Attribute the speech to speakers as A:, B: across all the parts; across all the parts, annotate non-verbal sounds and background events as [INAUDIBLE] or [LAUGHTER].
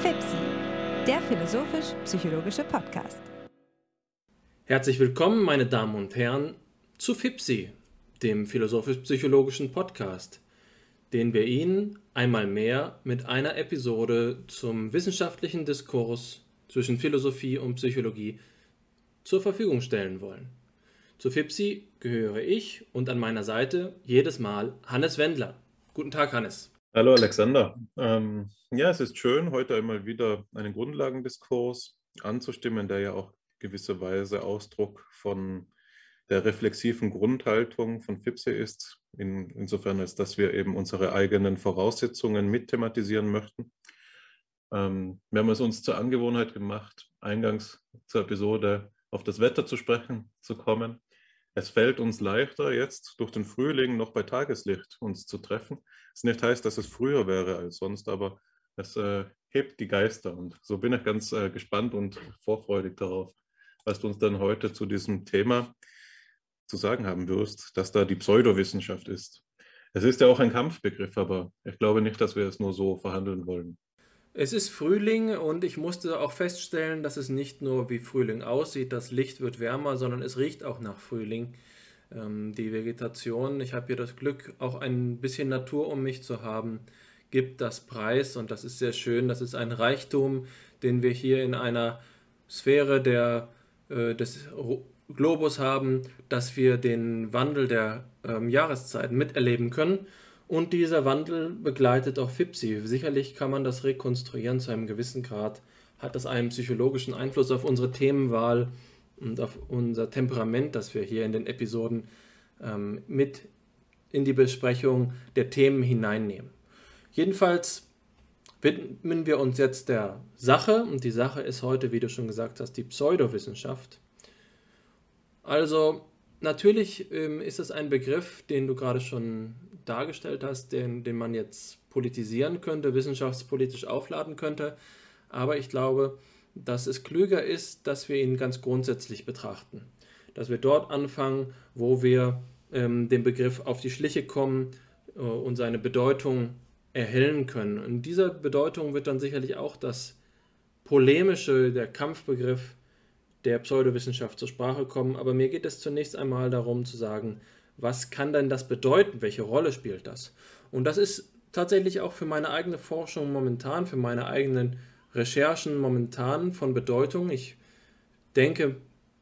A: FIPSI, der philosophisch-psychologische Podcast.
B: Herzlich willkommen, meine Damen und Herren, zu FIPSI, dem philosophisch-psychologischen Podcast, den wir Ihnen einmal mehr mit einer Episode zum wissenschaftlichen Diskurs zwischen Philosophie und Psychologie zur Verfügung stellen wollen. Zu FIPSI gehöre ich und an meiner Seite jedes Mal Hannes Wendler. Guten Tag, Hannes.
C: Hallo Alexander. Ähm, ja, es ist schön, heute einmal wieder einen Grundlagendiskurs anzustimmen, der ja auch gewisserweise Ausdruck von der reflexiven Grundhaltung von FIPSE ist, in, insofern als dass wir eben unsere eigenen Voraussetzungen mit thematisieren möchten. Ähm, wir haben es uns zur Angewohnheit gemacht, eingangs zur Episode auf das Wetter zu sprechen zu kommen. Es fällt uns leichter, jetzt durch den Frühling noch bei Tageslicht uns zu treffen. Es nicht heißt, dass es früher wäre als sonst, aber es äh, hebt die Geister. Und so bin ich ganz äh, gespannt und vorfreudig darauf, was du uns dann heute zu diesem Thema zu sagen haben wirst, dass da die Pseudowissenschaft ist. Es ist ja auch ein Kampfbegriff, aber ich glaube nicht, dass wir es nur so verhandeln wollen.
B: Es ist Frühling und ich musste auch feststellen, dass es nicht nur wie Frühling aussieht, das Licht wird wärmer, sondern es riecht auch nach Frühling. Ähm, die Vegetation, ich habe hier das Glück, auch ein bisschen Natur um mich zu haben, gibt das Preis und das ist sehr schön. Das ist ein Reichtum, den wir hier in einer Sphäre der, äh, des Globus haben, dass wir den Wandel der ähm, Jahreszeiten miterleben können. Und dieser Wandel begleitet auch FIPSI. Sicherlich kann man das rekonstruieren zu einem gewissen Grad. Hat das einen psychologischen Einfluss auf unsere Themenwahl und auf unser Temperament, das wir hier in den Episoden ähm, mit in die Besprechung der Themen hineinnehmen. Jedenfalls widmen wir uns jetzt der Sache und die Sache ist heute, wie du schon gesagt hast, die Pseudowissenschaft. Also natürlich ähm, ist es ein Begriff, den du gerade schon dargestellt hast, den, den man jetzt politisieren könnte, wissenschaftspolitisch aufladen könnte. Aber ich glaube, dass es klüger ist, dass wir ihn ganz grundsätzlich betrachten. Dass wir dort anfangen, wo wir ähm, dem Begriff auf die Schliche kommen äh, und seine Bedeutung erhellen können. In dieser Bedeutung wird dann sicherlich auch das polemische, der Kampfbegriff der Pseudowissenschaft zur Sprache kommen. Aber mir geht es zunächst einmal darum zu sagen, was kann denn das bedeuten? Welche Rolle spielt das? Und das ist tatsächlich auch für meine eigene Forschung momentan, für meine eigenen Recherchen momentan von Bedeutung. Ich denke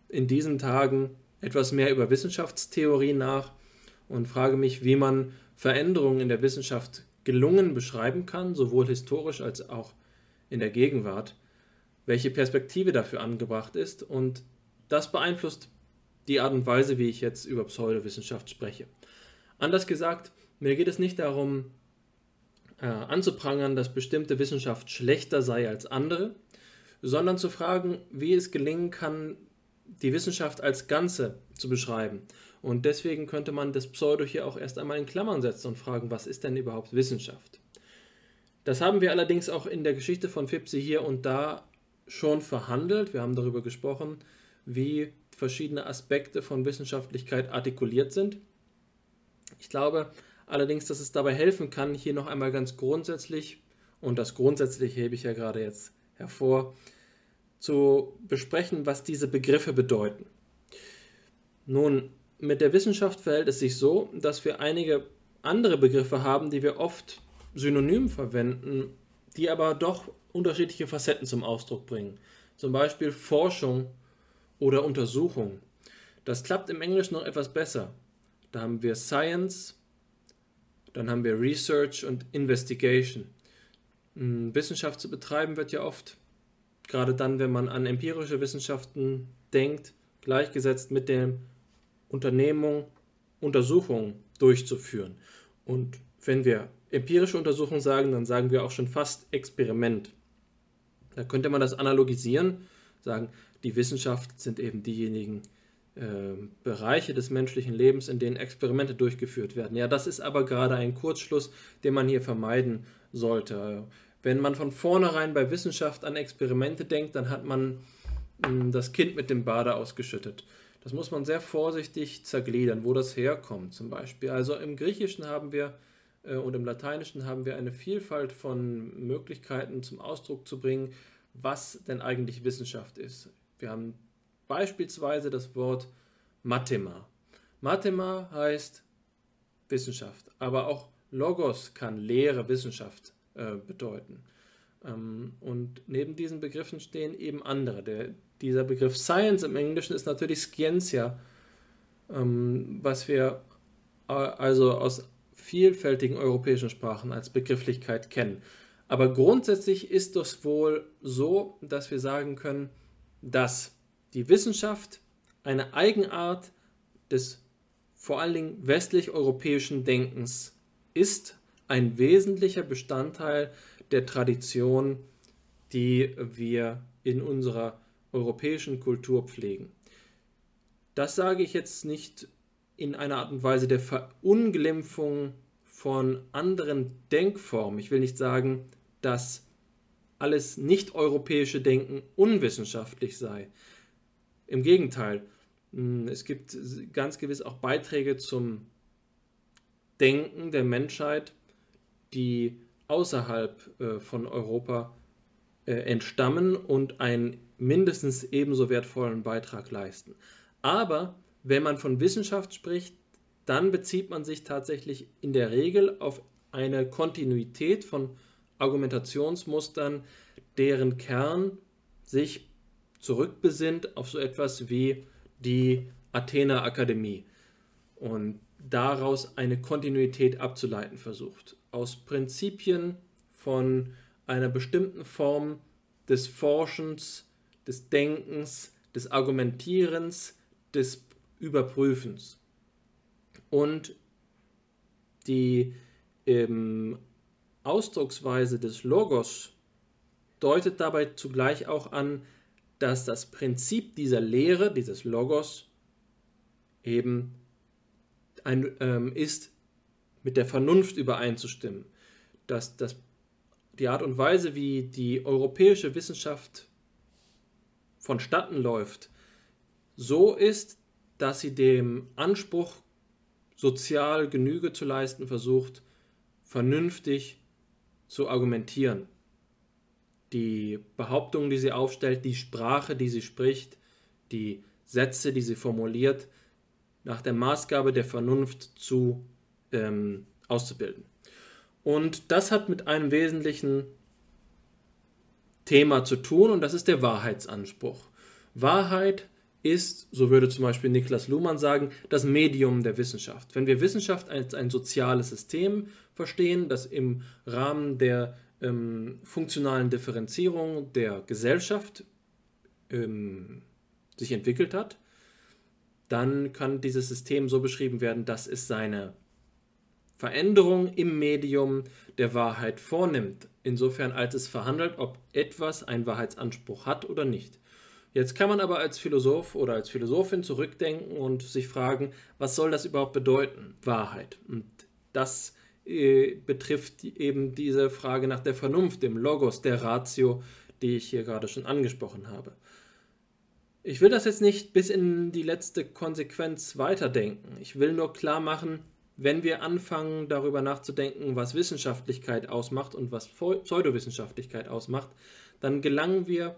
B: in diesen Tagen etwas mehr über Wissenschaftstheorie nach und frage mich, wie man Veränderungen in der Wissenschaft gelungen beschreiben kann, sowohl historisch als auch in der Gegenwart, welche Perspektive dafür angebracht ist und das beeinflusst die Art und Weise, wie ich jetzt über Pseudowissenschaft spreche. Anders gesagt, mir geht es nicht darum, äh, anzuprangern, dass bestimmte Wissenschaft schlechter sei als andere, sondern zu fragen, wie es gelingen kann, die Wissenschaft als Ganze zu beschreiben. Und deswegen könnte man das Pseudo hier auch erst einmal in Klammern setzen und fragen, was ist denn überhaupt Wissenschaft? Das haben wir allerdings auch in der Geschichte von Fipsi hier und da schon verhandelt. Wir haben darüber gesprochen, wie verschiedene Aspekte von Wissenschaftlichkeit artikuliert sind. Ich glaube allerdings, dass es dabei helfen kann, hier noch einmal ganz grundsätzlich, und das grundsätzlich hebe ich ja gerade jetzt hervor, zu besprechen, was diese Begriffe bedeuten. Nun, mit der Wissenschaft verhält es sich so, dass wir einige andere Begriffe haben, die wir oft synonym verwenden, die aber doch unterschiedliche Facetten zum Ausdruck bringen. Zum Beispiel Forschung oder Untersuchung. Das klappt im Englischen noch etwas besser. Da haben wir Science, dann haben wir Research und Investigation. Hm, Wissenschaft zu betreiben wird ja oft, gerade dann, wenn man an empirische Wissenschaften denkt, gleichgesetzt mit der Unternehmung, Untersuchungen durchzuführen. Und wenn wir empirische Untersuchung sagen, dann sagen wir auch schon fast Experiment. Da könnte man das analogisieren, sagen, die Wissenschaft sind eben diejenigen äh, Bereiche des menschlichen Lebens, in denen Experimente durchgeführt werden. Ja, das ist aber gerade ein Kurzschluss, den man hier vermeiden sollte. Wenn man von vornherein bei Wissenschaft an Experimente denkt, dann hat man mh, hm, das Kind mit dem Bade ausgeschüttet. Das muss man sehr vorsichtig zergliedern, wo das herkommt zum Beispiel. Also im Griechischen haben wir äh, und im Lateinischen haben wir eine Vielfalt von Möglichkeiten zum Ausdruck zu bringen, was denn eigentlich Wissenschaft ist. Wir haben beispielsweise das Wort Mathema. Mathema heißt Wissenschaft, aber auch Logos kann Lehre, Wissenschaft äh, bedeuten. Ähm, und neben diesen Begriffen stehen eben andere. Der, dieser Begriff Science im Englischen ist natürlich Scientia, ähm, was wir äh, also aus vielfältigen europäischen Sprachen als Begrifflichkeit kennen. Aber grundsätzlich ist es wohl so, dass wir sagen können, dass die Wissenschaft eine Eigenart des vor allen Dingen westlich-europäischen Denkens ist, ein wesentlicher Bestandteil der Tradition, die wir in unserer europäischen Kultur pflegen. Das sage ich jetzt nicht in einer Art und Weise der Verunglimpfung von anderen Denkformen. Ich will nicht sagen, dass alles nicht-europäische Denken unwissenschaftlich sei. Im Gegenteil, hm, es gibt ganz gewiss auch Beiträge zum Denken der Menschheit, die außerhalb äh, von Europa äh, entstammen und einen mindestens ebenso wertvollen Beitrag leisten. Aber wenn man von Wissenschaft spricht, dann bezieht man sich tatsächlich in der Regel auf eine Kontinuität von Argumentationsmustern, deren Kern sich zurückbesinnt auf so etwas wie die Athener Akademie und daraus eine Kontinuität abzuleiten versucht. Aus Prinzipien von einer bestimmten Form des Forschens, des Denkens, des Argumentierens, des Überprüfens. Und die ähm, Ausdrucksweise des Logos deutet dabei zugleich auch an, dass das Prinzip dieser Lehre, dieses Logos, eben ein, ähm, ist, mit der Vernunft übereinzustimmen. Dass das, die Art und Weise, wie die europäische Wissenschaft vonstatten läuft, so ist, dass sie dem Anspruch, sozial Genüge zu leisten, versucht, vernünftig zu argumentieren die Behauptungen, die sie aufstellt, die Sprache, die sie spricht, die Sätze, die sie formuliert, nach der Maßgabe der Vernunft zu ähm, auszubilden. Und das hat mit einem wesentlichen Thema zu tun und das ist der Wahrheitsanspruch. Wahrheit ist, so würde zum Beispiel Niklas Luhmann sagen, das Medium der Wissenschaft. Wenn wir Wissenschaft als ein soziales System verstehen, das im Rahmen der ähm, funktionalen Differenzierung der Gesellschaft ähm, sich entwickelt hat, dann kann dieses System so beschrieben werden, dass es seine Veränderung im Medium der Wahrheit vornimmt, insofern als es verhandelt, ob etwas einen Wahrheitsanspruch hat oder nicht. Jetzt kann man aber als Philosoph oder als Philosophin zurückdenken und sich fragen, was soll das überhaupt bedeuten, Wahrheit? Und das äh, betrifft eben diese Frage nach der Vernunft, dem Logos, der Ratio, die ich hier gerade schon angesprochen habe. Ich will das jetzt nicht bis in die letzte Konsequenz weiterdenken. Ich will nur klar machen, wenn wir anfangen darüber nachzudenken, was Wissenschaftlichkeit ausmacht und was Pseudowissenschaftlichkeit ausmacht, dann gelangen wir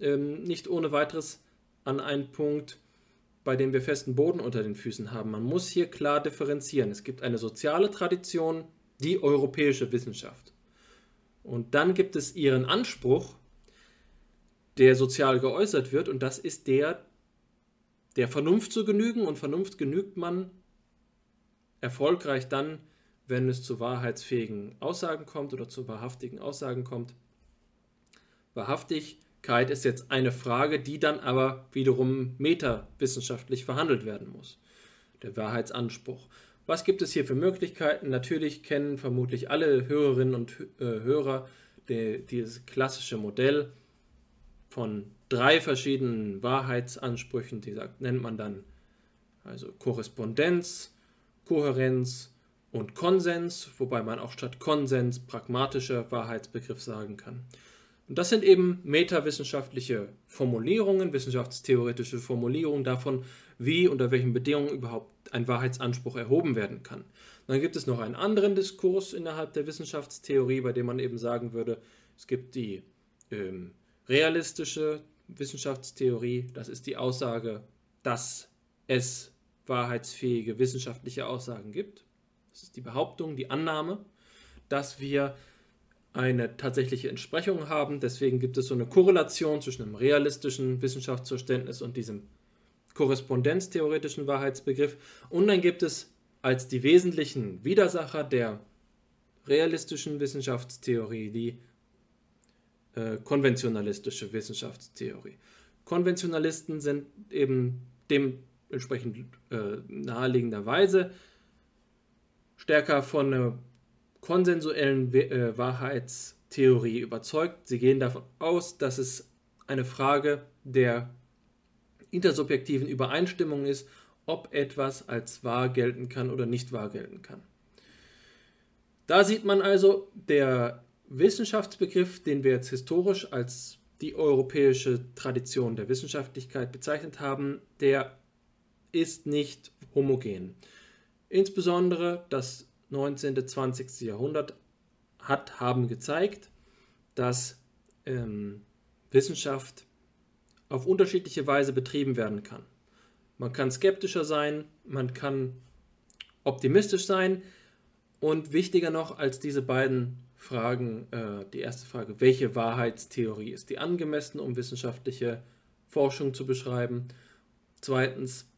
B: ähm, nicht ohne weiteres an einen Punkt, bei dem wir festen Boden unter den Füßen haben. Man muss hier klar differenzieren. Es gibt eine soziale Tradition, die europäische Wissenschaft. Und dann gibt es ihren Anspruch, der sozial geäußert wird, und das ist der, der Vernunft zu genügen. Und Vernunft genügt man erfolgreich dann, wenn es zu wahrheitsfähigen Aussagen kommt oder zu wahrhaftigen Aussagen kommt. Wahrhaftig ist jetzt eine Frage, die dann aber wiederum metawissenschaftlich verhandelt werden muss. Der Wahrheitsanspruch. Was gibt es hier für Möglichkeiten? Natürlich kennen vermutlich alle Hörerinnen und äh, Hörer die, dieses klassische Modell von drei verschiedenen Wahrheitsansprüchen, die sagt, nennt man dann also Korrespondenz, Kohärenz und Konsens, wobei man auch statt Konsens pragmatischer Wahrheitsbegriff sagen kann. Und das sind eben metawissenschaftliche Formulierungen, wissenschaftstheoretische Formulierungen davon, wie unter welchen Bedingungen überhaupt ein Wahrheitsanspruch erhoben werden kann. dann gibt es noch einen anderen Diskurs innerhalb der Wissenschaftstheorie, bei dem man eben sagen würde, es gibt die ähm, realistische Wissenschaftstheorie, das ist die Aussage, dass es wahrheitsfähige wissenschaftliche Aussagen gibt. Das ist die Behauptung, die Annahme, dass wir eine tatsächliche Entsprechung haben. Deswegen gibt es so eine Korrelation zwischen einem realistischen Wissenschaftsverständnis und diesem korrespondenztheoretischen Wahrheitsbegriff. Und dann gibt es als die wesentlichen Widersacher der realistischen Wissenschaftstheorie die äh, konventionalistische Wissenschaftstheorie. Konventionalisten sind eben dementsprechend äh, naheliegenderweise stärker von einer konsensuellen äh, Wahrheitstheorie überzeugt. Sie gehen davon aus, dass es eine Frage der intersubjektiven Übereinstimmung ist, ob etwas als wahr gelten kann oder nicht wahr gelten kann. Da sieht man also, der Wissenschaftsbegriff, den wir jetzt historisch als die europäische Tradition der Wissenschaftlichkeit bezeichnet haben, der ist nicht homogen. Insbesondere das 19. 20. Jahrhundert hat, haben gezeigt, dass ähm, Wissenschaft auf unterschiedliche Weise betrieben werden kann. Man kann skeptischer sein, man kann optimistisch sein und wichtiger noch als diese beiden Fragen, äh, die erste Frage, welche Wahrheitstheorie ist die angemessen, um wissenschaftliche Forschung zu beschreiben? Zweitens,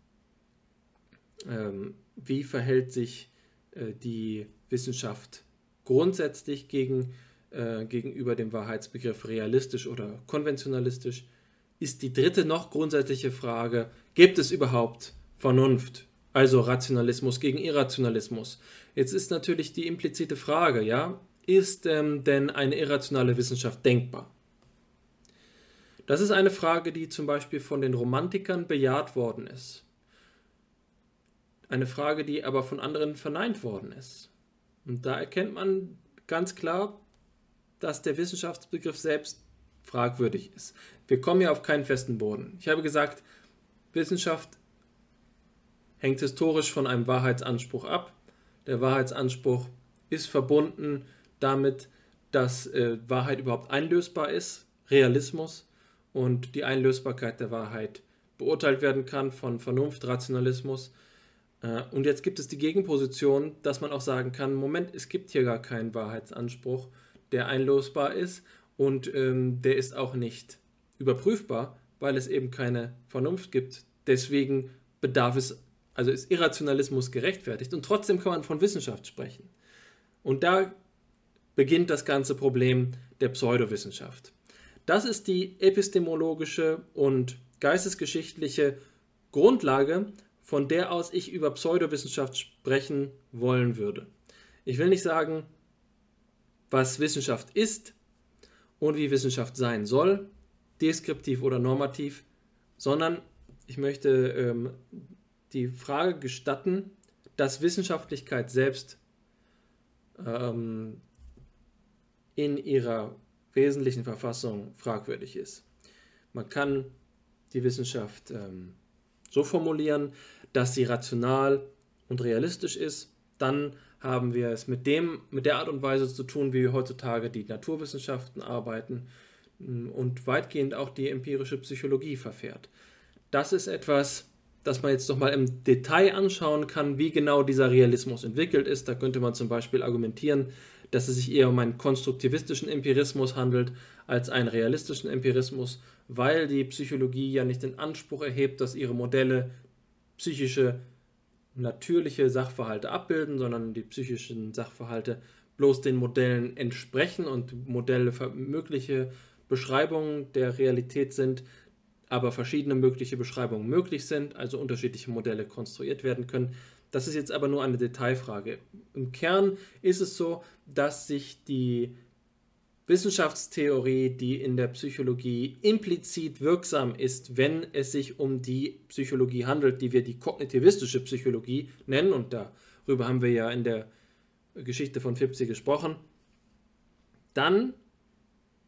B: ähm, wie verhält sich äh, die Wissenschaft grundsätzlich gegen, äh, gegenüber dem Wahrheitsbegriff realistisch oder konventionalistisch? ist die dritte noch grundsätzliche Frage, gibt es überhaupt Vernunft? Also Rationalismus gegen Irrationalismus. Jetzt ist natürlich die implizite Frage, ja, ist ähm, denn eine irrationale Wissenschaft denkbar? Das ist eine Frage, die zum Beispiel von den Romantikern bejaht worden ist. Eine Frage, die aber von anderen verneint worden ist. Und da erkennt man ganz klar, dass der Wissenschaftsbegriff selbst fragwürdig ist. Wir kommen ja auf keinen festen Boden. Ich habe gesagt, Wissenschaft hängt historisch von einem Wahrheitsanspruch ab. Der Wahrheitsanspruch ist verbunden damit, dass äh, Wahrheit überhaupt einlösbar ist, Realismus und die Einlösbarkeit der Wahrheit beurteilt werden kann von Vernunft, Rationalismus. Äh, und jetzt gibt es die Gegenposition, dass man auch sagen kann, Moment, es gibt hier gar keinen Wahrheitsanspruch, der einlösbar ist und ähm, der ist auch nicht überprüfbar, weil es eben keine Vernunft gibt. Deswegen bedarf es, also ist Irrationalismus gerechtfertigt und trotzdem kann man von Wissenschaft sprechen. Und da beginnt das ganze Problem der Pseudowissenschaft. Das ist die epistemologische und geistesgeschichtliche Grundlage, von der aus ich über Pseudowissenschaft sprechen wollen würde. Ich will nicht sagen, was Wissenschaft ist, und wie Wissenschaft sein soll, deskriptiv oder normativ, sondern ich möchte ähm, die Frage gestatten, dass Wissenschaftlichkeit selbst ähm, in ihrer wesentlichen Verfassung fragwürdig ist. Man kann die Wissenschaft ähm, so formulieren, dass sie rational und realistisch ist, dann haben wir es mit dem, mit der Art und Weise zu tun, wie heutzutage die Naturwissenschaften arbeiten mm, und weitgehend auch die empirische Psychologie verfährt. Das ist etwas, das man jetzt noch mal im Detail anschauen kann, wie genau dieser Realismus entwickelt ist. Da könnte man zum Beispiel argumentieren, dass es sich eher um einen konstruktivistischen Empirismus handelt als einen realistischen Empirismus, weil die Psychologie ja nicht den Anspruch erhebt, dass ihre Modelle psychische natürliche Sachverhalte abbilden, sondern die psychischen Sachverhalte bloß den Modellen entsprechen und Modelle mögliche Beschreibungen der Realität sind, aber verschiedene mögliche Beschreibungen möglich sind, also unterschiedliche Modelle konstruiert werden können. Das ist jetzt aber nur eine Detailfrage. Im Kern ist es so, dass sich die Wissenschaftstheorie, die in der Psychologie implizit wirksam ist, wenn es sich um die Psychologie handelt, die wir die kognitivistische Psychologie nennen. Und darüber haben wir ja in der Geschichte von Fipsi gesprochen. Dann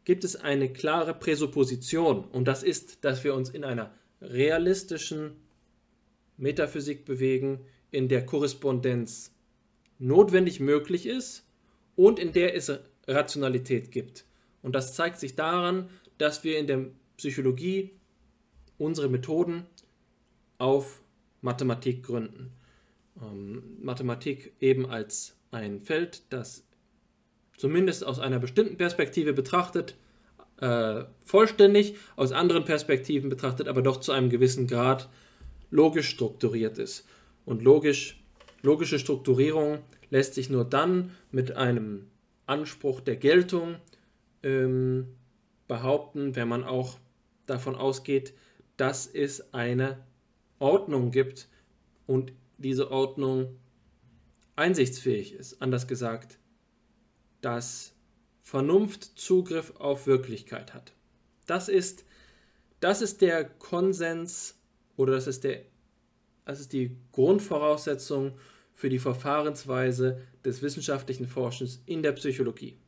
B: gibt es eine klare Präsupposition und das ist, dass wir uns in einer realistischen Metaphysik bewegen, in der Korrespondenz notwendig möglich ist und in der es Rationalität gibt. Und das zeigt sich daran, dass wir in der Psychologie unsere Methoden auf Mathematik gründen. Ähm, Mathematik eben als ein Feld, das zumindest aus einer bestimmten Perspektive betrachtet, äh, vollständig, aus anderen Perspektiven betrachtet, aber doch zu einem gewissen Grad logisch strukturiert ist. Und logisch, logische Strukturierung lässt sich nur dann mit einem Anspruch der Geltung ähm, behaupten, wenn man auch davon ausgeht, dass es eine Ordnung gibt und diese Ordnung einsichtsfähig ist. Anders gesagt, dass Vernunft Zugriff auf Wirklichkeit hat. Das ist, das ist der Konsens oder das ist, der, das ist die Grundvoraussetzung für die Verfahrensweise des wissenschaftlichen Forschens in der Psychologie.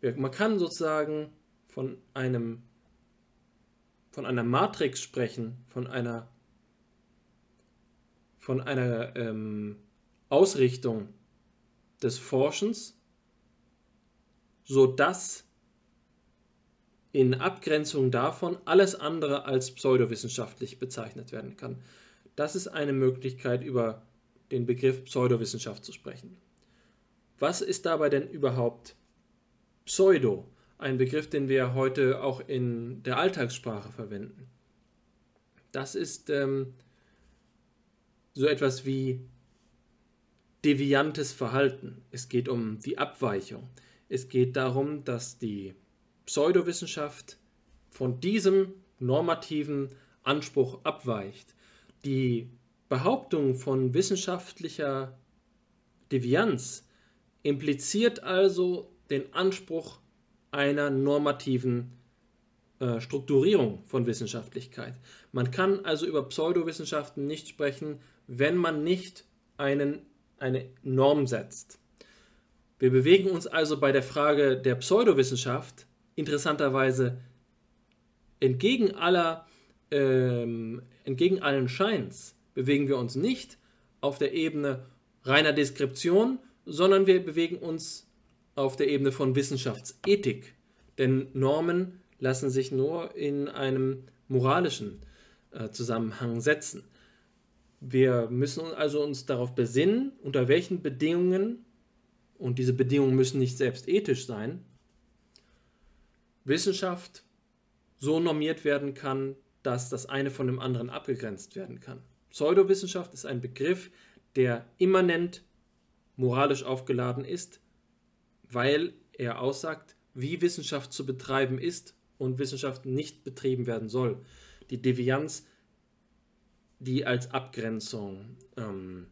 B: Man kann sozusagen von einem von einer Matrix sprechen, von einer von einer ähm, Ausrichtung des Forschens, sodass in Abgrenzung davon alles andere als pseudowissenschaftlich bezeichnet werden kann. Das ist eine Möglichkeit, über den Begriff Pseudowissenschaft zu sprechen. Was ist dabei denn überhaupt Pseudo? ein Begriff, den wir heute auch in der Alltagssprache verwenden. Das ist ähm, so etwas wie deviantes Verhalten. Es geht um die Abweichung. Es geht darum, dass die Pseudowissenschaft von diesem normativen Anspruch abweicht. Die Behauptung von wissenschaftlicher Devianz impliziert also den Anspruch einer normativen äh, Strukturierung von Wissenschaftlichkeit. Man kann also über Pseudowissenschaften nicht sprechen, wenn man nicht einen, eine Norm setzt. Wir bewegen uns also bei der Frage der Pseudowissenschaft interessanterweise entgegen aller ähm, entgegen allen Scheins bewegen wir uns nicht auf der Ebene reiner Deskription, sondern wir bewegen uns auf der Ebene von Wissenschaftsethik. Denn Normen lassen sich nur in einem moralischen äh, Zusammenhang setzen. Wir müssen also uns darauf besinnen, unter welchen Bedingungen, und diese Bedingungen müssen nicht selbst ethisch sein, Wissenschaft so normiert werden kann, dass das eine von dem anderen abgegrenzt werden kann. Pseudowissenschaft ist ein Begriff, der immanent moralisch aufgeladen ist, weil er aussagt, wie Wissenschaft zu betreiben ist und Wissenschaft nicht betrieben werden soll. Die Devianz, die als Abgrenzung ähm,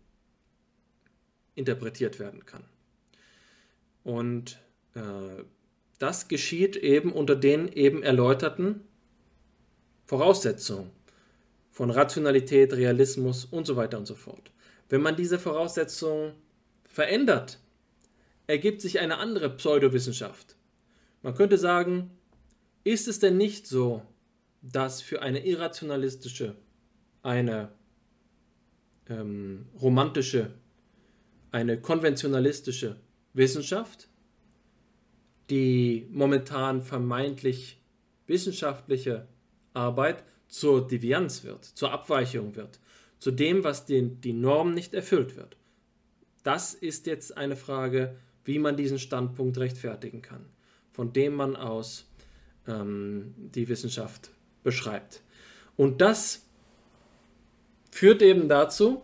B: interpretiert werden kann. Und äh, das geschieht eben unter den eben erläuterten Voraussetzungen von Rationalität, Realismus und so weiter und so fort. Wenn man diese Voraussetzungen verändert, ergibt sich eine andere Pseudowissenschaft. Man könnte sagen, ist es denn nicht so, dass für eine irrationalistische, eine ähm, romantische, eine konventionalistische Wissenschaft, die momentan vermeintlich wissenschaftliche Arbeit zur Devianz wird, zur Abweichung wird, zu dem, was den, die Norm nicht erfüllt wird. Das ist jetzt eine Frage wie man diesen Standpunkt rechtfertigen kann, von dem man aus ähm, die Wissenschaft beschreibt. Und das führt eben dazu,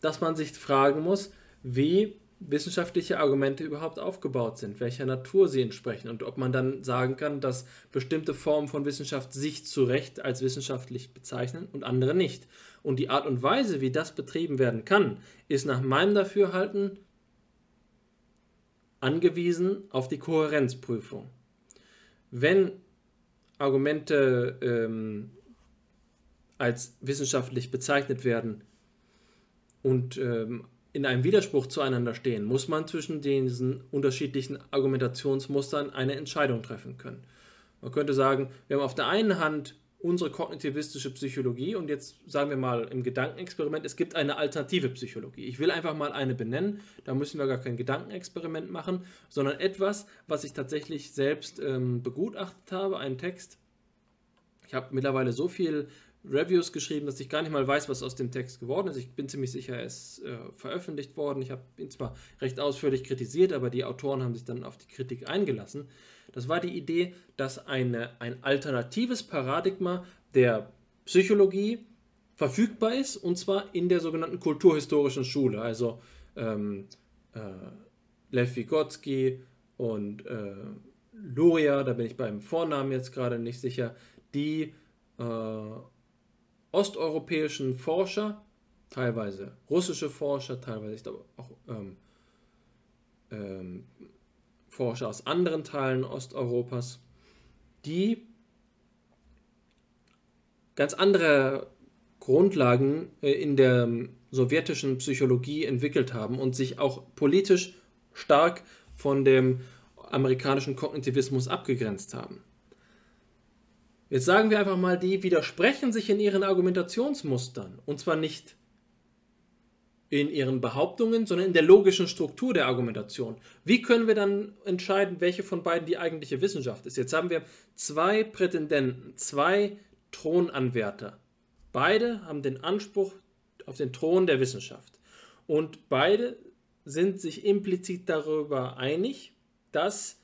B: dass man sich fragen muss, wie wissenschaftliche Argumente überhaupt aufgebaut sind, welcher Natur sie entsprechen und ob man dann sagen kann, dass bestimmte Formen von Wissenschaft sich zu Recht als wissenschaftlich bezeichnen und andere nicht. Und die Art und Weise, wie das betrieben werden kann, ist nach meinem Dafürhalten angewiesen auf die Kohärenzprüfung. Wenn Argumente ähm, als wissenschaftlich bezeichnet werden und ähm, in einem Widerspruch zueinander stehen, muss man zwischen diesen unterschiedlichen Argumentationsmustern eine Entscheidung treffen können. Man könnte sagen, wir haben auf der einen Hand unsere kognitivistische Psychologie und jetzt sagen wir mal im Gedankenexperiment, es gibt eine alternative Psychologie. Ich will einfach mal eine benennen, da müssen wir gar kein Gedankenexperiment machen, sondern etwas, was ich tatsächlich selbst ähm, begutachtet habe, einen Text. Ich habe mittlerweile so viel Reviews geschrieben, dass ich gar nicht mal weiß, was aus dem Text geworden ist. Ich bin ziemlich sicher, er ist äh, veröffentlicht worden. Ich habe ihn zwar recht ausführlich kritisiert, aber die Autoren haben sich dann auf die Kritik eingelassen. Das war die Idee, dass eine, ein alternatives Paradigma der Psychologie verfügbar ist, und zwar in der sogenannten kulturhistorischen Schule. Also ähm, äh, Lev Vygotsky und äh, Luria, da bin ich beim Vornamen jetzt gerade nicht sicher, die äh, osteuropäischen Forscher, teilweise russische Forscher, teilweise ich glaube auch ähm, ähm, Forscher aus anderen Teilen Osteuropas, die ganz andere Grundlagen äh, in der sowjetischen Psychologie entwickelt haben und sich auch politisch stark von dem amerikanischen Kognitivismus abgegrenzt haben. Jetzt sagen wir einfach mal, die widersprechen sich in ihren Argumentationsmustern. Und zwar nicht in ihren Behauptungen, sondern in der logischen Struktur der Argumentation. Wie können wir dann entscheiden, welche von beiden die eigentliche Wissenschaft ist? Jetzt haben wir zwei Prätendenten, zwei Thronanwärter. Beide haben den Anspruch auf den Thron der Wissenschaft. Und beide sind sich implizit darüber einig, dass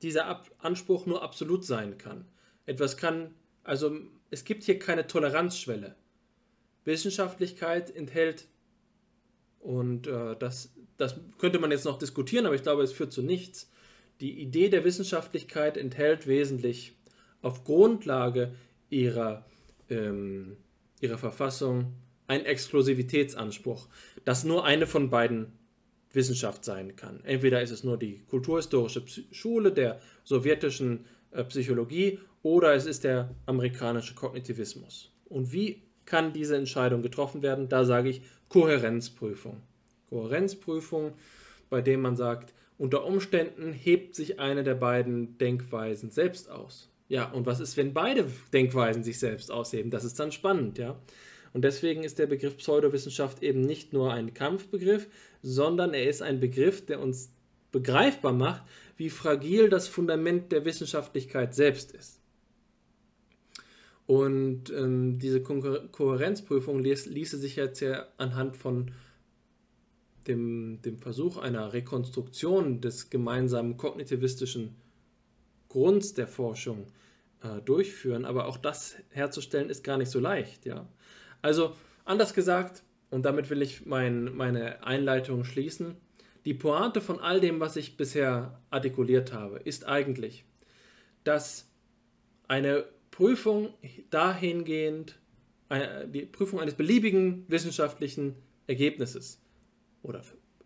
B: dieser Anspruch nur absolut sein kann. Etwas kann, also es gibt hier keine Toleranzschwelle. Wissenschaftlichkeit enthält, und äh, das, das könnte man jetzt noch diskutieren, aber ich glaube, es führt zu nichts. Die Idee der Wissenschaftlichkeit enthält wesentlich auf Grundlage ihrer, ähm, ihrer Verfassung einen Exklusivitätsanspruch, dass nur eine von beiden Wissenschaft sein kann. Entweder ist es nur die kulturhistorische Schule der sowjetischen äh, Psychologie oder es ist der amerikanische Kognitivismus. Und wie kann diese Entscheidung getroffen werden? Da sage ich Kohärenzprüfung. Kohärenzprüfung, bei dem man sagt, unter Umständen hebt sich eine der beiden Denkweisen selbst aus. Ja, und was ist, wenn beide Denkweisen sich selbst ausheben? Das ist dann spannend, ja. Und deswegen ist der Begriff Pseudowissenschaft eben nicht nur ein Kampfbegriff, sondern er ist ein Begriff, der uns begreifbar macht, wie fragil das Fundament der Wissenschaftlichkeit selbst ist. Und ähm, diese Ko Kohärenzprüfung ließ, ließe sich jetzt ja anhand von dem, dem Versuch einer Rekonstruktion des gemeinsamen kognitivistischen Grunds der Forschung äh, durchführen. Aber auch das herzustellen ist gar nicht so leicht. Ja? Also anders gesagt, und damit will ich mein, meine Einleitung schließen, die Pointe von all dem, was ich bisher artikuliert habe, ist eigentlich, dass eine Prüfung dahingehend, die Prüfung eines beliebigen wissenschaftlichen Ergebnisses oder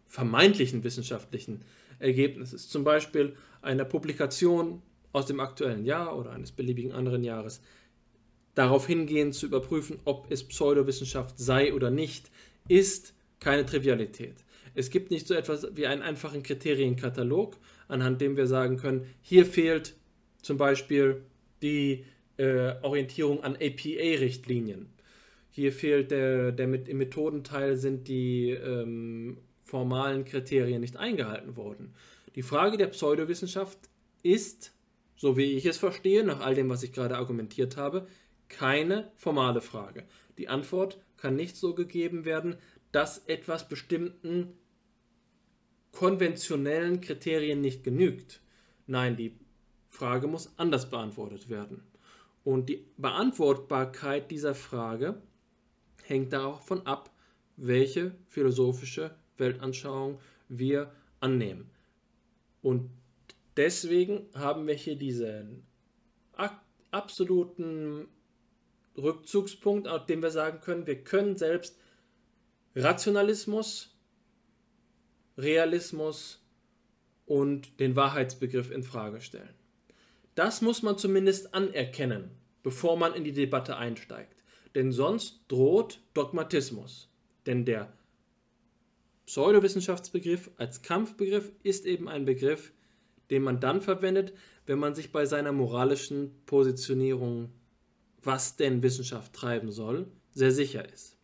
B: vermeintlichen wissenschaftlichen Ergebnisses, zum Beispiel einer Publikation aus dem aktuellen Jahr oder eines beliebigen anderen Jahres, darauf hingehend zu überprüfen, ob es Pseudowissenschaft sei oder nicht, ist keine Trivialität. Es gibt nicht so etwas wie einen einfachen Kriterienkatalog, anhand dem wir sagen können, hier fehlt zum Beispiel die äh, Orientierung an APA-Richtlinien. Hier fehlt der, der mit, im Methodenteil sind die ähm, formalen Kriterien nicht eingehalten worden. Die Frage der Pseudowissenschaft ist, so wie ich es verstehe, nach all dem, was ich gerade argumentiert habe, keine formale Frage. Die Antwort kann nicht so gegeben werden, dass etwas bestimmten konventionellen Kriterien nicht genügt. Nein, die Frage muss anders beantwortet werden. Und die Beantwortbarkeit dieser Frage hängt davon ab, welche philosophische Weltanschauung wir annehmen. Und deswegen haben wir hier diesen absoluten Rückzugspunkt, auf dem wir sagen können, wir können selbst Rationalismus, Realismus und den Wahrheitsbegriff in Frage stellen. Das muss man zumindest anerkennen, bevor man in die Debatte einsteigt. Denn sonst droht Dogmatismus. Denn der Pseudowissenschaftsbegriff als Kampfbegriff ist eben ein Begriff, den man dann verwendet, wenn man sich bei seiner moralischen Positionierung was denn Wissenschaft treiben soll, sehr sicher ist.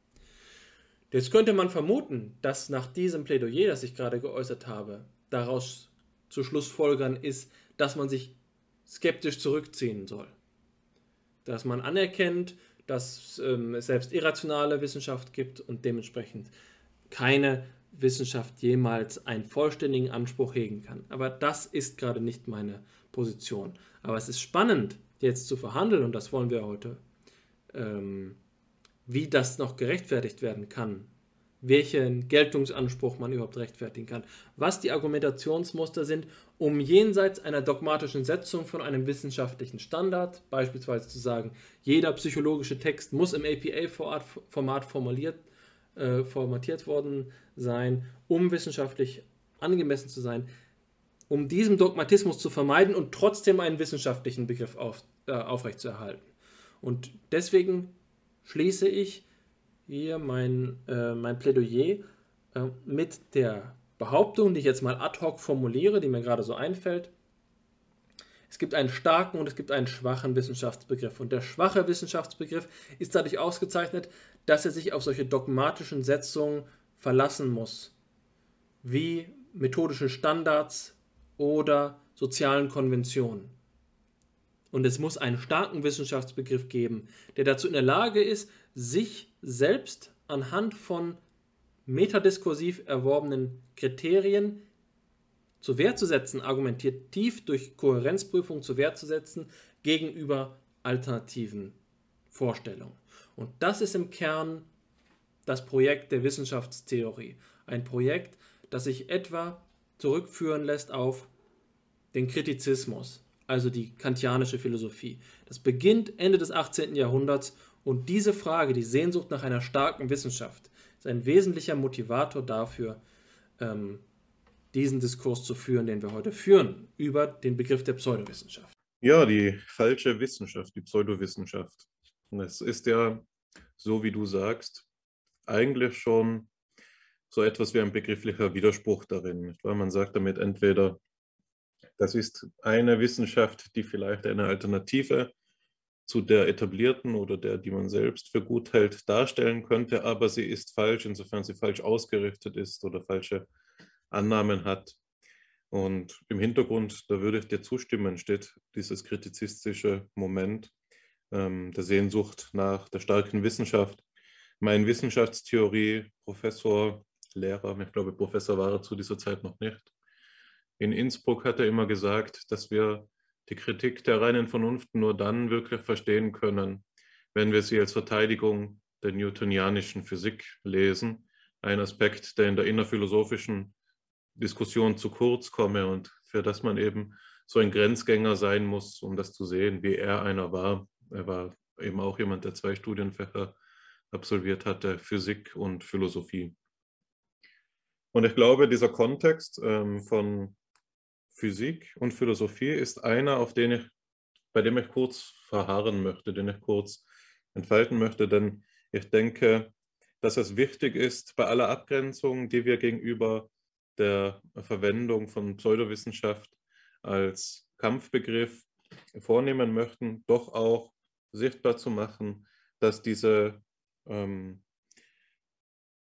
B: Jetzt könnte man vermuten, dass nach diesem Plädoyer, das ich gerade geäußert habe, daraus zu Schlussfolgern ist, dass man sich skeptisch zurückziehen soll. Dass man anerkennt, dass ähm, es selbst irrationale Wissenschaft gibt und dementsprechend keine Wissenschaft jemals einen vollständigen Anspruch hegen kann. Aber das ist gerade nicht meine Position. Aber es ist spannend, jetzt zu verhandeln, und das wollen wir heute, ähm, wie das noch gerechtfertigt werden kann, welchen Geltungsanspruch man überhaupt rechtfertigen kann, was die Argumentationsmuster sind, um jenseits einer dogmatischen Setzung von einem wissenschaftlichen Standard, beispielsweise zu sagen, jeder psychologische Text muss im APA-Format formuliert, äh, formatiert worden sein, um wissenschaftlich angemessen zu sein, um diesen Dogmatismus zu vermeiden und trotzdem einen wissenschaftlichen Begriff auf, äh, aufrechtzuerhalten. Und deswegen schließe ich hier mein, äh, mein Plädoyer äh, mit der Behauptung, die ich jetzt mal ad hoc formuliere, die mir gerade so einfällt. Es gibt einen starken und es gibt einen schwachen Wissenschaftsbegriff. Und der schwache Wissenschaftsbegriff ist dadurch ausgezeichnet, dass er sich auf solche dogmatischen Setzungen verlassen muss, wie methodischen Standards oder sozialen Konventionen. Und es muss einen starken Wissenschaftsbegriff geben, der dazu in der Lage ist, sich selbst anhand von metadiskursiv erworbenen Kriterien zur Wehr zu setzen, argumentativ durch Kohärenzprüfung zur Wehr zu setzen gegenüber alternativen Vorstellungen. Und das ist im Kern das Projekt der Wissenschaftstheorie. Ein Projekt, das sich etwa zurückführen lässt auf den Kritizismus, also die kantianische Philosophie. Das beginnt Ende des 18. Jahrhunderts und diese Frage, die Sehnsucht nach einer starken Wissenschaft, ist ein wesentlicher Motivator dafür, ähm, diesen Diskurs zu führen, den wir heute führen, über den Begriff der Pseudowissenschaft.
C: Ja, die falsche Wissenschaft, die Pseudowissenschaft. Es ist ja, so wie du sagst, eigentlich schon so etwas wie ein begrifflicher Widerspruch darin. Weil man sagt damit entweder, das ist eine Wissenschaft, die vielleicht eine Alternative zu der etablierten oder der, die man selbst für gut hält, darstellen könnte, aber sie ist falsch, insofern sie falsch ausgerichtet ist oder falsche Annahmen hat. Und im Hintergrund, da würde ich dir zustimmen, steht dieses kritizistische Moment ähm, der Sehnsucht nach der starken Wissenschaft. Mein Wissenschaftstheorie-Professor, Lehrer, ich glaube, Professor war er zu dieser Zeit noch nicht, in Innsbruck hat er immer gesagt, dass wir die Kritik der reinen Vernunft nur dann wirklich verstehen können, wenn wir sie als Verteidigung der newtonianischen Physik lesen. Ein Aspekt, der in der innerphilosophischen Diskussion zu kurz komme und für das man eben so ein Grenzgänger sein muss, um das zu sehen, wie er einer war. Er war eben auch jemand, der zwei Studienfächer absolviert hatte, Physik und Philosophie. Und ich glaube, dieser Kontext ähm, von Physik und Philosophie ist einer, auf den ich, bei dem ich kurz verharren möchte, den ich kurz entfalten möchte, denn ich denke, dass es wichtig ist, bei aller Abgrenzung, die wir gegenüber der Verwendung von Pseudowissenschaft als Kampfbegriff vornehmen möchten, doch auch sichtbar zu machen, dass diese ähm,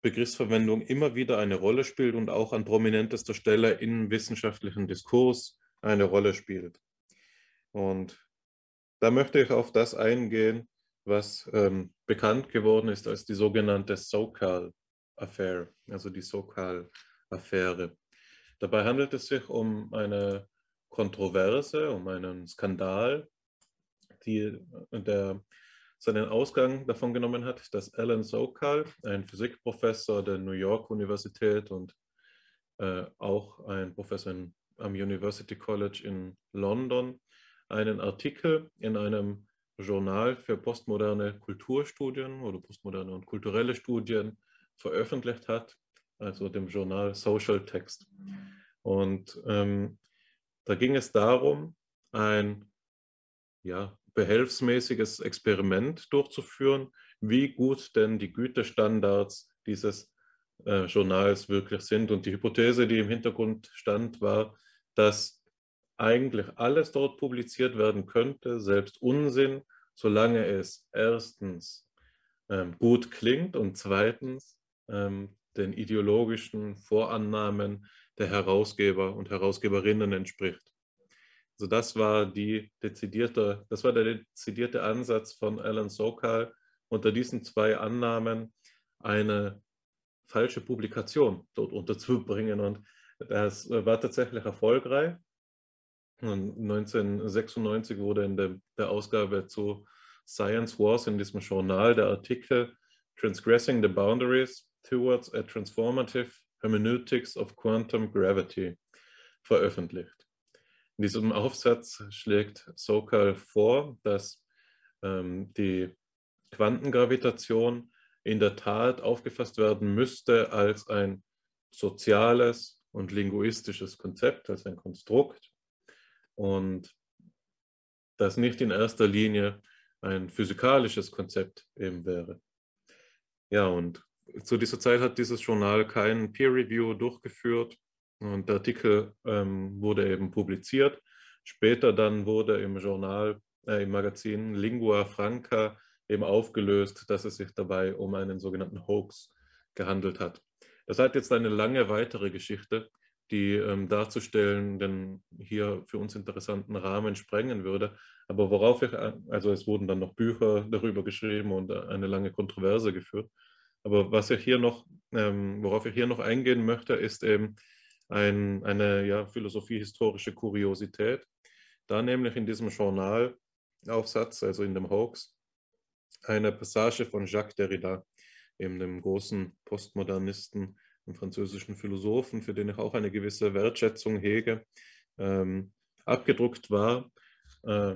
C: Begriffsverwendung immer wieder eine Rolle spielt und auch an prominentester Stelle im wissenschaftlichen Diskurs eine Rolle spielt. Und da möchte ich auf das eingehen, was ähm, bekannt geworden ist als die sogenannte Sokal-Affair, also die Sokal-Affäre. Dabei handelt es sich um eine Kontroverse, um einen Skandal, die, der seinen Ausgang davon genommen hat, dass Alan Sokal, ein Physikprofessor der New York Universität und äh, auch ein Professor in, am University College in London, einen Artikel in einem Journal für postmoderne Kulturstudien oder postmoderne und kulturelle Studien veröffentlicht hat, also dem Journal Social Text. Und ähm, da ging es darum, ein ja, behelfsmäßiges Experiment durchzuführen, wie gut denn die Gütestandards dieses äh, Journals wirklich sind. Und die Hypothese, die im Hintergrund stand, war, dass eigentlich alles dort publiziert werden könnte, selbst Unsinn, solange es erstens ähm, gut klingt und zweitens ähm, den ideologischen Vorannahmen der Herausgeber und Herausgeberinnen entspricht. Also das war die dezidierte, das war der dezidierte Ansatz von Alan Sokal, unter diesen zwei Annahmen eine falsche Publikation dort unterzubringen. Und das war tatsächlich erfolgreich. Und 1996 wurde in der, der Ausgabe zu Science Wars in diesem Journal der Artikel Transgressing the Boundaries Towards a Transformative Hermeneutics of Quantum Gravity veröffentlicht. In diesem Aufsatz schlägt Sokal vor, dass ähm, die Quantengravitation in der Tat aufgefasst werden müsste als ein soziales und linguistisches Konzept, als ein Konstrukt und das nicht in erster Linie ein physikalisches Konzept eben wäre. Ja, und zu dieser Zeit hat dieses Journal kein Peer Review durchgeführt und der Artikel ähm, wurde eben publiziert. Später dann wurde im Journal, äh, im Magazin Lingua Franca eben aufgelöst, dass es sich dabei um einen sogenannten Hoax gehandelt hat. Das hat jetzt eine lange weitere Geschichte, die ähm, darzustellen den hier für uns interessanten Rahmen sprengen würde. Aber worauf ich, also es wurden dann noch Bücher darüber geschrieben und eine lange Kontroverse geführt. Aber was ich hier noch, ähm, worauf ich hier noch eingehen möchte, ist eben ein, eine ja, philosophie-historische Kuriosität. Da nämlich in diesem Journalaufsatz, also in dem Hoax, eine Passage von Jacques Derrida, eben dem großen Postmodernisten, einem französischen Philosophen, für den ich auch eine gewisse Wertschätzung hege, ähm, abgedruckt war äh,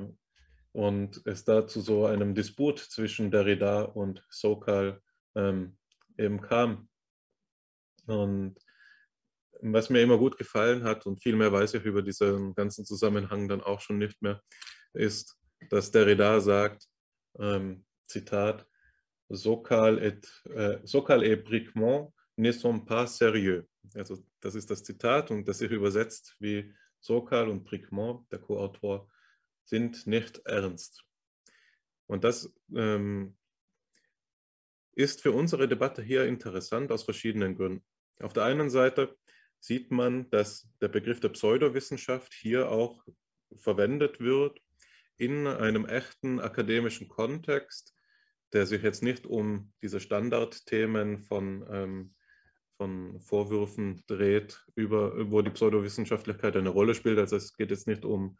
C: und es da zu so einem Disput zwischen Derrida und Sokal ähm, eben kam. Und was mir immer gut gefallen hat, und viel mehr weiß ich über diesen ganzen Zusammenhang dann auch schon nicht mehr, ist, dass Derrida sagt, ähm, Zitat, Sokal et, äh, Sokal et Bricmont ne sont pas sérieux. Also das ist das Zitat und das sich übersetzt wie Sokal und Bricmont, der Co-Autor, sind nicht ernst. Und das ähm, ist für unsere Debatte hier interessant aus verschiedenen Gründen. Auf der einen Seite sieht man, dass der Begriff der Pseudowissenschaft hier auch verwendet wird in einem echten akademischen Kontext, der sich jetzt nicht um diese Standardthemen von, ähm, von Vorwürfen dreht, über, wo die Pseudowissenschaftlichkeit eine Rolle spielt. Also es geht jetzt nicht um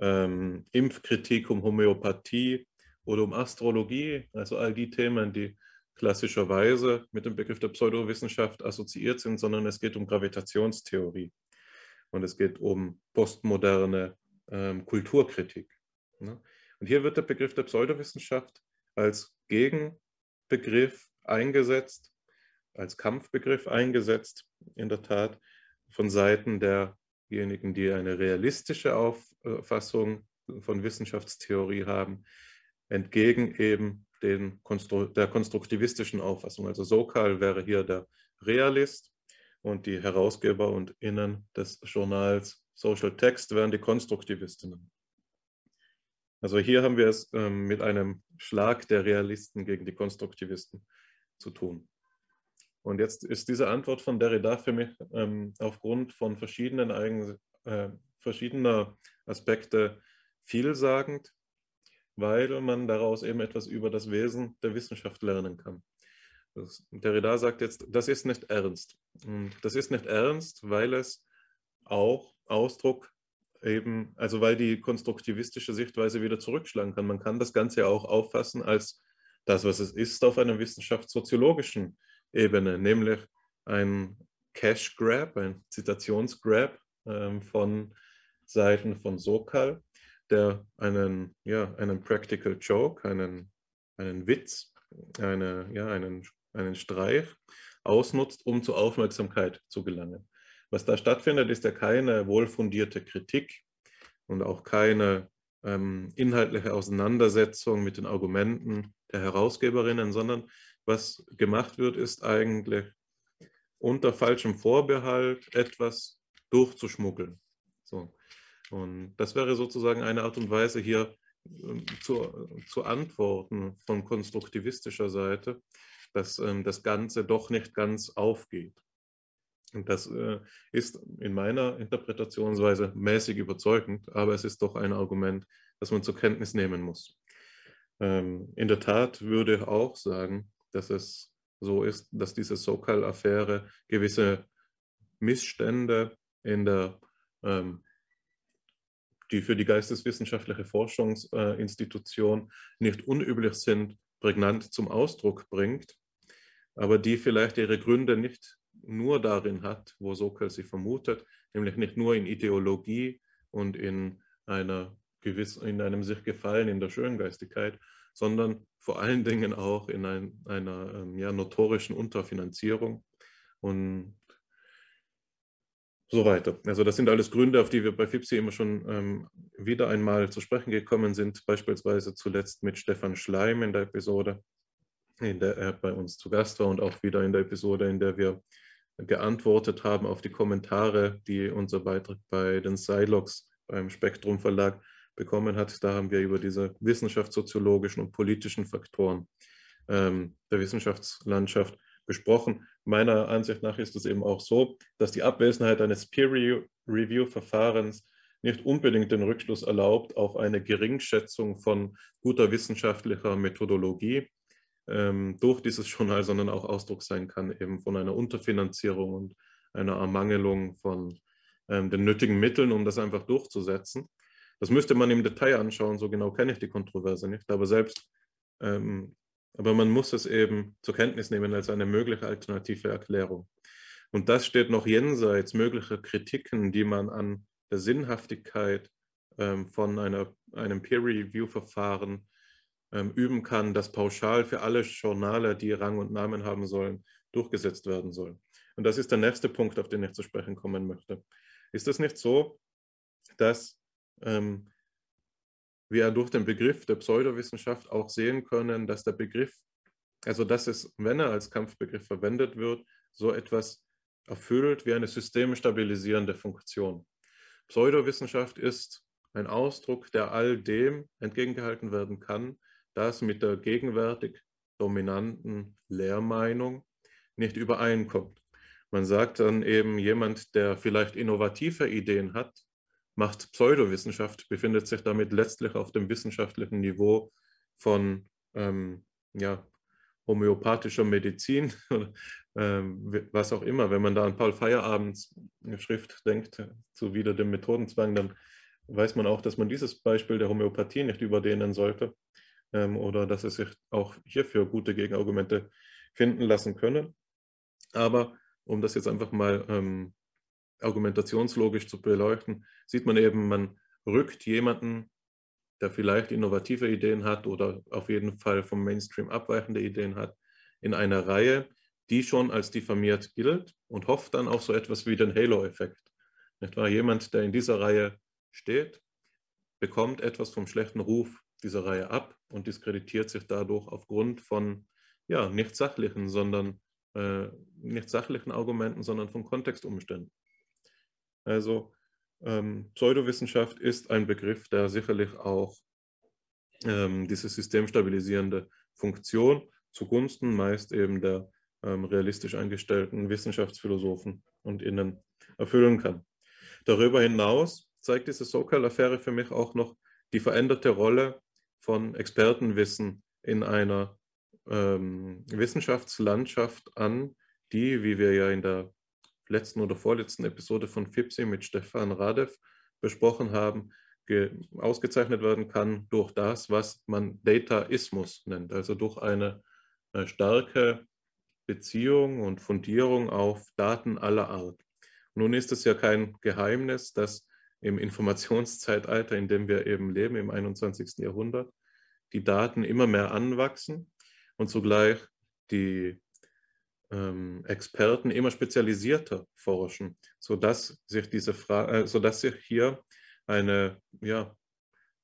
C: ähm, Impfkritik, um Homöopathie oder um Astrologie, also all die Themen, die klassischerweise mit dem Begriff der Pseudowissenschaft assoziiert sind, sondern es geht um Gravitationstheorie und es geht um postmoderne ähm, Kulturkritik. Ne? Und hier wird der Begriff der Pseudowissenschaft als Gegenbegriff eingesetzt, als Kampfbegriff eingesetzt, in der Tat, von Seiten derjenigen, die eine realistische Auffassung von Wissenschaftstheorie haben, entgegen eben den Konstru der konstruktivistischen Auffassung. Also Sokal wäre hier der Realist und die Herausgeber und Innen des Journals Social Text wären die Konstruktivistinnen. Also hier haben wir es ähm, mit einem Schlag der Realisten gegen die Konstruktivisten zu tun. Und jetzt ist diese Antwort von Derrida für mich ähm, aufgrund von verschiedenen Eigen, äh, verschiedener Aspekte vielsagend, weil man daraus eben etwas über das Wesen der Wissenschaft lernen kann. Das, Derrida sagt jetzt, das ist nicht ernst. Und das ist nicht ernst, weil es auch Ausdruck eben, also weil die konstruktivistische Sichtweise wieder zurückschlagen kann. Man kann das Ganze auch auffassen als das, was es ist, auf einer wissenschaftssoziologischen Ebene, nämlich ein Cash Grab, ein Zitationsgrab ähm, von Seiten von Sokal, der einen, ja, einen Practical Joke, einen, einen Witz, eine, ja, einen, einen Streich ausnutzt, um zur Aufmerksamkeit zu gelangen. Was da stattfindet, ist ja keine wohlfundierte Kritik und auch keine ähm, inhaltliche Auseinandersetzung mit den Argumenten der Herausgeberinnen, sondern was gemacht wird, ist eigentlich unter falschem Vorbehalt etwas durchzuschmuggeln. Und das wäre sozusagen eine Art und Weise, hier ähm, zu, zu antworten von konstruktivistischer Seite, dass ähm, das Ganze doch nicht ganz aufgeht. Und das äh, ist in meiner Interpretationsweise mäßig überzeugend, aber es ist doch ein Argument, das man zur Kenntnis nehmen muss. Ähm, in der Tat würde ich auch sagen, dass es so ist, dass diese Sokal-Affäre gewisse Missstände in der, ähm, die für die geisteswissenschaftliche Forschungsinstitution nicht unüblich sind, prägnant zum Ausdruck bringt, aber die vielleicht ihre Gründe nicht nur darin hat, wo Sokal sie vermutet, nämlich nicht nur in Ideologie und in, einer gewiss, in einem sich Gefallen in der Schöngeistigkeit, sondern vor allen Dingen auch in ein, einer ähm, ja, notorischen Unterfinanzierung. Und so weiter. Also das sind alles Gründe, auf die wir bei FIPSI immer schon ähm, wieder einmal zu sprechen gekommen sind, beispielsweise zuletzt mit Stefan Schleim in der Episode, in der er bei uns zu Gast war und auch wieder in der Episode, in der wir geantwortet haben auf die Kommentare, die unser Beitrag bei den Silox beim Spektrum Verlag bekommen hat. Da haben wir über diese wissenschaftssoziologischen und politischen Faktoren ähm, der Wissenschaftslandschaft besprochen. Meiner Ansicht nach ist es eben auch so, dass die Abwesenheit eines Peer-Review-Verfahrens nicht unbedingt den Rückschluss erlaubt auf eine Geringschätzung von guter wissenschaftlicher Methodologie, ähm, durch dieses Journal, sondern auch Ausdruck sein kann eben von einer Unterfinanzierung und einer Ermangelung von ähm, den nötigen Mitteln, um das einfach durchzusetzen. Das müsste man im Detail anschauen, so genau kenne ich die Kontroverse nicht, aber selbst, ähm, aber man muss es eben zur Kenntnis nehmen als eine mögliche alternative Erklärung. Und das steht noch jenseits möglicher Kritiken, die man an der Sinnhaftigkeit ähm, von einer, einem Peer-Review-Verfahren ähm, üben kann, das pauschal für alle Journale, die Rang und Namen haben sollen, durchgesetzt werden soll. Und das ist der nächste Punkt, auf den ich zu sprechen kommen möchte. Ist es nicht so, dass ähm, wir durch den Begriff der Pseudowissenschaft auch sehen können, dass der Begriff, also dass es, wenn er als Kampfbegriff verwendet wird, so etwas erfüllt wie eine systemstabilisierende Funktion. Pseudowissenschaft ist ein Ausdruck, der all dem entgegengehalten werden kann, das mit der gegenwärtig dominanten Lehrmeinung nicht übereinkommt. Man sagt dann eben, jemand, der vielleicht innovative Ideen hat, macht Pseudowissenschaft, befindet sich damit letztlich auf dem wissenschaftlichen Niveau von ähm, ja, homöopathischer Medizin, [LAUGHS] ähm, was auch immer. Wenn man da an Paul Feierabends Schrift denkt, zu wieder dem Methodenzwang, dann weiß man auch, dass man dieses Beispiel der Homöopathie nicht überdehnen sollte ähm, oder dass es sich auch hierfür gute Gegenargumente finden lassen können. Aber um das jetzt einfach mal ähm, argumentationslogisch zu beleuchten, sieht man eben, man rückt jemanden, der vielleicht innovative Ideen hat oder auf jeden Fall vom Mainstream abweichende Ideen hat, in eine Reihe, die schon als diffamiert gilt und hofft dann auf so etwas wie den Halo-Effekt. Wahr? Jemand, der in dieser Reihe steht, bekommt etwas vom schlechten Ruf dieser Reihe ab und diskreditiert sich dadurch aufgrund von ja, nicht sachlichen, sondern äh, nicht sachlichen Argumenten, sondern von Kontextumständen. Also ähm, Pseudowissenschaft ist ein Begriff, der sicherlich auch ähm, diese systemstabilisierende Funktion zugunsten meist eben der ähm, realistisch eingestellten Wissenschaftsphilosophen und Innen erfüllen kann. Darüber hinaus zeigt diese Sokal-Affäre für mich auch noch die veränderte Rolle von Expertenwissen in einer ähm, Wissenschaftslandschaft an, die, wie wir ja in der letzten oder vorletzten Episode von FIPSI mit Stefan Radev besprochen haben, ausgezeichnet werden kann durch das, was man Dataismus nennt, also durch eine, äh, starke Beziehung und Fundierung auf Daten aller Art. Nun ist es ja kein Geheimnis, dass im Informationszeitalter, in dem wir eben leben, im 21. Jahrhundert, die Daten immer mehr anwachsen und zugleich die ähm, Experten immer spezialisierter forschen, sodass sich, diese äh, sodass sich hier eine ja,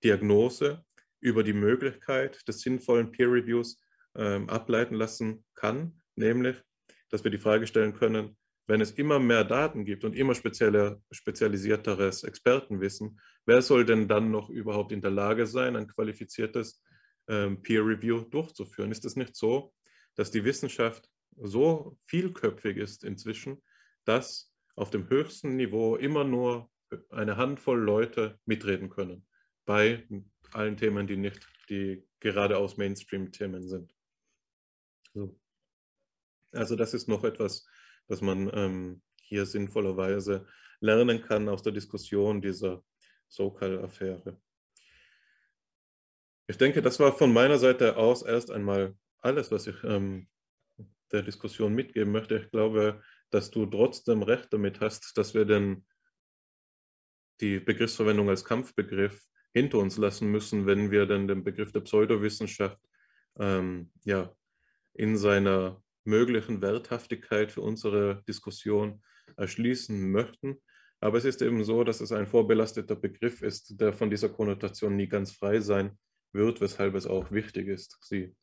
C: Diagnose über die Möglichkeit des sinnvollen Peer Reviews ähm, ableiten lassen kann, nämlich, dass wir die Frage stellen können, wenn es immer mehr Daten gibt und immer spezielle, spezialisierteres Expertenwissen, wer soll denn dann noch überhaupt in der Lage sein, ein qualifiziertes ähm, Peer Review durchzuführen? Ist es nicht so, dass die Wissenschaft so vielköpfig ist inzwischen, dass auf dem höchsten Niveau immer nur eine Handvoll Leute mitreden können bei allen Themen, die nicht die geradeaus Mainstream-Themen sind. So. Also das ist noch etwas, das man ähm, hier sinnvollerweise lernen kann aus der Diskussion dieser Sokal-Affäre. Ich denke, das war von meiner Seite aus erst einmal alles, was ich ähm, der Diskussion mitgeben möchte. Ich glaube, dass du trotzdem recht damit hast, dass wir den, die Begriffsverwendung als Kampfbegriff hinter uns lassen müssen, wenn wir dann den Begriff der Pseudowissenschaft ähm, ja, in seiner möglichen Werthaftigkeit für unsere Diskussion erschließen möchten. Aber es ist eben so, dass es ein vorbelasteter Begriff ist, der von dieser Konnotation nie ganz frei sein wird, weshalb es auch wichtig ist, sie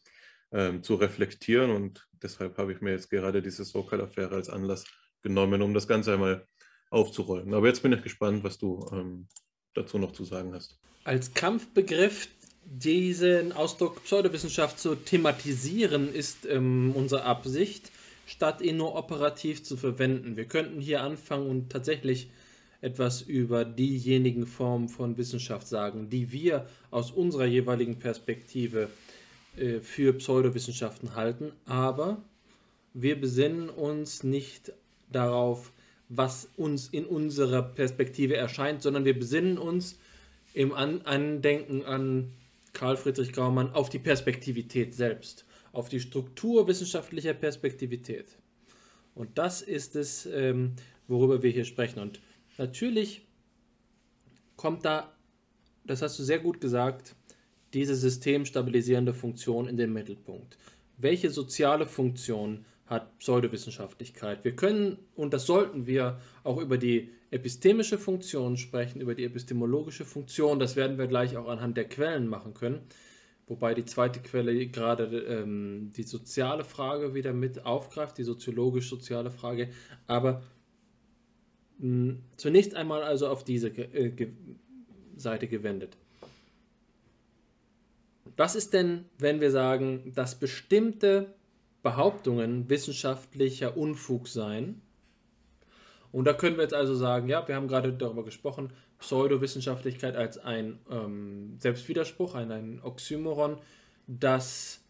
C: ähm, zu reflektieren. Und deshalb habe ich mir jetzt gerade diese Sokal-Affäre als Anlass genommen, um das Ganze einmal aufzurollen. Aber jetzt bin ich gespannt, was du ähm, dazu noch zu sagen hast.
B: Als Kampfbegriff diesen Ausdruck Pseudowissenschaft zu thematisieren, ist ähm, unsere Absicht, statt ihn nur operativ zu verwenden. Wir könnten hier anfangen und tatsächlich etwas über diejenigen Formen von Wissenschaft sagen, die wir aus unserer jeweiligen Perspektive äh, für Pseudowissenschaften halten, aber wir besinnen uns nicht darauf, was uns in unserer Perspektive erscheint, sondern wir besinnen uns im Andenken an Karl Friedrich Graumann auf die Perspektivität selbst, auf die Struktur wissenschaftlicher Perspektivität. Und das ist es, ähm, worüber wir hier sprechen. Und natürlich kommt da, das hast du sehr gut gesagt, diese systemstabilisierende Funktion in den Mittelpunkt. Welche soziale Funktion hat Pseudowissenschaftlichkeit? Wir können, und das sollten wir, auch über die epistemische Funktion sprechen, über die epistemologische Funktion. Das werden wir gleich auch anhand der Quellen machen können. Wobei die zweite Quelle gerade ähm, die soziale Frage wieder mit aufgreift, die soziologisch-soziale Frage. Aber mh, zunächst einmal also auf diese äh, Seite gewendet. Was ist denn, wenn wir sagen, dass bestimmte Behauptungen wissenschaftlicher Unfug seien? Und da können wir jetzt also sagen, ja, wir haben gerade darüber gesprochen, Pseudowissenschaftlichkeit als ein ähm, Selbstwiderspruch, ein, ein Oxymoron, dass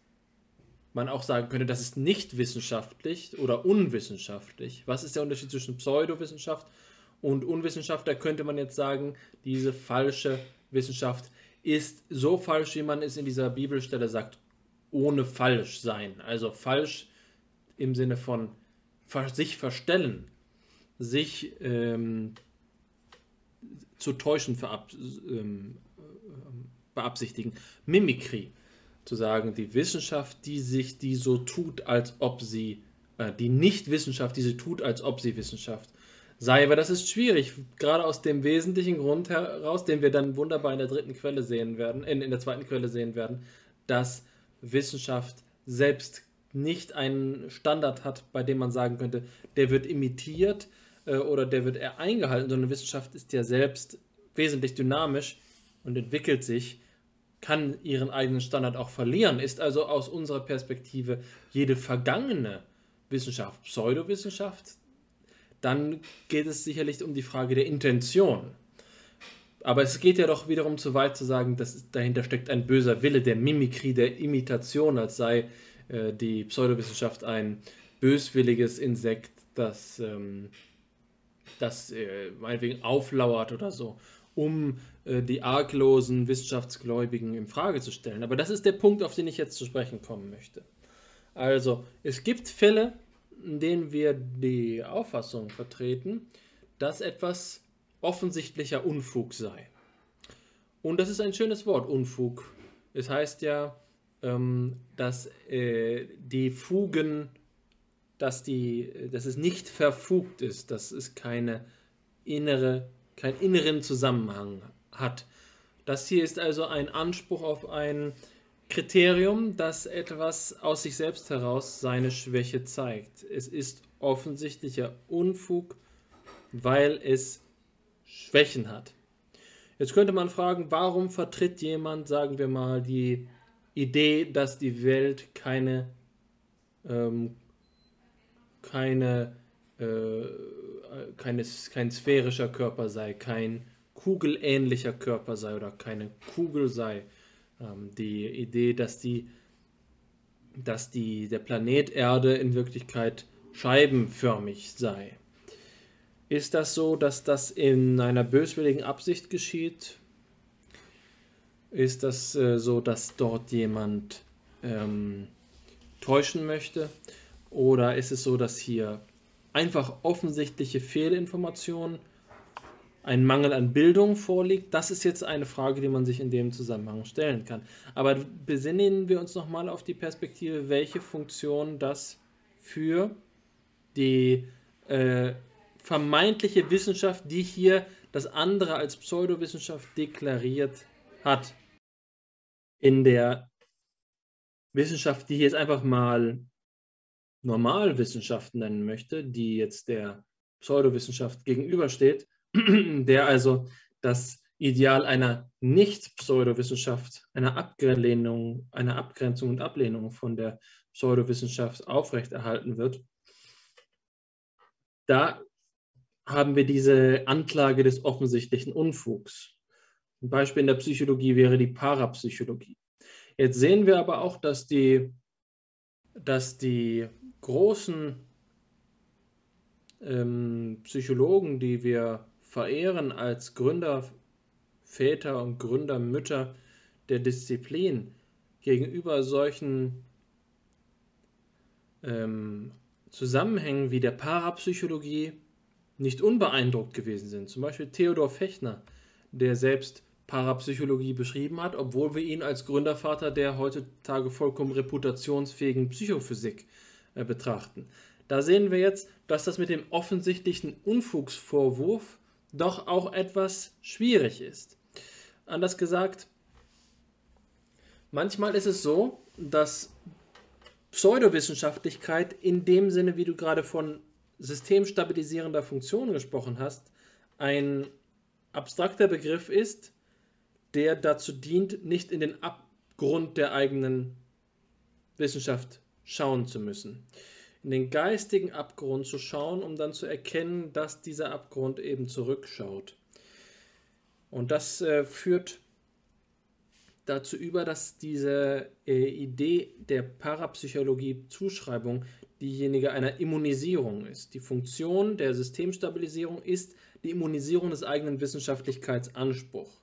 B: man auch sagen könnte, das ist nicht wissenschaftlich oder unwissenschaftlich. Was ist der Unterschied zwischen Pseudowissenschaft und Unwissenschaft? Da könnte man jetzt sagen, diese falsche Wissenschaft ist so falsch, wie man es in dieser Bibelstelle sagt, ohne falsch sein. Also falsch im Sinne von sich verstellen, sich ähm, zu täuschen ähm, beabsichtigen. Mimikry, zu sagen, die Wissenschaft, die sich, die so tut, als ob sie, äh, die Nicht-Wissenschaft, die sie tut, als ob sie Wissenschaft sei. Aber das ist schwierig, gerade aus dem wesentlichen Grund heraus, den wir dann wunderbar in der dritten Quelle sehen werden, in, in der zweiten Quelle sehen werden, dass Wissenschaft selbst nicht einen Standard hat, bei dem man sagen könnte, der wird imitiert, äh, oder der wird eher eingehalten, sondern Wissenschaft ist ja selbst wesentlich dynamisch und entwickelt sich, kann ihren eigenen Standard auch verlieren, ist also aus unserer Perspektive jede vergangene Wissenschaft Pseudowissenschaft. Dann geht es sicherlich um die Frage der Intention. Aber es geht ja doch wiederum zu weit zu sagen, dass dahinter steckt ein böser Wille der Mimikrie, der Imitation, als sei äh, die Pseudowissenschaft ein böswilliges Insekt, das ähm, das äh, meinetwegen auflauert oder so, um äh, die arglosen Wissenschaftsgläubigen in Frage zu stellen. Aber das ist der Punkt, auf den ich jetzt zu sprechen kommen möchte. Also, es gibt Fälle, in denen wir die Auffassung vertreten, dass etwas offensichtlicher Unfug sei. Und das ist ein schönes Wort, Unfug. Es heißt ja, ähm, dass äh, die Fugen dass, die, dass es nicht verfugt ist, dass es keine innere, keinen inneren Zusammenhang hat. Das hier ist also ein Anspruch auf ein Kriterium, das etwas aus sich selbst heraus seine Schwäche zeigt. Es ist offensichtlicher Unfug, weil es Schwächen hat. Jetzt könnte man fragen, warum vertritt jemand, sagen wir mal, die Idee, dass die Welt keine, ähm, keine, äh, keine, kein sphärischer Körper sei, kein kugelähnlicher Körper sei oder keine Kugel sei. Ähm, die Idee, dass, die, dass die, der Planet Erde in Wirklichkeit scheibenförmig sei. Ist das so, dass das in einer böswilligen Absicht geschieht? Ist das äh, so, dass dort jemand ähm, täuschen möchte? Oder ist es so, dass hier einfach offensichtliche Fehlinformationen ein Mangel an Bildung vorliegt, das ist jetzt eine Frage, die man sich in dem Zusammenhang stellen kann. Aber besinnen wir uns nochmal auf die Perspektive, welche Funktion das für die äh, vermeintliche Wissenschaft, die hier das andere als Pseudowissenschaft deklariert hat. In der Wissenschaft, die ich jetzt einfach mal Normalwissenschaft nennen möchte, die jetzt der Pseudowissenschaft gegenübersteht, [CLEARS THROAT] der also das Ideal einer Nicht-Pseudowissenschaft, einer Ablehnung, einer Abgrenzung und Ablehnung von der Pseudowissenschaft aufrechterhalten wird. Da haben wir diese Anklage des offensichtlichen Unfugs. Ein Beispiel in der Psychologie wäre die Parapsychologie. Jetzt sehen wir aber auch, dass die, dass die großen ähm, Psychologen, die wir verehren als Gründerväter und Gründermütter der Disziplin gegenüber solchen ähm, Zusammenhängen wie der Parapsychologie nicht unbeeindruckt gewesen sind. Zum Beispiel Theodor Fechner, der selbst Parapsychologie beschrieben hat, obwohl wir ihn als Gründervater der heutzutage vollkommen reputationsfähigen Psychophysik äh, betrachten. Da sehen wir jetzt, dass das mit dem offensichtlichen Unfugsvorwurf doch auch etwas schwierig ist. Anders gesagt, manchmal ist es so, dass Pseudowissenschaftlichkeit in dem Sinne, wie du gerade von systemstabilisierender Funktion gesprochen hast, ein abstrakter Begriff ist, der dazu dient, nicht in den Abgrund der eigenen Wissenschaft schauen zu müssen in den geistigen Abgrund zu schauen, um dann zu erkennen, dass dieser Abgrund eben zurückschaut. Und das äh, führt dazu über, dass diese äh, Idee der Parapsychologie-Zuschreibung diejenige einer Immunisierung ist. Die Funktion der Systemstabilisierung ist die Immunisierung des eigenen Wissenschaftlichkeitsanspruchs.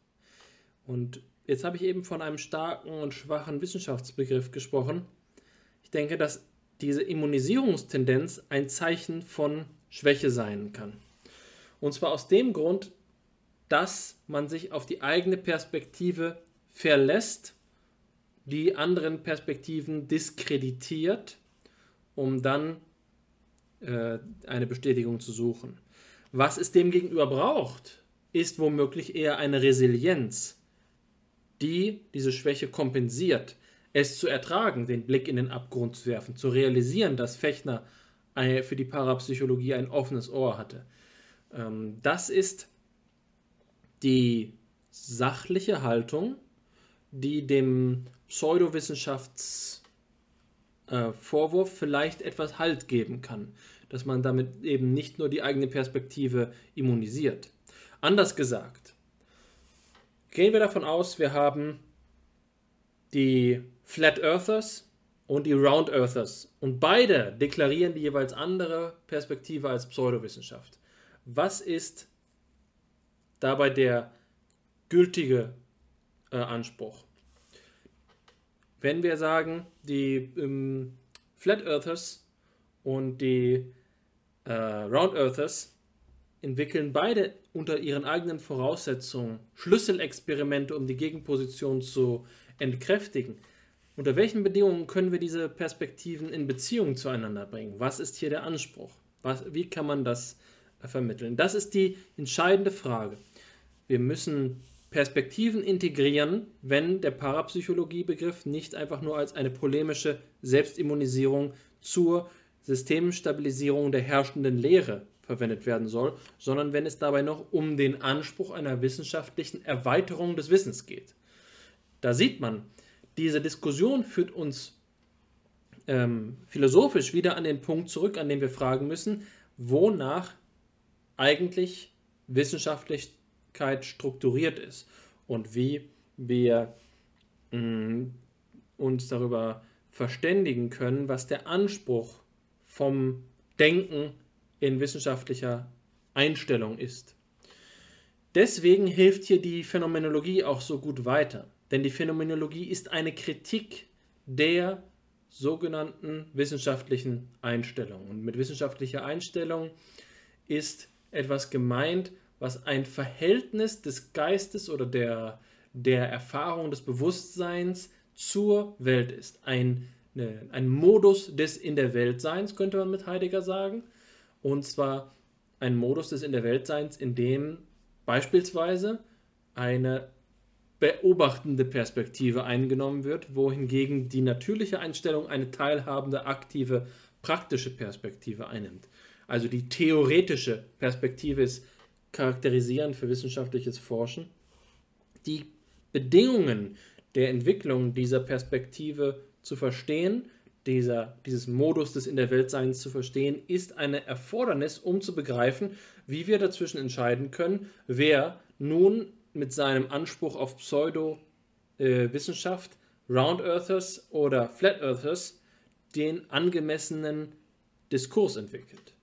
B: Und jetzt habe ich eben von einem starken und schwachen Wissenschaftsbegriff gesprochen. Ich denke, dass diese Immunisierungstendenz ein Zeichen von Schwäche sein kann. Und zwar aus dem Grund, dass man sich auf die eigene Perspektive verlässt, die anderen Perspektiven diskreditiert, um dann äh, eine Bestätigung zu suchen. Was es demgegenüber braucht, ist womöglich eher eine Resilienz, die diese Schwäche kompensiert, es zu ertragen, den Blick in den Abgrund zu werfen, zu realisieren, dass Fechner für die Parapsychologie ein offenes Ohr hatte. Ähm, das ist die sachliche Haltung, die dem Pseudowissenschaftsvorwurf vielleicht etwas Halt geben kann, dass man damit eben nicht nur die eigene Perspektive immunisiert. Anders gesagt, gehen wir davon aus, wir haben die Flat Earthers und die Round Earthers. Und beide deklarieren die jeweils andere Perspektive als Pseudowissenschaft. Was ist dabei der gültige äh, Anspruch? Wenn wir sagen, die ähm, Flat Earthers und die äh, Round Earthers entwickeln beide unter ihren eigenen Voraussetzungen Schlüsselexperimente, um die Gegenposition zu entkräftigen, unter welchen Bedingungen können wir diese Perspektiven in Beziehung zueinander bringen? Was ist hier der Anspruch? Was, wie kann man das äh, vermitteln? Das ist die entscheidende Frage. Wir müssen Perspektiven integrieren, wenn der Parapsychologiebegriff nicht einfach nur als eine polemische Selbstimmunisierung zur Systemstabilisierung der herrschenden Lehre verwendet werden soll, sondern wenn es dabei noch um den Anspruch einer wissenschaftlichen Erweiterung des Wissens geht. Da sieht man, diese Diskussion führt uns ähm, philosophisch wieder an den Punkt zurück, an dem wir fragen müssen, wonach eigentlich Wissenschaftlichkeit strukturiert ist und wie wir mh, mm, uns darüber verständigen können, was der Anspruch vom Denken in wissenschaftlicher Einstellung ist. Deswegen hilft hier die Phänomenologie auch so gut weiter, denn die Phänomenologie ist eine Kritik der sogenannten wissenschaftlichen Einstellung. Und mit wissenschaftlicher Einstellung ist etwas gemeint, was ein Verhältnis des Geistes oder der, der Erfahrung des Bewusstseins zur Welt ist. Ein, ein Modus des In der Weltseins, könnte man mit Heidegger sagen. Und zwar ein Modus des In der Weltseins, in dem beispielsweise eine beobachtende Perspektive eingenommen wird, wohingegen die natürliche Einstellung eine teilhabende, aktive, praktische Perspektive einnimmt. Also die theoretische Perspektive ist charakterisierend für wissenschaftliches Forschen. Die Bedingungen der Entwicklung dieser Perspektive zu verstehen, dieser, dieses Modus des In der Weltseins zu verstehen, ist eine Erfordernis, um zu begreifen, wie wir dazwischen entscheiden können, wer nun mit seinem Anspruch auf Pseudo-Wissenschaft, äh, Round Earthers oder Flat Earthers, den angemessenen Diskurs entwickelt.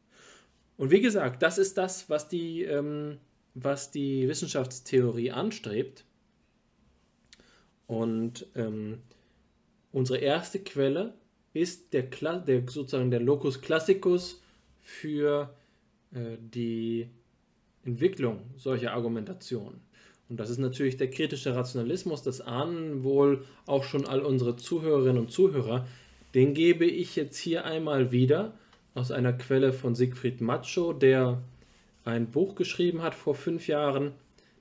B: Und wie gesagt, das ist das, was die, ähm, was die Wissenschaftstheorie anstrebt. Und ähm, unsere erste Quelle ist der, der, sozusagen der Locus Classicus für äh, die Entwicklung solcher Argumentationen. Und das ist natürlich der kritische Rationalismus, das ahnen wohl auch schon all unsere Zuhörerinnen und Zuhörer. Den gebe ich jetzt hier einmal wieder aus einer Quelle von Siegfried Macho, der ein Buch geschrieben hat vor fünf Jahren,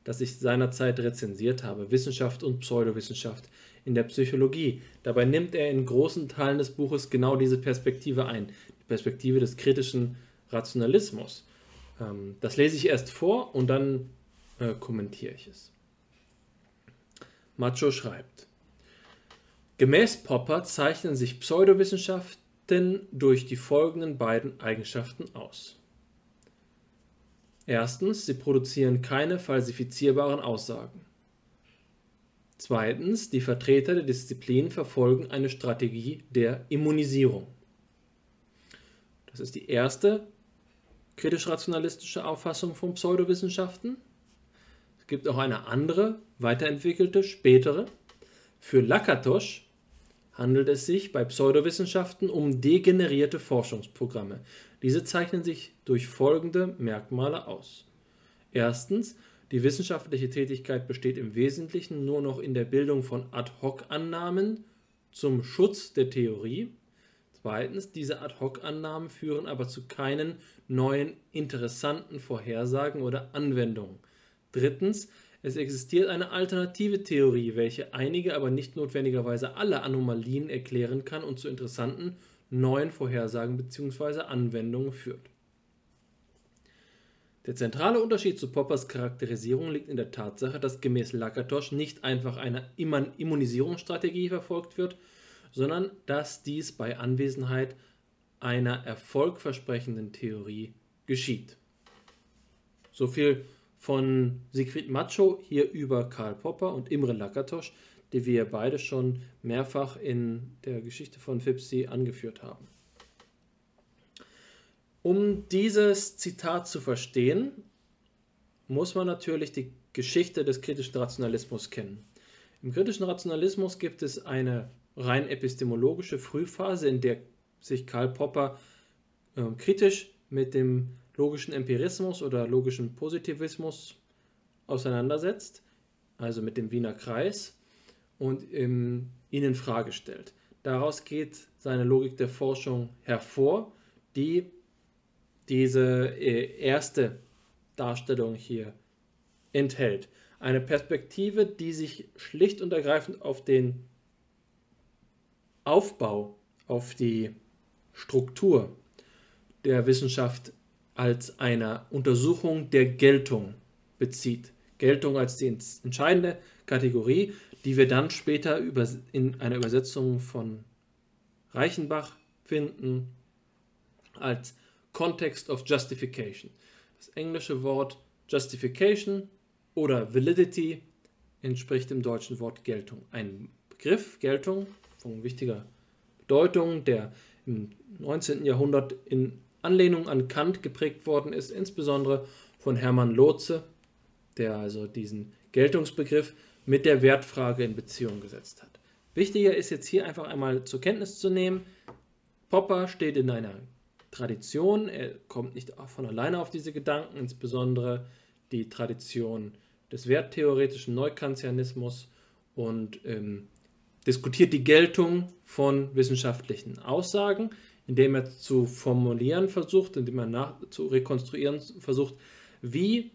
B: das ich seinerzeit rezensiert habe, Wissenschaft und Pseudowissenschaft in der Psychologie. Dabei nimmt er in großen Teilen des Buches genau diese Perspektive ein, die Perspektive des kritischen Rationalismus. Ähm, das lese ich erst vor und dann äh, kommentiere ich es. Macho schreibt, Gemäß Popper zeichnen sich Pseudowissenschaften durch die folgenden beiden Eigenschaften aus. Erstens, sie produzieren keine falsifizierbaren Aussagen. Zweitens, die Vertreter der Disziplin verfolgen eine Strategie der Immunisierung. Das ist die erste kritisch-rationalistische Auffassung von Pseudowissenschaften. Gibt auch eine andere, weiterentwickelte, spätere. Für Lakatosch handelt es sich bei Pseudowissenschaften um degenerierte Forschungsprogramme. Diese zeichnen sich durch folgende Merkmale aus. Erstens, die wissenschaftliche Tätigkeit besteht im Wesentlichen nur noch in der Bildung von Ad-hoc-Annahmen zum Schutz der Theorie. Zweitens, diese Ad-hoc-Annahmen führen aber zu keinen neuen interessanten Vorhersagen oder Anwendungen. Drittens, es existiert eine alternative Theorie, welche einige, aber nicht notwendigerweise alle Anomalien erklären kann und zu interessanten neuen Vorhersagen bzw. Anwendungen führt. Der zentrale Unterschied zu Poppers Charakterisierung liegt in der Tatsache, dass gemäß Lakatosch nicht einfach eine Immunisierungsstrategie verfolgt wird, sondern dass dies bei Anwesenheit einer erfolgversprechenden Theorie geschieht. So viel von Siegfried Macho hier über Karl Popper und Imre Lakatosch, die wir beide schon mehrfach in der Geschichte von Fipsi angeführt haben. Um dieses Zitat zu verstehen, muss man natürlich die Geschichte des kritischen Rationalismus kennen. Im kritischen Rationalismus gibt es eine rein epistemologische Frühphase, in der sich Karl Popper äh, kritisch mit dem logischen Empirismus oder logischen Positivismus auseinandersetzt, also mit dem Wiener Kreis, und ähm, ihn in Frage stellt. Daraus geht seine Logik der Forschung hervor, die diese äh, erste Darstellung hier enthält. Eine Perspektive, die sich schlicht und ergreifend auf den Aufbau, auf die Struktur der Wissenschaft als einer Untersuchung der Geltung bezieht. Geltung als die entscheidende Kategorie, die wir dann später in einer Übersetzung von Reichenbach finden als Context of Justification. Das englische Wort Justification oder Validity entspricht dem deutschen Wort Geltung. Ein Begriff, Geltung, von wichtiger Bedeutung, der im 19. Jahrhundert in Anlehnung an Kant geprägt worden ist, insbesondere von Hermann Lotze, der also diesen Geltungsbegriff mit der Wertfrage in Beziehung gesetzt hat. Wichtiger ist jetzt hier einfach einmal zur Kenntnis zu nehmen, Popper steht in einer Tradition, er kommt nicht von alleine auf diese Gedanken, insbesondere die Tradition des werttheoretischen Neukantianismus und ähm, diskutiert die Geltung von wissenschaftlichen Aussagen, indem er zu formulieren versucht, indem er nach, zu rekonstruieren versucht, wie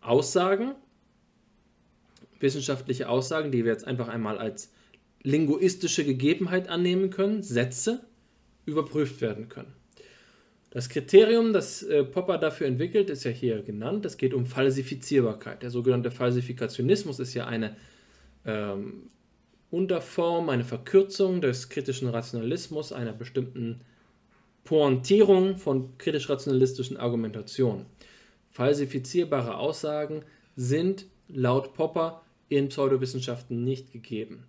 B: Aussagen, wissenschaftliche Aussagen, die wir jetzt einfach einmal als linguistische Gegebenheit annehmen können, Sätze, überprüft werden können. Das Kriterium, das äh, Popper dafür entwickelt, ist ja hier genannt. Es geht um Falsifizierbarkeit. Der sogenannte Falsifikationismus ist ja eine ähm, Unterform, eine Verkürzung des kritischen Rationalismus, einer bestimmten Pointierung von kritisch-rationalistischen Argumentationen. Falsifizierbare Aussagen sind laut Popper in Pseudowissenschaften nicht gegeben.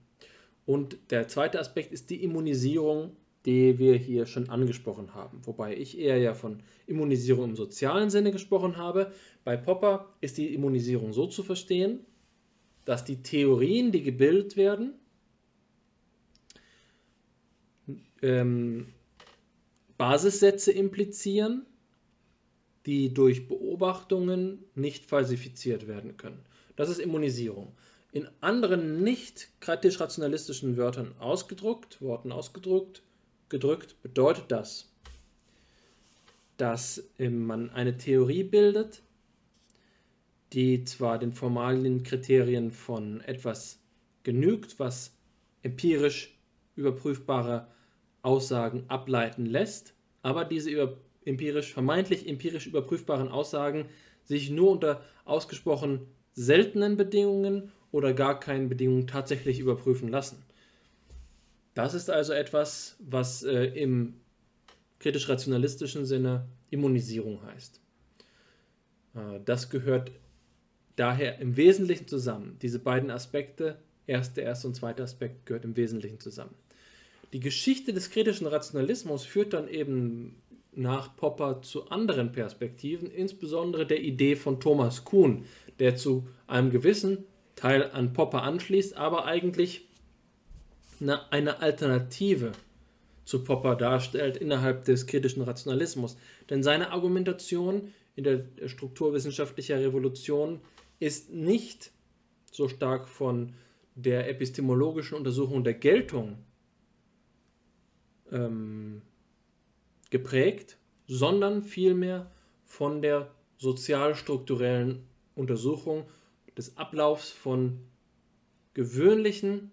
B: Und der zweite Aspekt ist die Immunisierung, die wir hier schon angesprochen haben. Wobei ich eher ja von Immunisierung im sozialen Sinne gesprochen habe. Bei Popper ist die Immunisierung so zu verstehen, dass die Theorien, die gebildet werden, ähm, Basissätze implizieren, die durch Beobachtungen nicht falsifiziert werden können. Das ist Immunisierung. In anderen nicht kritisch-rationalistischen Wörtern ausgedruckt, Worten ausgedruckt, gedrückt, bedeutet das, dass man eine Theorie bildet, die zwar den formalen Kriterien von etwas genügt, was empirisch überprüfbare Aussagen ableiten lässt, aber diese empirisch, vermeintlich empirisch überprüfbaren Aussagen sich nur unter ausgesprochen seltenen Bedingungen oder gar keinen Bedingungen tatsächlich überprüfen lassen. Das ist also etwas, was äh, im kritisch-rationalistischen Sinne Immunisierung heißt. Äh, das gehört daher im Wesentlichen zusammen. Diese beiden Aspekte, erste, erste und zweite Aspekt, gehört im Wesentlichen zusammen. Die Geschichte des kritischen Rationalismus führt dann eben nach Popper zu anderen Perspektiven, insbesondere der Idee von Thomas Kuhn, der zu einem gewissen Teil an Popper anschließt, aber eigentlich eine Alternative zu Popper darstellt innerhalb des kritischen Rationalismus. Denn seine Argumentation in der strukturwissenschaftlicher Revolution ist nicht so stark von der epistemologischen Untersuchung der Geltung ähm, geprägt, sondern vielmehr von der sozialstrukturellen Untersuchung des Ablaufs von gewöhnlichen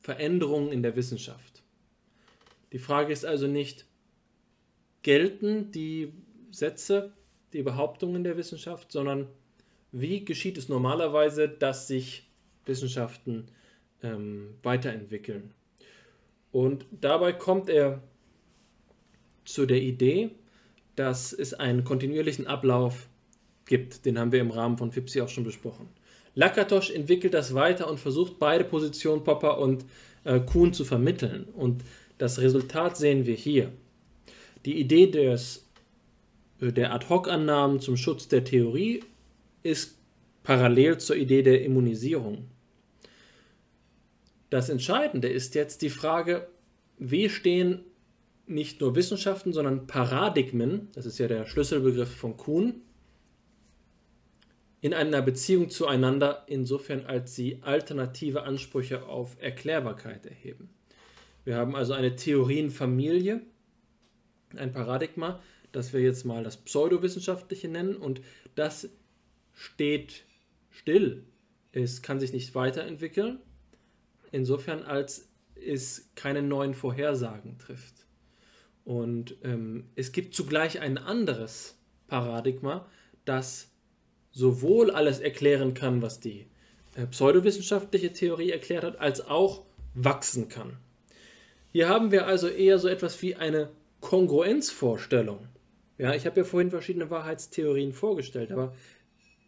B: Veränderungen in der Wissenschaft. Die Frage ist also nicht, gelten die Sätze, die Behauptungen der Wissenschaft, sondern wie geschieht es normalerweise, dass sich Wissenschaften ähm, weiterentwickeln. Und dabei kommt er zu der Idee, dass es einen kontinuierlichen Ablauf gibt. Den haben wir im Rahmen von FIPSI auch schon besprochen. Lakatosch entwickelt das weiter und versucht beide Positionen Popper und äh, Kuhn zu vermitteln. Und das Resultat sehen wir hier. Die Idee des, äh, der Ad-Hoc-Annahmen zum Schutz der Theorie ist parallel zur Idee der Immunisierung. Das Entscheidende ist jetzt die Frage, wie stehen nicht nur Wissenschaften, sondern Paradigmen, das ist ja der Schlüsselbegriff von Kuhn, in einer Beziehung zueinander, insofern als sie alternative Ansprüche auf Erklärbarkeit erheben. Wir haben also eine Theorienfamilie, ein Paradigma, das wir jetzt mal das Pseudowissenschaftliche nennen und das steht still. Es kann sich nicht weiterentwickeln, insofern als es keine neuen Vorhersagen trifft. Und ähm, es gibt zugleich ein anderes Paradigma, das sowohl alles erklären kann, was die äh, pseudowissenschaftliche Theorie erklärt hat, als auch wachsen kann. Hier haben wir also eher so etwas wie eine Kongruenzvorstellung. Ja, ich habe ja vorhin verschiedene Wahrheitstheorien vorgestellt, aber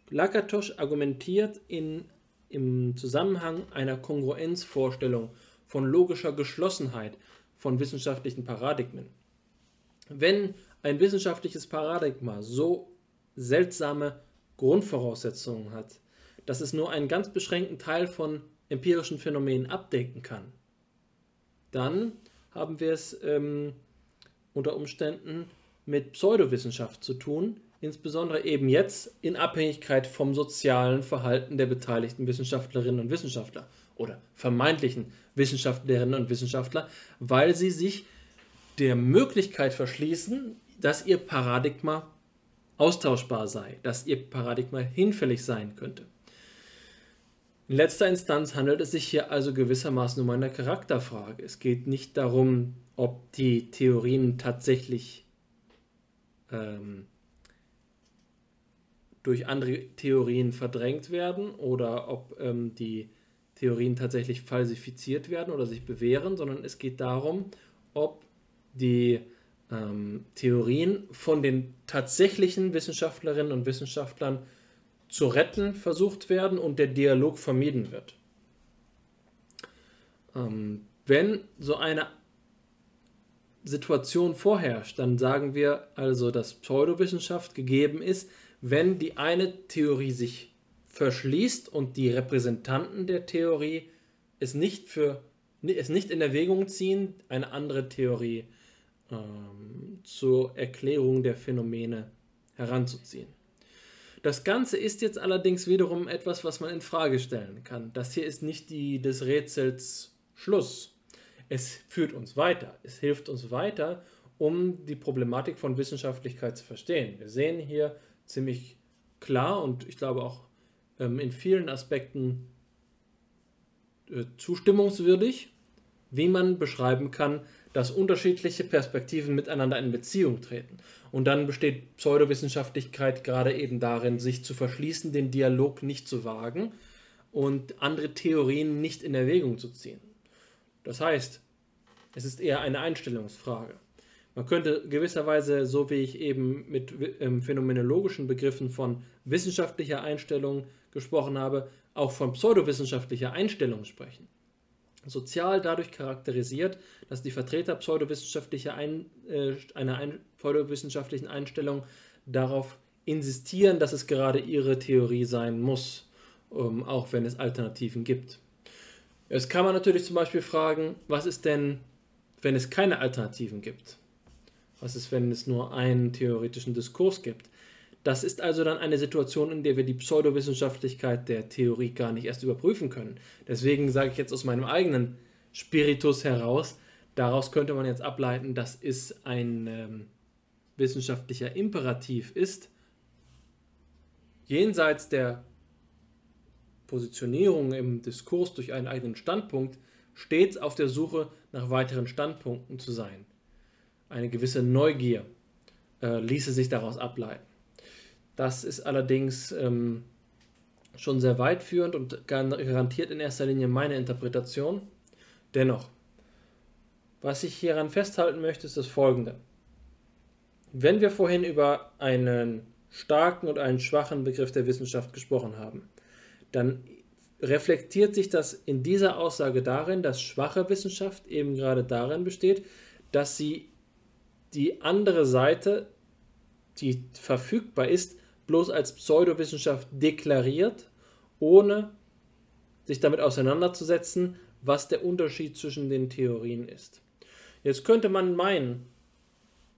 B: Lakatosch argumentiert in, im Zusammenhang einer Kongruenzvorstellung von logischer Geschlossenheit von wissenschaftlichen Paradigmen. Wenn ein wissenschaftliches Paradigma so seltsame Grundvoraussetzungen hat, dass es nur einen ganz beschränkten Teil von empirischen Phänomenen abdecken kann, dann haben wir es ähm, unter Umständen mit Pseudowissenschaft zu tun, insbesondere eben jetzt in Abhängigkeit vom sozialen Verhalten der beteiligten Wissenschaftlerinnen und Wissenschaftler oder vermeintlichen Wissenschaftlerinnen und Wissenschaftler, weil sie sich der Möglichkeit verschließen, dass ihr Paradigma austauschbar sei, dass ihr Paradigma hinfällig sein könnte. In letzter Instanz handelt es sich hier also gewissermaßen um eine Charakterfrage. Es geht nicht darum, ob die Theorien tatsächlich ähm, durch andere Theorien verdrängt werden oder ob ähm, die Theorien tatsächlich falsifiziert werden oder sich bewähren, sondern es geht darum, ob die ähm, Theorien von den tatsächlichen Wissenschaftlerinnen und Wissenschaftlern zu retten versucht werden und der Dialog vermieden wird. Ähm, wenn so eine Situation vorherrscht, dann sagen wir also, dass Pseudowissenschaft gegeben ist, wenn die eine Theorie sich verschließt und die Repräsentanten der Theorie es nicht, für, es nicht in Erwägung ziehen, eine andere Theorie ähm, zur Erklärung der Phänomene heranzuziehen. Das Ganze ist jetzt allerdings wiederum etwas, was man in Frage stellen kann. Das hier ist nicht die des Rätsels Schluss. Es führt uns weiter. Es hilft uns weiter, um die Problematik von Wissenschaftlichkeit zu verstehen. Wir sehen hier ziemlich klar und ich glaube auch ähm, in vielen Aspekten äh, zustimmungswürdig, wie man beschreiben kann, dass unterschiedliche Perspektiven miteinander in Beziehung treten. Und dann besteht Pseudowissenschaftlichkeit gerade eben darin, sich zu verschließen, den Dialog nicht zu wagen und andere Theorien nicht in Erwägung zu ziehen. Das heißt, es ist eher eine Einstellungsfrage. Man könnte gewisserweise, so wie ich eben mit ähm, phänomenologischen Begriffen von wissenschaftlicher Einstellung gesprochen habe, auch von pseudowissenschaftlicher Einstellung sprechen sozial dadurch charakterisiert, dass die Vertreter pseudowissenschaftlicher ein, äh, einer ein, pseudowissenschaftlichen Einstellung darauf insistieren, dass es gerade ihre Theorie sein muss, ähm, auch wenn es Alternativen gibt. Jetzt kann man natürlich zum Beispiel fragen, was ist denn, wenn es keine Alternativen gibt? Was ist, wenn es nur einen theoretischen Diskurs gibt? Das ist also dann eine Situation, in der wir die Pseudowissenschaftlichkeit der Theorie gar nicht erst überprüfen können. Deswegen sage ich jetzt aus meinem eigenen Spiritus heraus, daraus könnte man jetzt ableiten, dass es ein ähm, wissenschaftlicher Imperativ ist, jenseits der Positionierung im Diskurs durch einen eigenen Standpunkt stets auf der Suche nach weiteren Standpunkten zu sein. Eine gewisse Neugier äh, ließe sich daraus ableiten. Das ist allerdings ähm, schon sehr weitführend und garantiert in erster Linie meine Interpretation. Dennoch, was ich hieran festhalten möchte, ist das folgende. Wenn wir vorhin über einen starken und einen schwachen Begriff der Wissenschaft gesprochen haben, dann reflektiert sich das in dieser Aussage darin, dass schwache Wissenschaft eben gerade darin besteht, dass sie die andere Seite, die verfügbar ist, bloß als Pseudowissenschaft deklariert, ohne sich damit auseinanderzusetzen, was der Unterschied zwischen den Theorien ist. Jetzt könnte man meinen,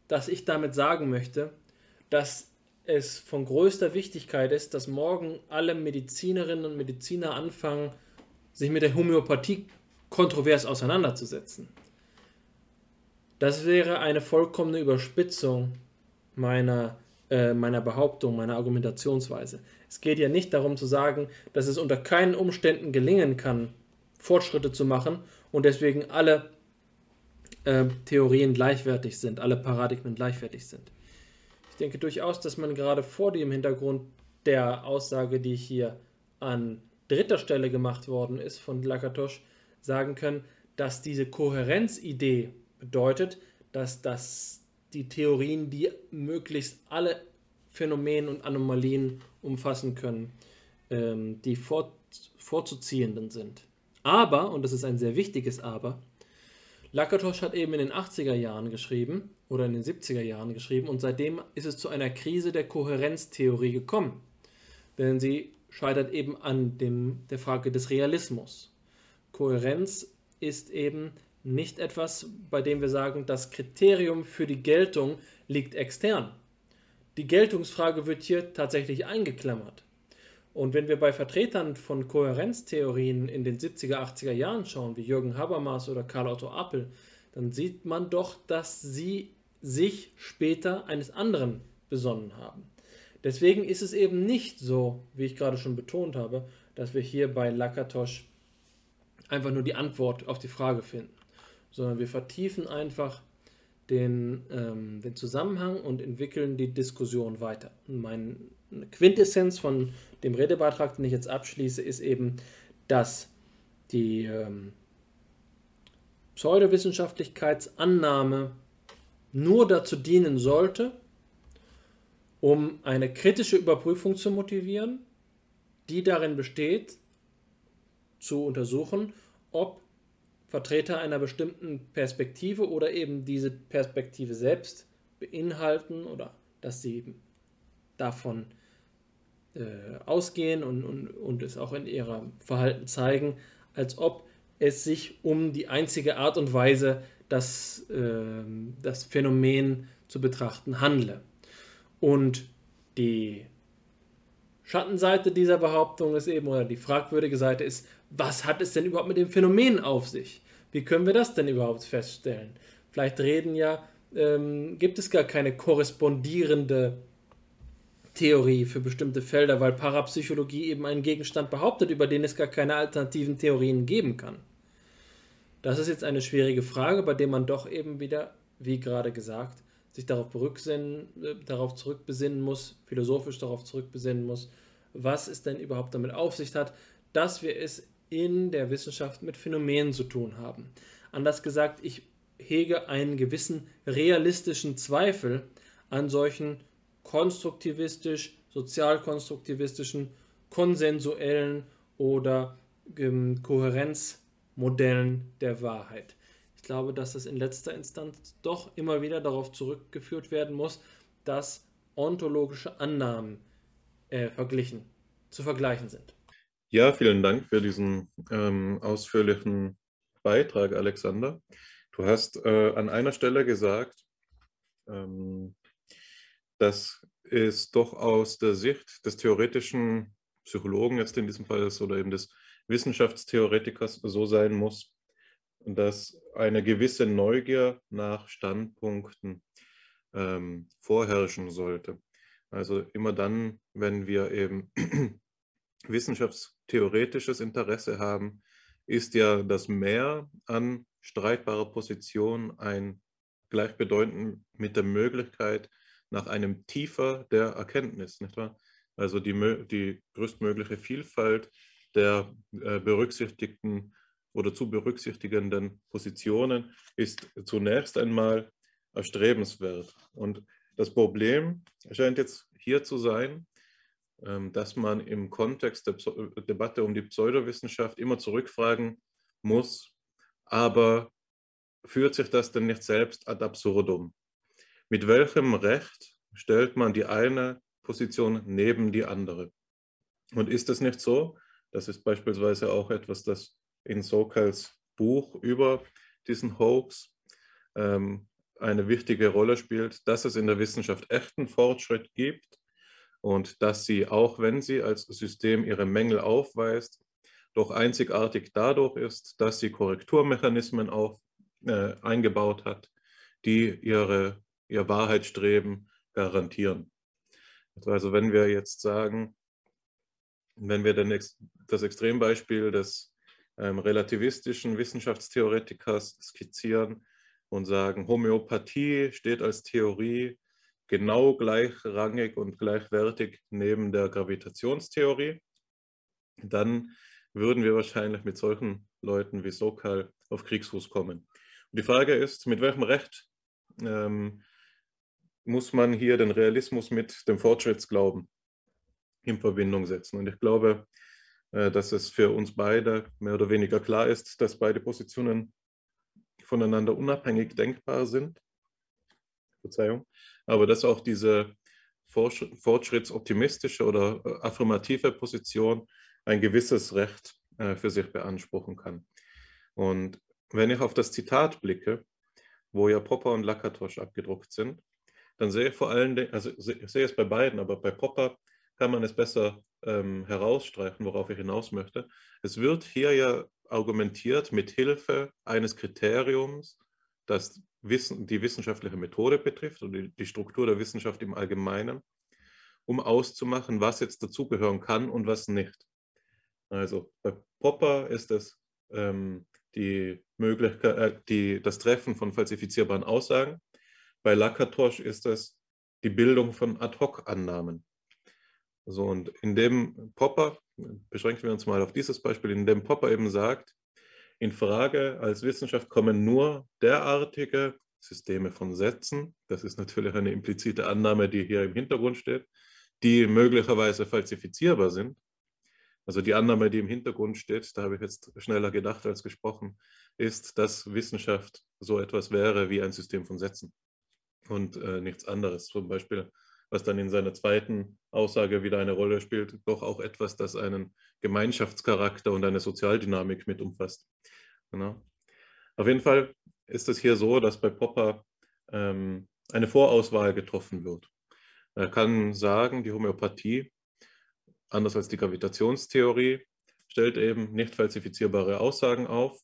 B: dass ich damit sagen möchte, dass es von größter Wichtigkeit ist, dass morgen alle Medizinerinnen und Mediziner anfangen, sich mit der Homöopathie kontrovers auseinanderzusetzen. Das wäre eine vollkommene Überspitzung meiner äh, meiner Behauptung, meiner Argumentationsweise. Es geht ja nicht darum zu sagen, dass es unter keinen Umständen gelingen kann, Fortschritte zu machen und deswegen alle äh, Theorien gleichwertig sind, alle Paradigmen gleichwertig sind. Ich denke durchaus, dass man gerade vor dem Hintergrund der Aussage, die hier an dritter Stelle gemacht worden ist von Lakatosch, sagen können, dass diese Kohärenzidee bedeutet, dass das die Theorien, die möglichst alle Phänomene und Anomalien umfassen können, ähm, die vor, vorzuziehenden sind. Aber, und das ist ein sehr wichtiges Aber, Lakatosch hat eben in den 80er Jahren geschrieben oder in den 70er Jahren geschrieben und seitdem ist es zu einer Krise der Kohärenztheorie gekommen. Denn sie scheitert eben an dem, der Frage des Realismus. Kohärenz ist eben nicht etwas, bei dem wir sagen, das Kriterium für die Geltung liegt extern. Die Geltungsfrage wird hier tatsächlich eingeklammert. Und wenn wir bei Vertretern von Kohärenztheorien in den 70er, 80er Jahren schauen, wie Jürgen Habermas oder Karl Otto Appel, dann sieht man doch, dass sie sich später eines anderen besonnen haben. Deswegen ist es eben nicht so, wie ich gerade schon betont habe, dass wir hier bei Lakatosch einfach nur die Antwort auf die Frage finden, sondern wir vertiefen einfach den, ähm, den Zusammenhang und entwickeln die Diskussion weiter. Meine Quintessenz von dem Redebeitrag, den ich jetzt abschließe, ist eben, dass die ähm, Pseudowissenschaftlichkeitsannahme nur dazu dienen sollte, um eine kritische Überprüfung zu motivieren, die darin besteht, zu untersuchen, ob Vertreter einer bestimmten Perspektive oder eben diese Perspektive selbst beinhalten oder dass sie davon äh, ausgehen und, und, und es auch in ihrem Verhalten zeigen, als ob es sich um die einzige Art und Weise, das, äh, das Phänomen zu betrachten, handle. Und die Schattenseite dieser Behauptung ist eben, oder die fragwürdige Seite ist, was hat es denn überhaupt mit dem Phänomen auf sich? Wie können wir das denn überhaupt feststellen? Vielleicht reden ja, ähm, gibt es gar keine korrespondierende Theorie für bestimmte Felder, weil Parapsychologie eben einen Gegenstand behauptet, über den es gar keine alternativen Theorien geben kann. Das ist jetzt eine schwierige Frage, bei der man doch eben wieder, wie gerade gesagt, sich darauf, äh, darauf zurückbesinnen muss, philosophisch darauf zurückbesinnen muss, was es denn überhaupt damit auf sich hat, dass wir es in der Wissenschaft mit Phänomenen zu tun haben. Anders gesagt, ich hege einen gewissen realistischen Zweifel an solchen konstruktivistisch, sozialkonstruktivistischen, konsensuellen oder ähm, Kohärenzmodellen der Wahrheit. Ich glaube, dass es in letzter Instanz doch immer wieder darauf zurückgeführt werden muss, dass ontologische Annahmen äh, verglichen, zu vergleichen sind.
C: Ja, vielen Dank für diesen ähm, ausführlichen Beitrag, Alexander. Du hast äh, an einer Stelle gesagt, ähm, dass es doch aus der Sicht des theoretischen Psychologen jetzt in diesem Fall ist oder eben des Wissenschaftstheoretikers so sein muss, dass eine gewisse Neugier nach Standpunkten ähm, vorherrschen sollte. Also immer dann, wenn wir eben wissenschaftstheoretisches Interesse haben, ist ja das Mehr an streitbarer Position ein gleichbedeutend mit der Möglichkeit nach einem Tiefer der Erkenntnis, nicht wahr? Also die, die größtmögliche Vielfalt der äh, berücksichtigten oder zu berücksichtigenden Positionen ist zunächst einmal erstrebenswert. Und das Problem scheint jetzt hier zu sein, dass man im Kontext der Debatte um die Pseudowissenschaft immer zurückfragen muss, aber führt sich das denn nicht selbst ad absurdum? Mit welchem Recht stellt man die eine Position neben die andere? Und ist es nicht so, das ist beispielsweise auch etwas, das in Sokals Buch über diesen Hoax ähm, eine wichtige Rolle spielt, dass es in der Wissenschaft echten Fortschritt gibt und dass sie, auch wenn sie als System ihre Mängel aufweist, doch einzigartig dadurch ist, dass sie Korrekturmechanismen auf, äh, eingebaut hat, die ihre, ihr Wahrheitsstreben garantieren. Also wenn wir jetzt sagen, wenn wir das Extrembeispiel des ähm, relativistischen Wissenschaftstheoretikers skizzieren und sagen, Homöopathie steht als Theorie genau gleichrangig und gleichwertig neben der Gravitationstheorie, dann würden wir wahrscheinlich mit solchen Leuten wie Sokal auf Kriegsfuß kommen. Und die Frage ist, mit welchem Recht ähm, muss man hier den Realismus mit dem Fortschrittsglauben in Verbindung setzen? Und ich glaube, äh, dass es für uns beide mehr oder weniger klar ist, dass beide Positionen voneinander unabhängig denkbar sind. Verzeihung. Aber dass auch diese fortschrittsoptimistische oder äh, affirmative Position ein gewisses Recht äh, für sich beanspruchen kann. Und wenn ich auf das Zitat blicke, wo ja Popper und Lakatosch abgedruckt sind, dann sehe ich vor allen Dingen, also ich sehe es bei beiden, aber bei Popper kann man es besser ähm, herausstreichen, worauf ich hinaus möchte. Es wird hier ja argumentiert mit Hilfe eines Kriteriums, das Wissen, die wissenschaftliche Methode betrifft und die, Struktur der Wissenschaft im Allgemeinen, um auszumachen, was jetzt dazugehören kann und was nicht. Also bei Popper ist es ähm, die Möglichkeit, äh, die, das Treffen von falsifizierbaren Aussagen. Bei Lakatosch ist es die Bildung von Ad-Hoc-Annahmen. So, und in dem Popper, beschränken wir uns mal auf dieses Beispiel, in dem Popper eben sagt, in Frage als Wissenschaft kommen nur derartige Systeme von Sätzen, das ist natürlich eine implizite Annahme, die hier im Hintergrund steht, die möglicherweise falsifizierbar sind. Also die Annahme, die im Hintergrund steht, da habe ich jetzt schneller gedacht als gesprochen, ist, dass Wissenschaft so etwas wäre wie ein System von Sätzen und äh, nichts anderes. Zum Beispiel, was dann in seiner zweiten Aussage wieder eine Rolle spielt, doch auch etwas, das einen Gemeinschaftscharakter und eine Sozialdynamik mit umfasst. Genau. Auf jeden Fall ist es hier so, dass bei Popper ähm, eine Vorauswahl getroffen wird. Er kann sagen, die Homöopathie anders als die Gravitationstheorie, stellt eben nicht falsifizierbare Aussagen auf,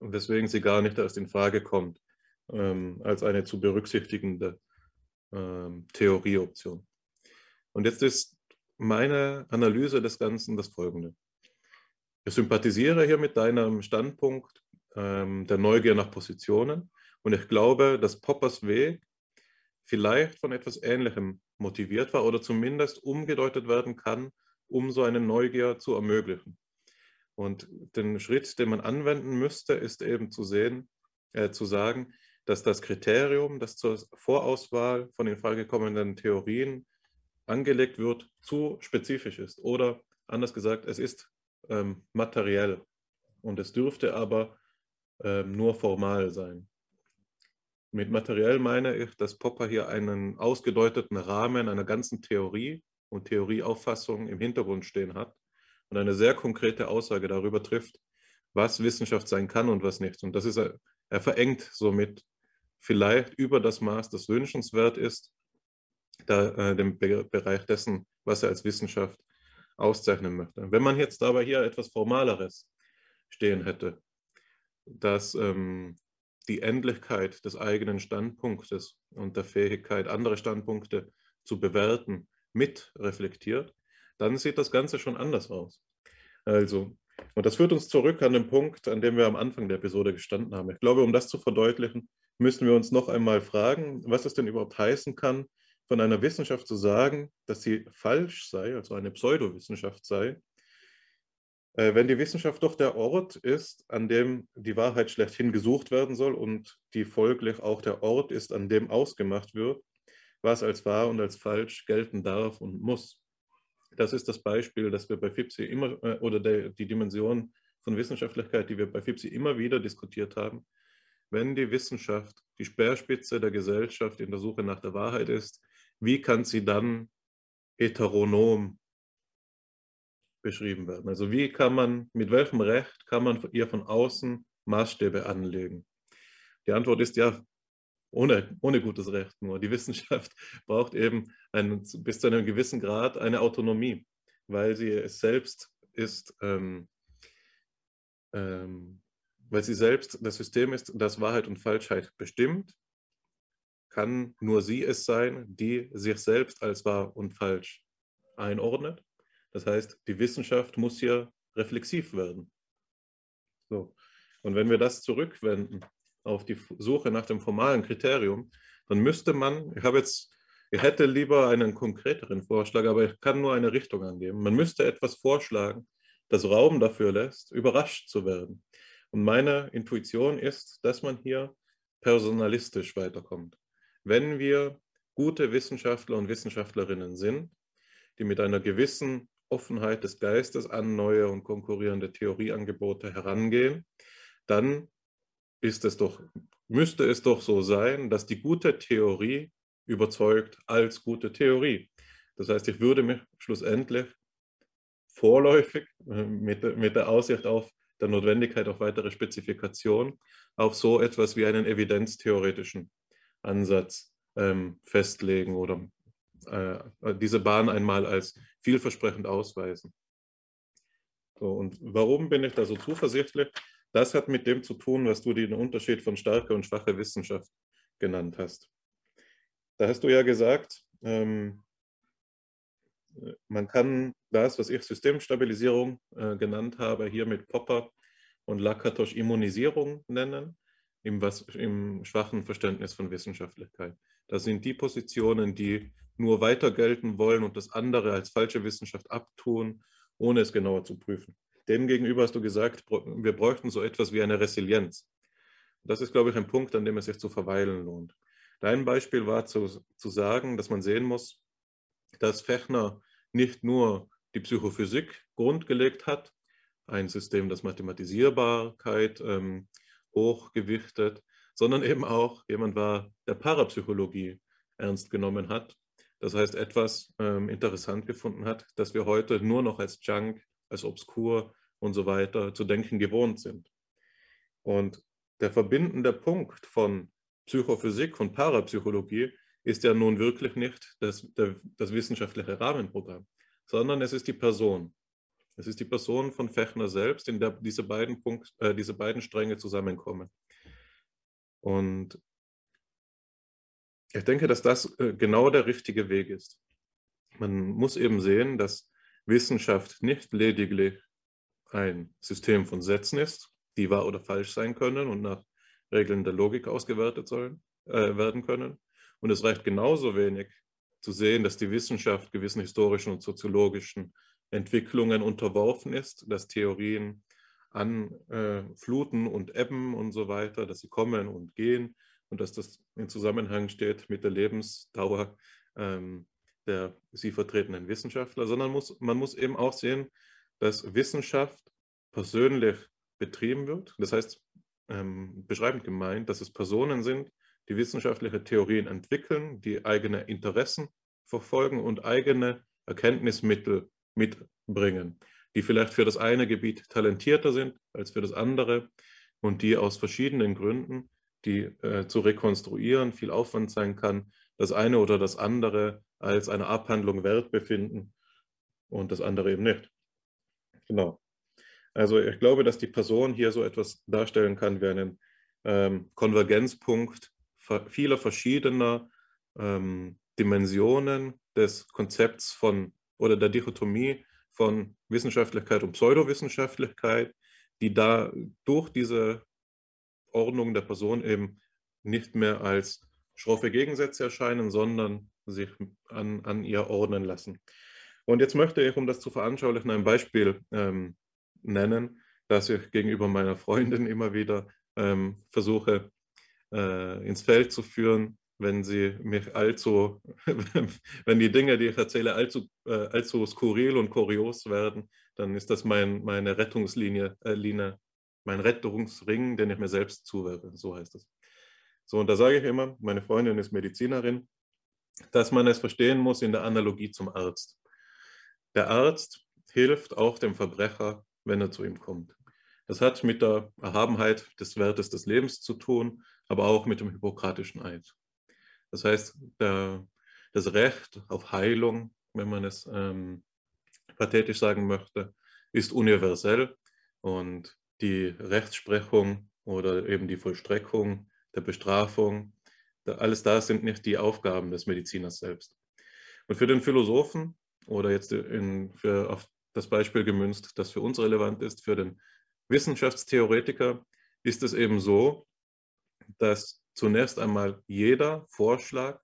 C: weswegen sie gar nicht erst in Frage kommt ähm, als eine zu berücksichtigende ähm, Theorieoption. Und jetzt ist meine Analyse des Ganzen das folgende. Ich sympathisiere hier mit deinem Standpunkt ähm, der Neugier nach Positionen und ich glaube, dass Poppers Weg vielleicht von etwas Ähnlichem motiviert war oder zumindest umgedeutet werden kann, um so eine Neugier zu ermöglichen. Und den Schritt, den man anwenden müsste, ist eben zu sehen, äh, zu sagen, dass das Kriterium, das zur Vorauswahl von in Frage kommenden Theorien angelegt wird, zu spezifisch ist. Oder anders gesagt, es ist ähm, materiell und es dürfte aber ähm, nur formal sein. Mit materiell meine ich, dass Popper hier einen ausgedeuteten Rahmen einer ganzen Theorie und Theorieauffassung im Hintergrund stehen hat und eine sehr konkrete Aussage darüber trifft, was Wissenschaft sein kann und was nicht. Und das ist, er verengt somit vielleicht über das Maß, das wünschenswert ist, da, äh, den Be Bereich dessen, was er als Wissenschaft auszeichnen möchte. Wenn man jetzt aber hier etwas Formaleres stehen hätte, dass ähm, die Endlichkeit des eigenen Standpunktes und der Fähigkeit, andere Standpunkte zu bewerten, mit reflektiert, dann sieht das Ganze schon anders aus. Also, und das führt uns zurück an den Punkt, an dem wir am Anfang der Episode gestanden haben. Ich glaube, um das zu verdeutlichen, müssen wir uns noch einmal fragen, was es denn überhaupt heißen kann, von einer Wissenschaft zu sagen, dass sie falsch sei, also eine Pseudowissenschaft sei, äh, wenn die Wissenschaft doch der Ort ist, an dem die Wahrheit schlechthin gesucht werden soll und die folglich auch der Ort ist, an dem ausgemacht wird, was als wahr und als falsch gelten darf und muss. Das ist das Beispiel, das wir bei FIPSI immer, äh, oder der, die Dimension von Wissenschaftlichkeit, die wir bei FIPSI immer wieder diskutiert haben. Wenn die Wissenschaft die Speerspitze der Gesellschaft in der Suche nach der Wahrheit ist, wie kann sie dann heteronom beschrieben werden. Also wie kann man, mit welchem Recht kann man ihr von außen Maßstäbe anlegen? Die Antwort ist ja, ohne, ohne gutes Recht nur. Die Wissenschaft [LAUGHS] braucht eben einen, bis zu einem gewissen Grad eine Autonomie, weil sie es selbst ist, ähm, ähm, weil sie selbst das System ist, das Wahrheit und Falschheit bestimmt, kann nur sie es sein, die sich selbst als wahr und falsch einordnet das heißt, die Wissenschaft muss hier reflexiv werden. So. Und wenn wir das zurückwenden auf die Suche nach dem formalen Kriterium, dann müsste man, ich habe jetzt, ich hätte lieber einen konkreteren Vorschlag, aber ich kann nur eine Richtung angeben. Man müsste etwas vorschlagen, das Raum dafür lässt, überrascht zu werden. Und meine Intuition ist, dass man hier personalistisch weiterkommt. Wenn wir gute Wissenschaftler und Wissenschaftlerinnen sind, die mit einer gewissen Offenheit des Geistes an neue und konkurrierende Theorieangebote herangehen, dann ist es doch, müsste es doch so sein, dass die gute Theorie überzeugt als gute Theorie. Das heißt, ich würde mich schlussendlich vorläufig äh, mit, mit der Aussicht auf der Notwendigkeit auf weitere Spezifikation auf so etwas wie einen evidenztheoretischen Ansatz ähm, festlegen oder äh, diese Bahn einmal als vielversprechend ausweisen. So, und warum bin ich da so zuversichtlich? Das hat mit dem zu tun, was du den Unterschied von starker und schwacher Wissenschaft genannt hast. Da hast du ja gesagt, ähm, man kann das, was ich Systemstabilisierung äh, genannt habe, hier mit Popper und Lakatosch Immunisierung nennen, im, was, im schwachen Verständnis von Wissenschaftlichkeit. Das sind die Positionen, die nur weiter gelten wollen und das andere als falsche Wissenschaft abtun, ohne es genauer zu prüfen. Demgegenüber hast du gesagt, wir bräuchten so etwas wie eine Resilienz. Das ist, glaube ich, ein Punkt, an dem es sich zu verweilen lohnt. Dein Beispiel war zu, zu sagen, dass man sehen muss, dass Fechner nicht nur die Psychophysik grundgelegt hat, ein System, das Mathematisierbarkeit ähm, hochgewichtet, sondern eben auch jemand war, der Parapsychologie ernst genommen hat. Das heißt, etwas ähm, interessant gefunden hat, dass wir heute nur noch als Junk, als obskur und so weiter zu denken gewohnt sind. Und der verbindende Punkt von Psychophysik und Parapsychologie ist ja nun wirklich nicht das, der, das wissenschaftliche Rahmenprogramm, sondern es ist die Person. Es ist die Person von Fechner selbst, in der diese beiden, Punkt, äh, diese beiden Stränge zusammenkommen. Und ich denke, dass das äh, genau der richtige Weg ist. Man muss eben sehen, dass Wissenschaft nicht lediglich ein System von Sätzen ist, die wahr oder falsch sein können und nach Regeln der Logik ausgewertet sollen, äh, werden können, und es reicht genauso wenig zu sehen, dass die Wissenschaft gewissen historischen und soziologischen Entwicklungen unterworfen ist, dass Theorien anfluten äh, und ebben und so weiter, dass sie kommen und gehen und dass das in Zusammenhang steht mit der Lebensdauer ähm, der sie vertretenen Wissenschaftler, sondern muss, man muss eben auch sehen, dass Wissenschaft persönlich betrieben wird. Das heißt, ähm, beschreibend gemeint, dass es Personen sind, die wissenschaftliche Theorien entwickeln, die eigene Interessen verfolgen und eigene Erkenntnismittel mitbringen, die vielleicht für das eine Gebiet talentierter sind als für das andere und die aus verschiedenen Gründen, die äh, zu rekonstruieren viel Aufwand sein kann, das eine oder das andere als eine Abhandlung wert befinden und das andere eben nicht. Genau. Also ich glaube, dass die Person hier so etwas darstellen kann wie einen ähm, Konvergenzpunkt vieler verschiedener ähm, Dimensionen des Konzepts von oder der Dichotomie von Wissenschaftlichkeit und Pseudowissenschaftlichkeit, die da durch diese Ordnung der Person eben nicht mehr als schroffe Gegensätze erscheinen, sondern sich an, an ihr ordnen lassen. Und jetzt möchte ich, um das zu veranschaulichen, ein Beispiel ähm, nennen, das ich gegenüber meiner Freundin immer wieder ähm, versuche äh, ins Feld zu führen, wenn sie mich allzu, [LAUGHS] wenn die Dinge, die ich erzähle, allzu, äh, allzu skurril und kurios werden, dann ist das mein, meine Rettungslinie, äh, Linie, mein Rettungsring, den ich mir selbst zuwerfe. So heißt es. So, und da sage ich immer, meine Freundin ist Medizinerin, dass man es verstehen muss in der Analogie zum Arzt. Der Arzt hilft auch dem Verbrecher, wenn er zu ihm kommt. Das hat mit der Erhabenheit des Wertes des Lebens zu tun, aber auch mit dem hippokratischen Eid. Das heißt, der, das Recht auf Heilung, wenn man es ähm, pathetisch sagen möchte, ist universell und die Rechtsprechung oder eben die Vollstreckung der Bestrafung, alles das sind nicht die Aufgaben des Mediziners selbst. Und für den Philosophen oder jetzt in, für, auf das Beispiel gemünzt, das für uns relevant ist, für den Wissenschaftstheoretiker ist es eben so, dass zunächst einmal jeder Vorschlag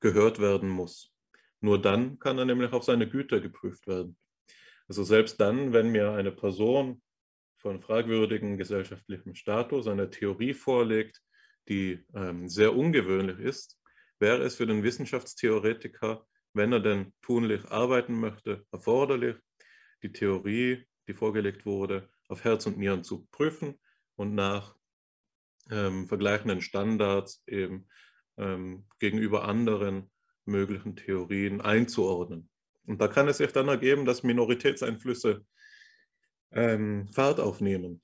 C: gehört werden muss. Nur dann kann er nämlich auf seine Güter geprüft werden. Also selbst dann, wenn mir eine Person von fragwürdigem gesellschaftlichem Status eine Theorie vorlegt, die ähm, sehr ungewöhnlich ist, wäre es für den Wissenschaftstheoretiker, wenn er denn tunlich arbeiten möchte, erforderlich, die Theorie, die vorgelegt wurde, auf Herz und Nieren zu prüfen und nach ähm, vergleichenden Standards eben ähm, gegenüber anderen möglichen Theorien einzuordnen. Und da kann es sich dann ergeben, dass Minoritätseinflüsse ähm, Fahrt aufnehmen.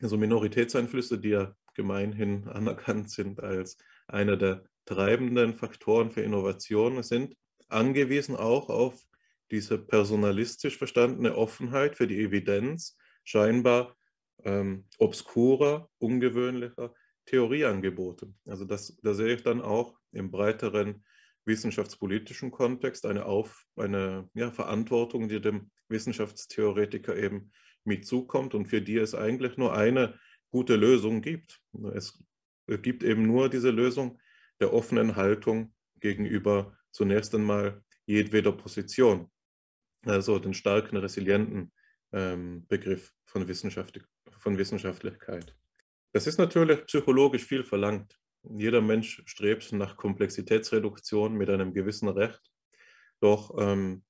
C: Also Minoritätseinflüsse, die ja gemeinhin [LAUGHS] anerkannt sind als einer der treibenden Faktoren für Innovation, sind angewiesen auch auf diese personalistisch verstandene Offenheit für die Evidenz scheinbar ähm, obskurer, ungewöhnlicher Theorieangebote. Also das, da sehe ich dann auch im breiteren wissenschaftspolitischen Kontext eine, Auf, eine ja, Verantwortung, die dem Wissenschaftstheoretiker eben mit zukommt und für die es eigentlich nur eine gute Lösung gibt. Es gibt eben nur diese Lösung der offenen Haltung gegenüber zunächst einmal jedweder Position, also den starken, resilienten ähm, Begriff von, Wissenschaft, von Wissenschaftlichkeit. Das ist natürlich psychologisch viel verlangt. Jeder Mensch strebt nach Komplexitätsreduktion mit einem gewissen Recht. Doch ähm,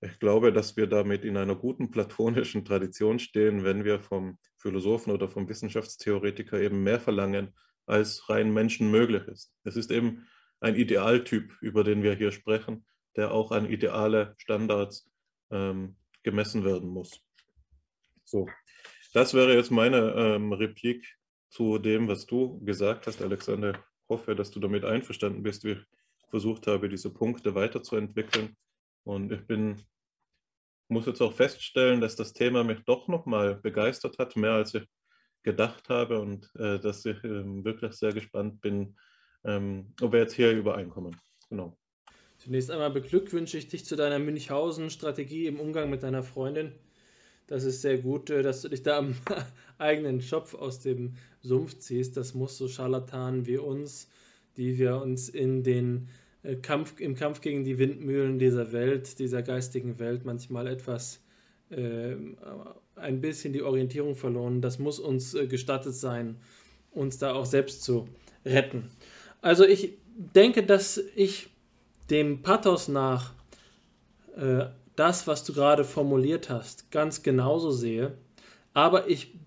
C: ich glaube, dass wir damit in einer guten platonischen Tradition stehen, wenn wir vom Philosophen oder vom Wissenschaftstheoretiker eben mehr verlangen, als rein Menschen möglich ist. Es ist eben ein Idealtyp, über den wir hier sprechen, der auch an ideale Standards ähm, gemessen werden muss. So, das wäre jetzt meine ähm, Replik zu dem, was du gesagt hast, Alexander. Ich hoffe, dass du damit einverstanden bist, wie ich versucht habe, diese Punkte weiterzuentwickeln. Und ich bin, muss jetzt auch feststellen, dass das Thema mich doch nochmal begeistert hat, mehr als ich gedacht habe und äh, dass ich äh, wirklich sehr gespannt bin, ähm, ob wir jetzt hier übereinkommen. Genau.
B: Zunächst einmal beglückwünsche ich dich zu deiner Münchhausen-Strategie im Umgang mit deiner Freundin. Das ist sehr gut, äh, dass du dich da am [LAUGHS] eigenen Schopf aus dem Sumpf ziehst. Das muss so Scharlatanen wie uns, die wir uns in den äh, Kampf, im Kampf gegen die Windmühlen dieser Welt, dieser geistigen Welt manchmal etwas äh, ein bisschen die Orientierung verloren. Das muss uns äh, gestattet sein, uns da auch selbst zu retten. Also ich denke, dass ich dem Pathos nach äh, das, was du gerade formuliert hast, ganz genauso sehe. Aber ich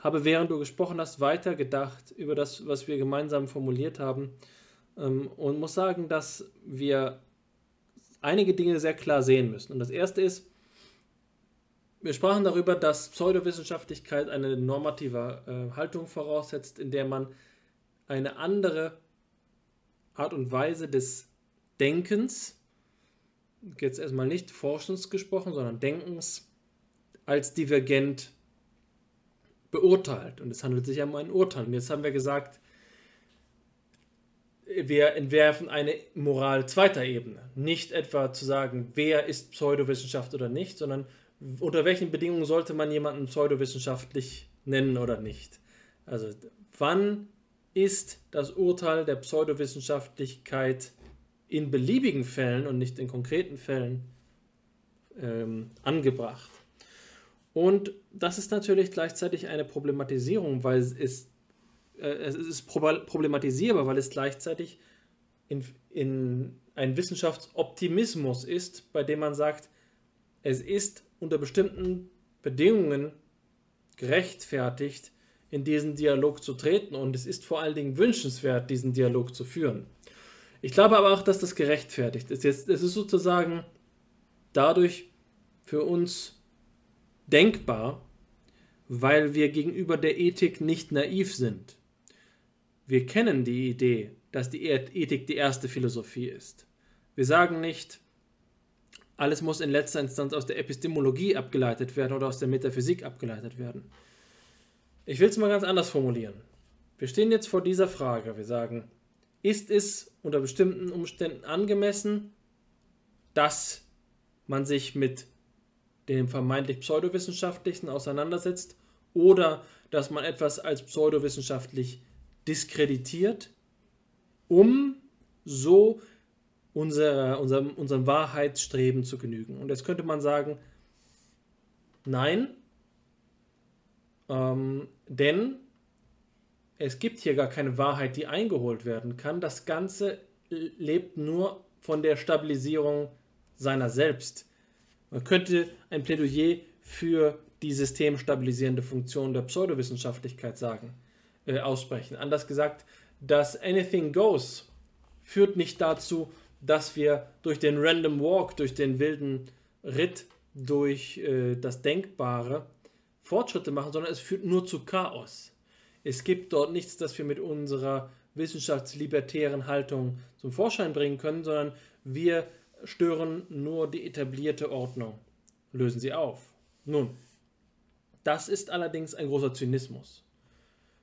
B: habe, während du gesprochen hast, weiter gedacht über das, was wir gemeinsam formuliert haben ähm, und muss sagen, dass wir einige Dinge sehr klar sehen müssen. Und das erste ist, wir sprachen darüber, dass Pseudowissenschaftlichkeit eine normative äh, Haltung voraussetzt, in der man eine andere Art und Weise des Denkens, jetzt erstmal nicht Forschens gesprochen, sondern Denkens, als divergent beurteilt. Und es handelt sich um ein Urteil. Und jetzt haben wir gesagt, wir entwerfen eine Moral zweiter Ebene. Nicht etwa zu sagen, wer ist Pseudowissenschaft oder nicht, sondern unter welchen Bedingungen sollte man jemanden pseudowissenschaftlich nennen oder nicht? Also wann ist das Urteil der Pseudowissenschaftlichkeit in beliebigen Fällen und nicht in konkreten Fällen ähm, angebracht? Und das ist natürlich gleichzeitig eine Problematisierung, weil es, ist, äh, es ist problematisierbar, weil es gleichzeitig in, in ein Wissenschaftsoptimismus ist, bei dem man sagt, es ist unter bestimmten Bedingungen gerechtfertigt, in diesen Dialog zu treten und es ist vor allen Dingen wünschenswert, diesen Dialog zu führen. Ich glaube aber auch, dass das gerechtfertigt ist. Jetzt, es ist sozusagen dadurch für uns denkbar, weil wir gegenüber der Ethik nicht naiv sind. Wir kennen die Idee, dass die Ethik die erste Philosophie ist. Wir sagen nicht, alles muss in letzter Instanz aus der Epistemologie abgeleitet werden oder aus der Metaphysik abgeleitet werden. Ich will es mal ganz anders formulieren. Wir stehen jetzt vor dieser Frage. Wir sagen, ist es unter bestimmten Umständen angemessen, dass man sich mit dem vermeintlich pseudowissenschaftlichen auseinandersetzt oder dass man etwas als pseudowissenschaftlich diskreditiert, um so unsere, unserem, unserem Wahrheitsstreben zu genügen. Und jetzt könnte man sagen, nein, ähm, denn es gibt hier gar keine Wahrheit, die eingeholt werden kann. Das Ganze lebt nur von der Stabilisierung seiner selbst. Man könnte ein Plädoyer für die systemstabilisierende Funktion der Pseudowissenschaftlichkeit sagen, äh, aussprechen. Anders gesagt, das Anything Goes führt nicht dazu, dass wir durch den Random Walk, durch den wilden Ritt, durch äh, das Denkbare Fortschritte machen, sondern es führt nur zu Chaos. Es gibt dort nichts, das wir mit unserer wissenschaftslibertären Haltung zum Vorschein bringen können, sondern wir stören nur die etablierte Ordnung, lösen sie auf. Nun, das ist allerdings ein großer Zynismus.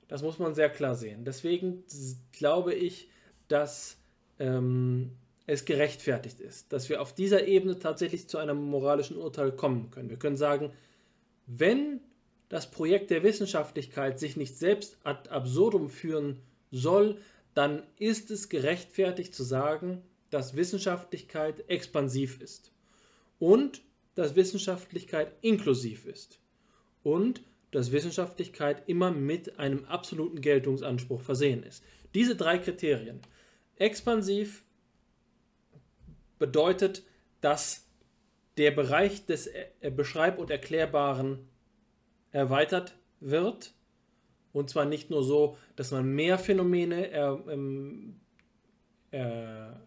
B: Das muss man sehr klar sehen. Deswegen glaube ich, dass ähm, es gerechtfertigt ist, dass wir auf dieser Ebene tatsächlich zu einem moralischen Urteil kommen können. Wir können sagen, wenn das Projekt der Wissenschaftlichkeit sich nicht selbst ad absurdum führen soll, dann ist es gerechtfertigt zu sagen, dass Wissenschaftlichkeit expansiv ist und dass Wissenschaftlichkeit inklusiv ist und dass Wissenschaftlichkeit immer mit einem absoluten Geltungsanspruch versehen ist. Diese drei Kriterien, expansiv, bedeutet, dass der Bereich des Beschreib- und Erklärbaren erweitert wird. Und zwar nicht nur so, dass man mehr Phänomene er, ähm, er,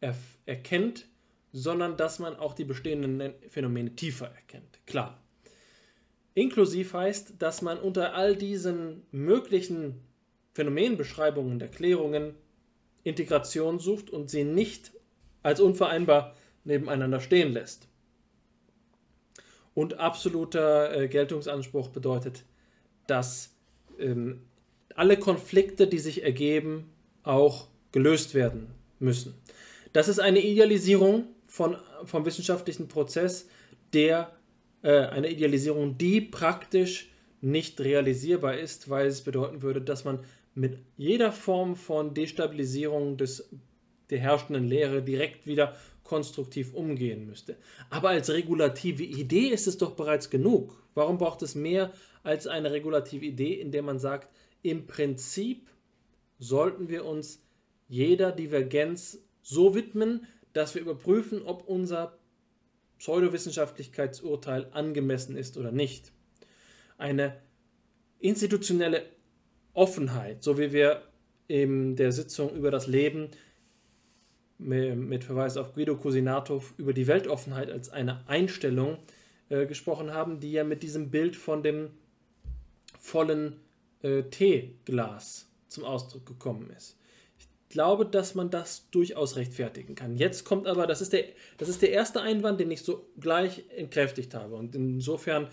B: er, erkennt, sondern dass man auch die bestehenden Phänomene tiefer erkennt. Klar. Inklusiv heißt, dass man unter all diesen möglichen Phänomenbeschreibungen und Erklärungen Integration sucht und sie nicht als unvereinbar nebeneinander stehen lässt. Und absoluter äh, Geltungsanspruch bedeutet, dass ähm, alle Konflikte, die sich ergeben, auch gelöst werden müssen. Das ist eine Idealisierung von, vom wissenschaftlichen Prozess, der äh, eine Idealisierung, die praktisch nicht realisierbar ist, weil es bedeuten würde, dass man mit jeder Form von Destabilisierung des der herrschenden Lehre direkt wieder konstruktiv umgehen müsste. Aber als regulative Idee ist es doch bereits genug. Warum braucht es mehr als eine regulative Idee, in der man sagt, im Prinzip sollten wir uns jeder Divergenz so widmen, dass wir überprüfen, ob unser Pseudowissenschaftlichkeitsurteil angemessen ist oder nicht. Eine institutionelle Offenheit, so wie wir in der Sitzung über das Leben mit Verweis auf Guido Cusinato über die Weltoffenheit als eine Einstellung äh, gesprochen haben, die ja mit diesem Bild von dem vollen äh, Teeglas zum Ausdruck gekommen ist. Ich glaube, dass man das durchaus rechtfertigen kann. Jetzt kommt aber, das ist der, das ist der erste Einwand, den ich so gleich entkräftigt habe. Und insofern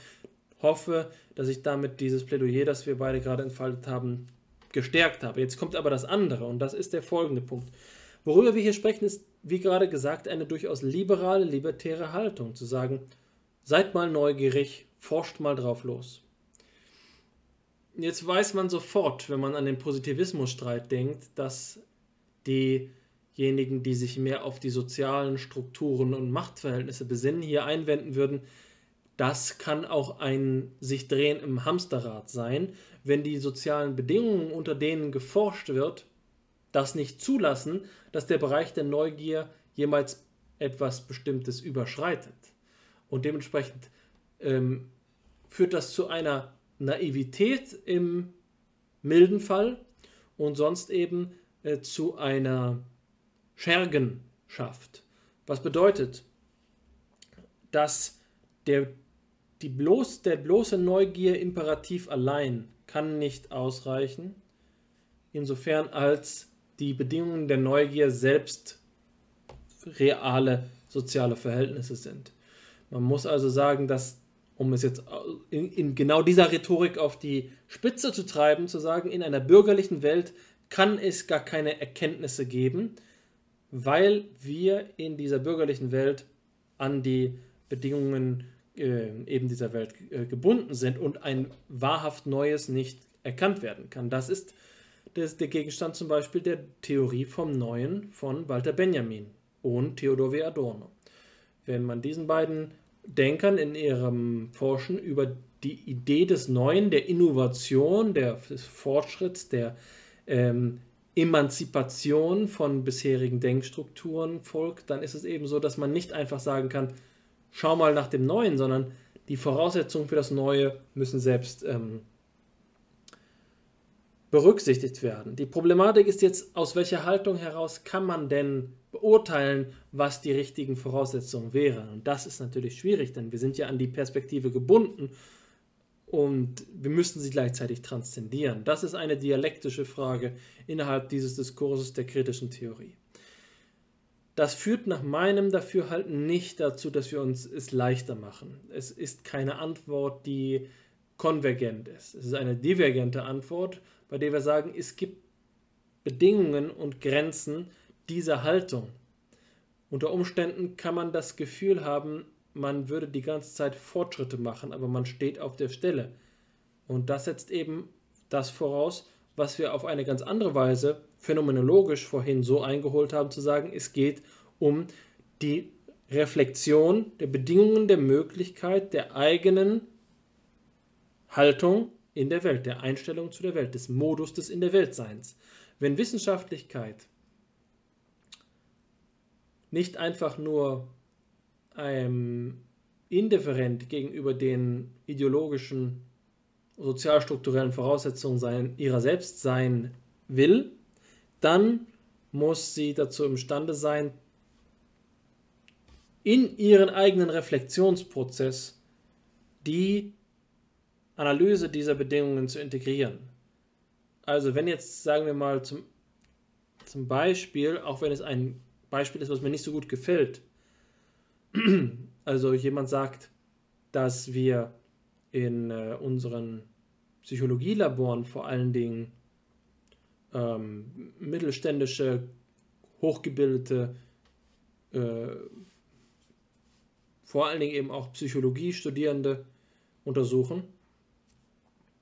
B: hoffe, dass ich damit dieses Plädoyer, das wir beide gerade entfaltet haben, gestärkt habe. Jetzt kommt aber das andere und das ist der folgende Punkt. Worüber wir hier sprechen, ist, wie gerade gesagt, eine durchaus liberale, libertäre Haltung. Zu sagen, seid mal neugierig, forscht mal drauf los. Jetzt weiß man sofort, wenn man an den Positivismusstreit denkt, dass diejenigen, die sich mehr auf die sozialen Strukturen und Machtverhältnisse besinnen, hier einwenden würden, das kann auch ein sich drehen im Hamsterrad sein, wenn die sozialen Bedingungen, unter denen geforscht wird, das nicht zulassen, dass der Bereich der Neugier jemals etwas Bestimmtes überschreitet. Und dementsprechend ähm, führt das zu einer Naivität im milden Fall und sonst eben äh, zu einer Schergenschaft. Was bedeutet, dass der, die bloß, der bloße Neugier-Imperativ allein kann nicht ausreichen, insofern als die Bedingungen der Neugier selbst reale soziale Verhältnisse sind. Man muss also sagen, dass, um es jetzt in, in, genau dieser Rhetorik auf die Spitze zu treiben, zu sagen, in einer bürgerlichen Welt kann es gar keine Erkenntnisse geben, weil wir in dieser bürgerlichen Welt an die Bedingungen äh, eben dieser Welt äh, gebunden sind und ein wahrhaft Neues nicht erkannt werden kann. Das ist das, der Gegenstand zum Beispiel der Theorie vom Neuen von Walter Benjamin und Theodor W. Adorno. Wenn man diesen beiden Denkern in ihrem Forschen über die Idee des Neuen, der Innovation, der, des Fortschritts, der ähm, Emanzipation von bisherigen Denkstrukturen folgt, dann ist es eben so, dass man nicht einfach sagen kann, schau mal nach dem Neuen, sondern die Voraussetzungen für das Neue müssen selbst ähm, berücksichtigt werden. Die Problematik ist jetzt, aus welcher Haltung heraus kann man denn beurteilen, was die richtigen Voraussetzungen wären. Und das ist natürlich schwierig, denn wir sind ja an die Perspektive gebunden und wir müssen sie gleichzeitig transzendieren. Das ist eine dialektische Frage innerhalb dieses Diskurses der kritischen Theorie. Das führt nach meinem Dafürhalten nicht dazu, dass wir uns es leichter machen. Es ist keine Antwort, die konvergent ist. Es ist eine divergente Antwort, bei der wir sagen, es gibt Bedingungen und Grenzen dieser Haltung. Unter Umständen kann man das Gefühl haben, man würde die ganze Zeit Fortschritte machen, aber man steht auf der Stelle. Und das setzt eben das voraus, was wir auf eine ganz andere Weise phänomenologisch vorhin so eingeholt haben, zu sagen, es geht um die Reflexion der Bedingungen der Möglichkeit der eigenen Haltung in der Welt, der Einstellung zu der Welt, des Modus des In der Weltseins. Wenn Wissenschaftlichkeit nicht einfach nur ähm, indifferent gegenüber den ideologischen, sozialstrukturellen Voraussetzungen sein, ihrer selbst sein will, dann muss sie dazu imstande sein, in ihren eigenen Reflexionsprozess die Analyse dieser Bedingungen zu integrieren. Also wenn jetzt, sagen wir mal, zum, zum Beispiel, auch wenn es ein Beispiel ist, was mir nicht so gut gefällt, [CLEARS THROAT] also jemand sagt, dass wir in äh, unseren Psychologielaboren vor allen Dingen ähm, mittelständische, hochgebildete, äh, vor allen Dingen eben auch Psychologiestudierende untersuchen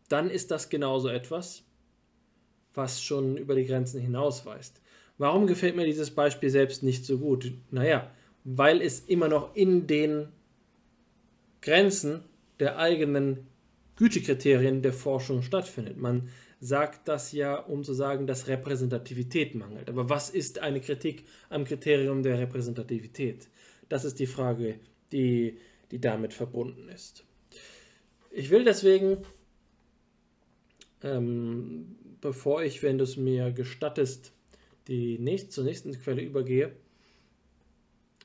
B: dann ist das genauso etwas, was schon über die Grenzen hinausweist. Warum gefällt mir dieses Beispiel selbst nicht so gut? Naja, weil es immer noch in den Grenzen der eigenen Gütekriterien der Forschung stattfindet. Man sagt das ja, um zu sagen, dass Repräsentativität mangelt. Aber was ist eine Kritik am Kriterium der Repräsentativität? Das ist die Frage, die, die damit verbunden ist. Ich will deswegen ähm, bevor ich, wenn du es mir gestattest, die nächste, zur nächsten Quelle übergehe,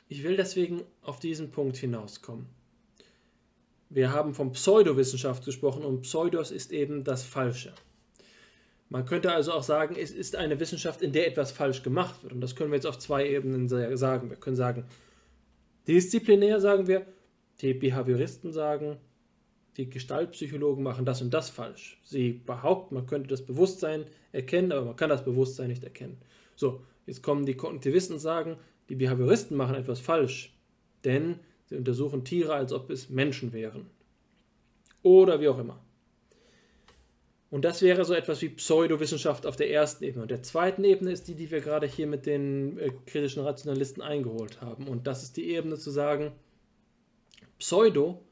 B: ich will deswegen auf diesen Punkt hinauskommen. Wir haben von Pseudowissenschaft gesprochen und Pseudos ist eben das Falsche. Man könnte also auch sagen, es ist eine Wissenschaft, in der etwas falsch gemacht wird. Und das können wir jetzt auf zwei Ebenen sagen. Wir können sagen, disziplinär sagen wir, die Behavioristen sagen, die Gestaltpsychologen machen das und das falsch. Sie behaupten, man könnte das Bewusstsein erkennen, aber man kann das Bewusstsein nicht erkennen. So, jetzt kommen die Kognitivisten und sagen, die Behavioristen machen etwas falsch, denn sie untersuchen Tiere, als ob es Menschen wären. Oder wie auch immer. Und das wäre so etwas wie Pseudowissenschaft auf der ersten Ebene. Und der zweiten Ebene ist die, die wir gerade hier mit den äh, kritischen Rationalisten eingeholt haben. Und das ist die Ebene zu sagen, Pseudo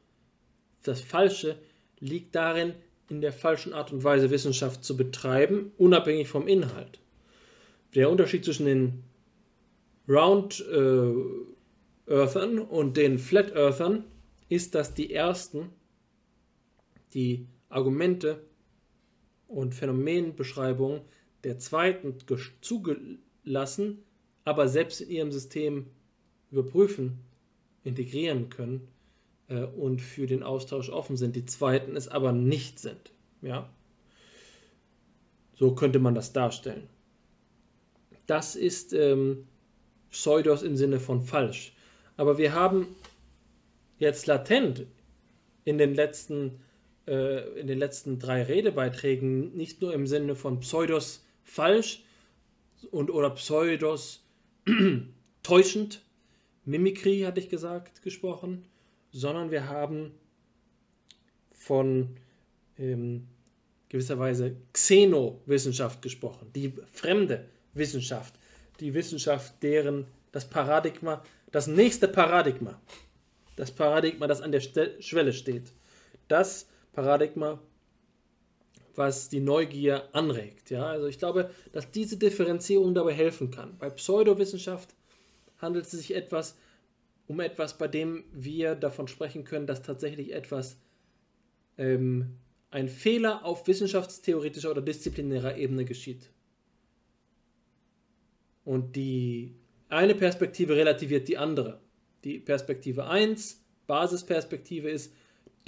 B: das Falsche liegt darin, in der falschen Art und Weise Wissenschaft zu betreiben, unabhängig vom Inhalt. Der Unterschied zwischen den Round äh, Earthern und den Flat Earthern ist, dass die ersten die Argumente und Phänomenbeschreibungen der zweiten zugelassen, aber selbst in ihrem System überprüfen, integrieren können äh, und für den Austausch offen sind, die zweiten es aber nicht sind. Ja? So könnte man das darstellen. Das ist ähm, Pseudos im Sinne von falsch. Aber wir haben jetzt latent in den letzten, äh, in den letzten drei Redebeiträgen nicht nur im Sinne von Pseudos falsch und oder Pseudos [CLEARS THROAT] täuschend, Mimikry hatte ich gesagt, gesprochen, sondern wir haben von ähm, gewisserweise Xenowissenschaft gesprochen, die fremde Wissenschaft, die Wissenschaft, deren das Paradigma, das nächste Paradigma, das Paradigma, das an der Schwelle steht, das Paradigma, was die Neugier anregt. Ja? Also ich glaube, dass diese Differenzierung dabei helfen kann. Bei Pseudowissenschaft handelt es sich etwas um etwas, bei dem wir davon sprechen können, dass tatsächlich etwas ähm, ein Fehler auf wissenschaftstheoretischer oder disziplinärer Ebene geschieht. Und die eine Perspektive relativiert die andere. Die Perspektive 1, Basisperspektive ist,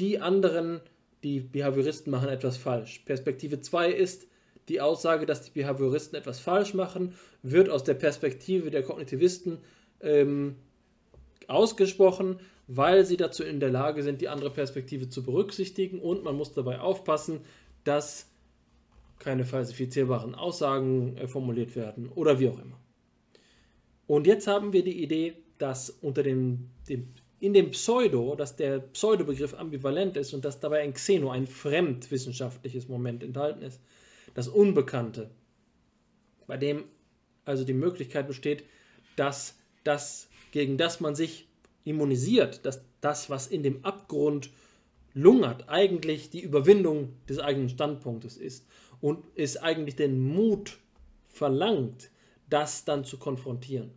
B: die anderen, die Behavioristen machen etwas falsch. Perspektive 2 ist, die Aussage, dass die Behavioristen etwas falsch machen, wird aus der Perspektive der Kognitivisten ähm, ausgesprochen weil sie dazu in der Lage sind, die andere Perspektive zu berücksichtigen und man muss dabei aufpassen, dass keine falsifizierbaren Aussagen äh, formuliert werden oder wie auch immer. Und jetzt haben wir die Idee, dass unter dem, dem in dem Pseudo, dass der Pseudobegriff ambivalent ist und dass dabei ein Xeno, ein fremdwissenschaftliches Moment enthalten ist, das Unbekannte, bei dem also die Möglichkeit besteht, dass das, gegen das man sich immunisiert, dass das, was in dem Abgrund lungert, eigentlich die Überwindung des eigenen Standpunktes ist und es eigentlich den Mut verlangt, das dann zu konfrontieren.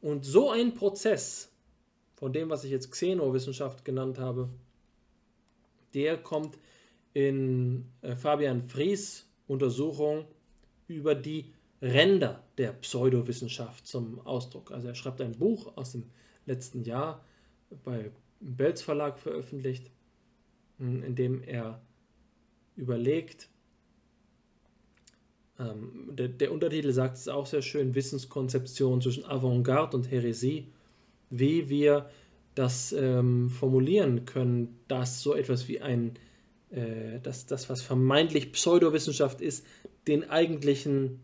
B: Und so ein Prozess, von dem, was ich jetzt Xenowissenschaft genannt habe, der kommt in äh, Fabian Fries Untersuchung über die Ränder der Pseudowissenschaft zum Ausdruck. Also er schreibt ein Buch aus dem letzten Jahr bei Belz Verlag veröffentlicht, hm, in dem er überlegt, ähm, der, der, Untertitel sagt es auch sehr schön, Wissenskonzeption zwischen Avantgarde und Häresie, wie wir das ähm, formulieren können, dass so etwas wie ein, äh, dass das, was vermeintlich Pseudowissenschaft ist, den eigentlichen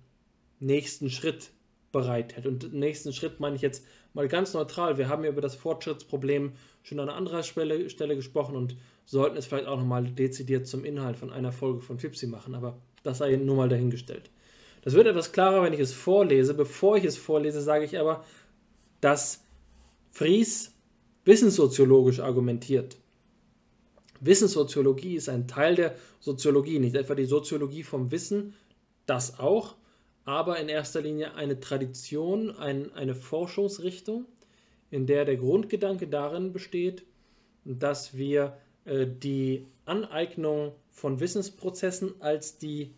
B: nächsten Schritt bereithält. Und nächsten Schritt meine ich jetzt mal ganz neutral. Wir haben ja über das Fortschrittsproblem schon an anderer Stelle, Stelle gesprochen und sollten es vielleicht auch nochmal dezidiert zum Inhalt von einer Folge von Fipsi machen, aber das sei nur mal dahingestellt. Das wird etwas klarer, wenn ich es vorlese. Bevor ich es vorlese, sage ich aber, dass Fries wissenssoziologisch argumentiert. Wissenssoziologie ist ein Teil der Soziologie, nicht etwa die Soziologie vom Wissen, das auch, aber in erster Linie eine Tradition, ein, eine Forschungsrichtung, in der der Grundgedanke darin besteht, dass wir äh, die Aneignung von Wissensprozessen als die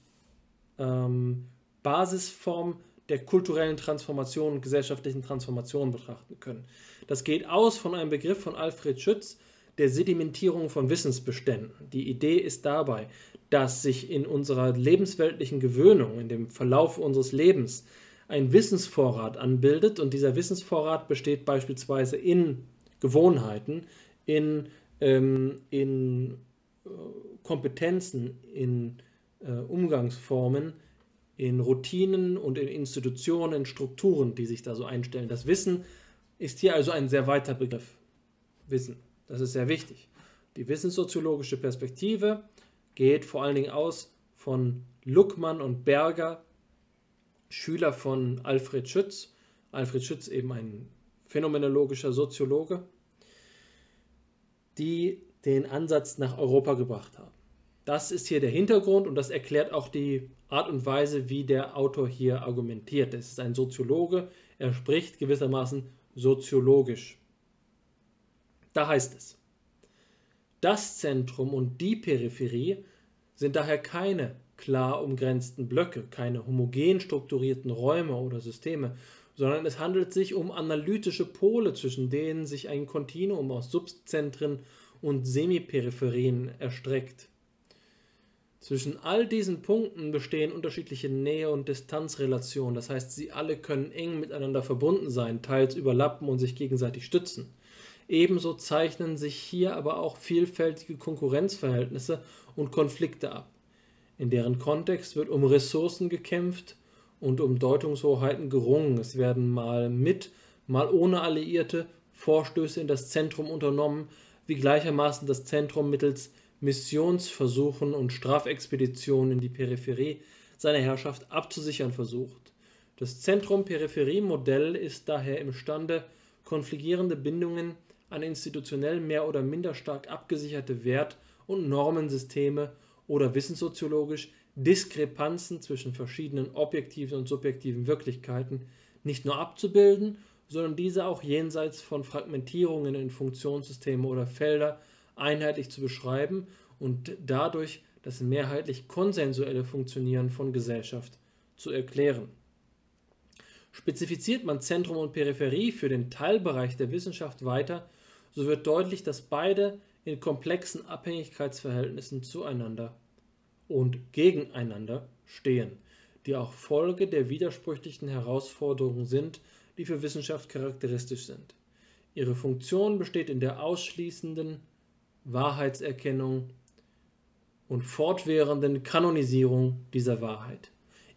B: ähm, Basisform der kulturellen Transformation und gesellschaftlichen Transformation betrachten können. Das geht aus von einem Begriff von Alfred Schütz, der Sedimentierung von Wissensbeständen. Die Idee ist dabei, dass sich in unserer lebensweltlichen Gewöhnung, in dem Verlauf unseres Lebens, ein Wissensvorrat anbildet und dieser Wissensvorrat besteht beispielsweise in Gewohnheiten, in, ähm, in äh, Kompetenzen, in äh, Umgangsformen, in Routinen und in Institutionen, in Strukturen, die sich da so einstellen. Das Wissen ist hier also ein sehr weiter Begriff. Wissen, das ist sehr wichtig. Die wissenssoziologische Perspektive geht vor allen Dingen aus von Luckmann und Berger, Schüler von Alfred Schütz. Alfred Schütz eben ein phänomenologischer Soziologe, die den Ansatz nach Europa gebracht haben. Das ist hier der Hintergrund und das erklärt auch die Art und Weise, wie der Autor hier argumentiert. Es ist ein Soziologe, er spricht gewissermaßen soziologisch. Da heißt es, das Zentrum und die Peripherie sind daher keine klar umgrenzten Blöcke, keine homogen strukturierten Räume oder Systeme, sondern es handelt sich um analytische Pole, zwischen denen sich ein Kontinuum aus Subzentren und Semiperipherien erstreckt. Zwischen all diesen Punkten bestehen unterschiedliche Nähe- und Distanzrelationen, das heißt, sie alle können eng miteinander verbunden sein, teils überlappen und sich gegenseitig stützen. Ebenso zeichnen sich hier aber auch vielfältige Konkurrenzverhältnisse und Konflikte ab. In deren Kontext wird um Ressourcen gekämpft und um Deutungshoheiten gerungen. Es werden mal mit, mal ohne Alliierte Vorstöße in das Zentrum unternommen, wie gleichermaßen das Zentrum mittels Missionsversuchen und Strafexpeditionen in die Peripherie seiner Herrschaft abzusichern versucht. Das Zentrum-Peripherie-Modell ist daher imstande, konfligierende Bindungen an institutionell mehr oder minder stark abgesicherte Wert- und Normensysteme oder wissenssoziologisch Diskrepanzen zwischen verschiedenen objektiven und subjektiven Wirklichkeiten nicht nur abzubilden, sondern diese auch jenseits von Fragmentierungen in Funktionssysteme oder Felder einheitlich zu beschreiben und dadurch das mehrheitlich konsensuelle Funktionieren von Gesellschaft zu erklären. Spezifiziert man Zentrum und Peripherie für den Teilbereich der Wissenschaft weiter, so wird deutlich, dass beide in komplexen Abhängigkeitsverhältnissen zueinander und gegeneinander stehen, die auch Folge der widersprüchlichen Herausforderungen sind, die für Wissenschaft charakteristisch sind. Ihre Funktion besteht in der ausschließenden Wahrheitserkennung und fortwährenden Kanonisierung dieser Wahrheit.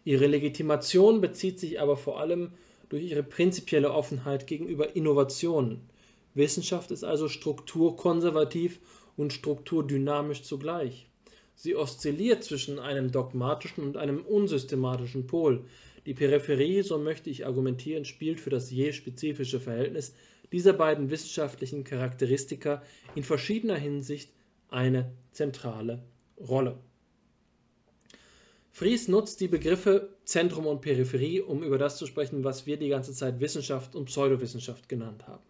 B: Ihre Legitimation bezieht sich aber vor allem durch ihre prinzipielle Offenheit gegenüber Innovationen. Wissenschaft ist also strukturkonservativ und strukturdynamisch zugleich. Sie oszilliert zwischen einem dogmatischen und einem unsystematischen Pol. Die Peripherie, so möchte ich argumentieren, spielt für das je spezifische Verhältnis dieser beiden wissenschaftlichen Charakteristika in verschiedener Hinsicht eine zentrale Rolle. Fries nutzt die Begriffe Zentrum und Peripherie, um über das zu sprechen, was wir die ganze Zeit Wissenschaft und Pseudowissenschaft genannt haben.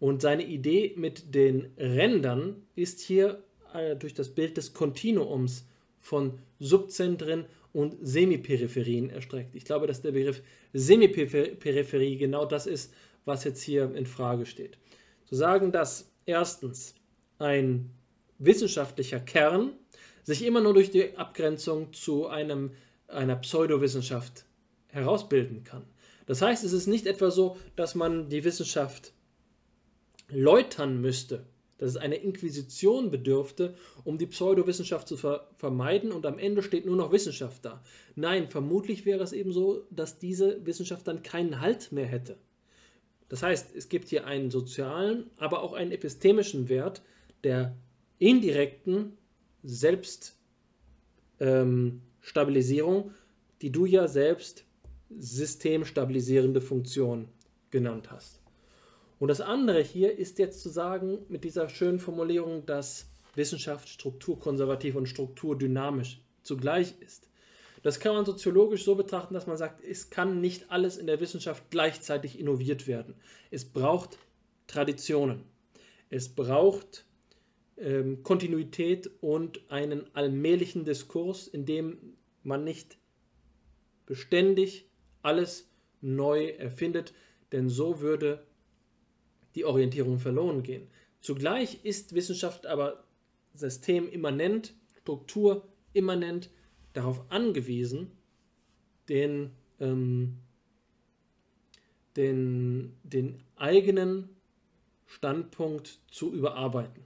B: Und seine Idee mit den Rändern ist hier äh, durch das Bild des Kontinuums von Subzentren und Semiperipherien erstreckt. Ich glaube, dass der Begriff Semiperipherie genau das ist, was jetzt hier in Frage steht. Zu sagen, dass erstens ein wissenschaftlicher Kern sich immer nur durch die Abgrenzung zu einem, einer Pseudowissenschaft herausbilden kann. Das heißt, es ist nicht etwa so, dass man die Wissenschaft läutern müsste, dass es eine Inquisition bedürfte, um die Pseudowissenschaft zu ver vermeiden und am Ende steht nur noch Wissenschaft da. Nein, vermutlich wäre es eben so, dass diese Wissenschaft dann keinen Halt mehr hätte. Das heißt, es gibt hier einen sozialen, aber auch einen epistemischen Wert der indirekten Selbststabilisierung, ähm, die du ja selbst systemstabilisierende Funktion genannt hast. Und das andere hier ist jetzt zu sagen, mit dieser schönen Formulierung, dass Wissenschaft strukturkonservativ und strukturdynamisch zugleich ist. Das kann man soziologisch so betrachten, dass man sagt, es kann nicht alles in der Wissenschaft gleichzeitig innoviert werden. Es braucht Traditionen. Es braucht ähm, Kontinuität und einen allmählichen Diskurs, in dem man nicht beständig alles neu erfindet, denn so würde die Orientierung verloren gehen. Zugleich ist Wissenschaft aber systemimmanent, strukturimmanent darauf angewiesen, den, ähm, den, den eigenen Standpunkt zu überarbeiten.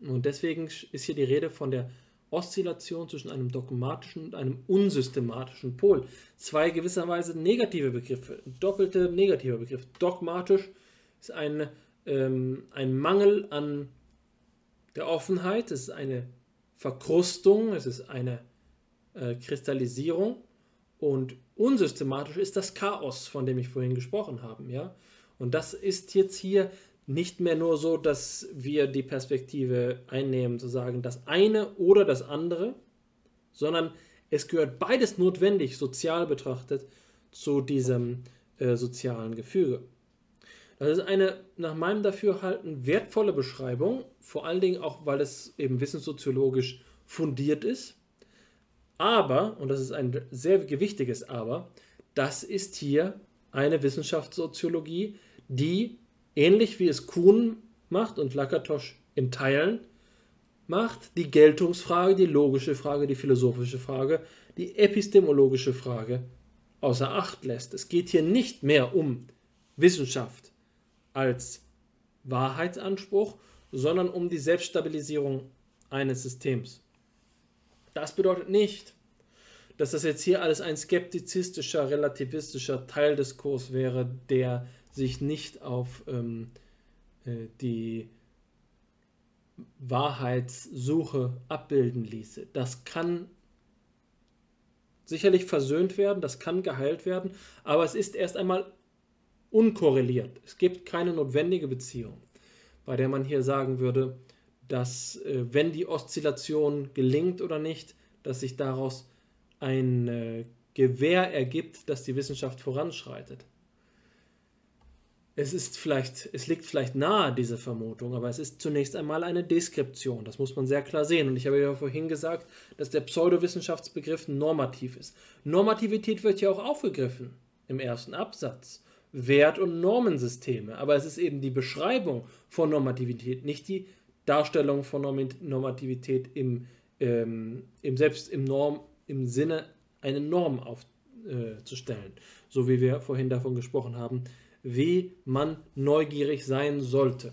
B: Und deswegen ist hier die Rede von der Oszillation zwischen einem dogmatischen und einem unsystematischen Pol. Zwei gewisserweise negative Begriffe, doppelte negative Begriff. Dogmatisch ist ein, ähm, ein Mangel an der Offenheit, es ist eine Verkrustung, es ist eine äh, Kristallisierung und unsystematisch ist das Chaos, von dem ich vorhin gesprochen habe. Ja? Und das ist jetzt hier nicht mehr nur so, dass wir die Perspektive einnehmen, zu sagen, das eine oder das andere, sondern es gehört beides notwendig, sozial betrachtet, zu diesem äh, sozialen Gefüge. Das ist eine nach meinem Dafürhalten wertvolle Beschreibung, vor allen Dingen auch, weil es eben wissenssoziologisch fundiert ist. Aber, und das ist ein sehr gewichtiges Aber, das ist hier eine Wissenschaftssoziologie, die, ähnlich wie es Kuhn macht und Lakatosch in Teilen macht, die Geltungsfrage, die logische Frage, die philosophische Frage, die epistemologische Frage außer Acht lässt. Es geht hier nicht mehr um Wissenschaft als Wahrheitsanspruch, sondern um die Selbststabilisierung eines Systems. Das bedeutet nicht, dass das jetzt hier alles ein skeptizistischer, relativistischer Teildiskurs wäre, der sich nicht auf ähm, äh, die Wahrheitssuche abbilden ließe. Das kann sicherlich versöhnt werden, das kann geheilt werden, aber es ist erst einmal unkorreliert. Es gibt keine notwendige Beziehung, bei der man hier sagen würde, dass äh, wenn die Oszillation gelingt oder nicht, dass sich daraus ein äh, Gewähr ergibt, dass die Wissenschaft voranschreitet. Es ist vielleicht, es liegt vielleicht nahe, diese Vermutung, aber es ist zunächst einmal eine Deskription. Das muss man sehr klar sehen. Und ich habe ja vorhin gesagt, dass der Pseudowissenschaftsbegriff normativ ist. Normativität wird ja auch aufgegriffen im ersten Absatz. Wert- und Normensysteme. Aber es ist eben die Beschreibung von Normativität, nicht die Darstellung von Normativität im, ähm, im selbst im Norm, im Sinne eine Norm aufzustellen. Äh, so wie wir vorhin davon gesprochen haben, wie man neugierig sein sollte.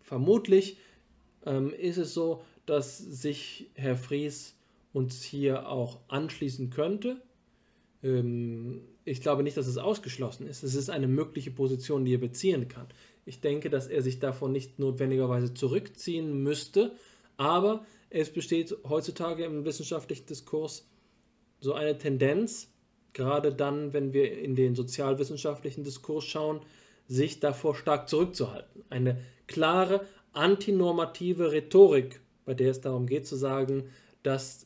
B: Vermutlich ähm, ist es so, dass sich Herr Fries uns hier auch anschließen könnte. Ähm, ich glaube nicht, dass es ausgeschlossen ist. Es ist eine mögliche Position, die er beziehen kann. Ich denke, dass er sich davon nicht notwendigerweise zurückziehen müsste, aber es besteht heutzutage im wissenschaftlichen Diskurs so eine Tendenz, gerade dann, wenn wir in den sozialwissenschaftlichen Diskurs schauen, sich davor stark zurückzuhalten. Eine klare antinormative Rhetorik, bei der es darum geht zu sagen, dass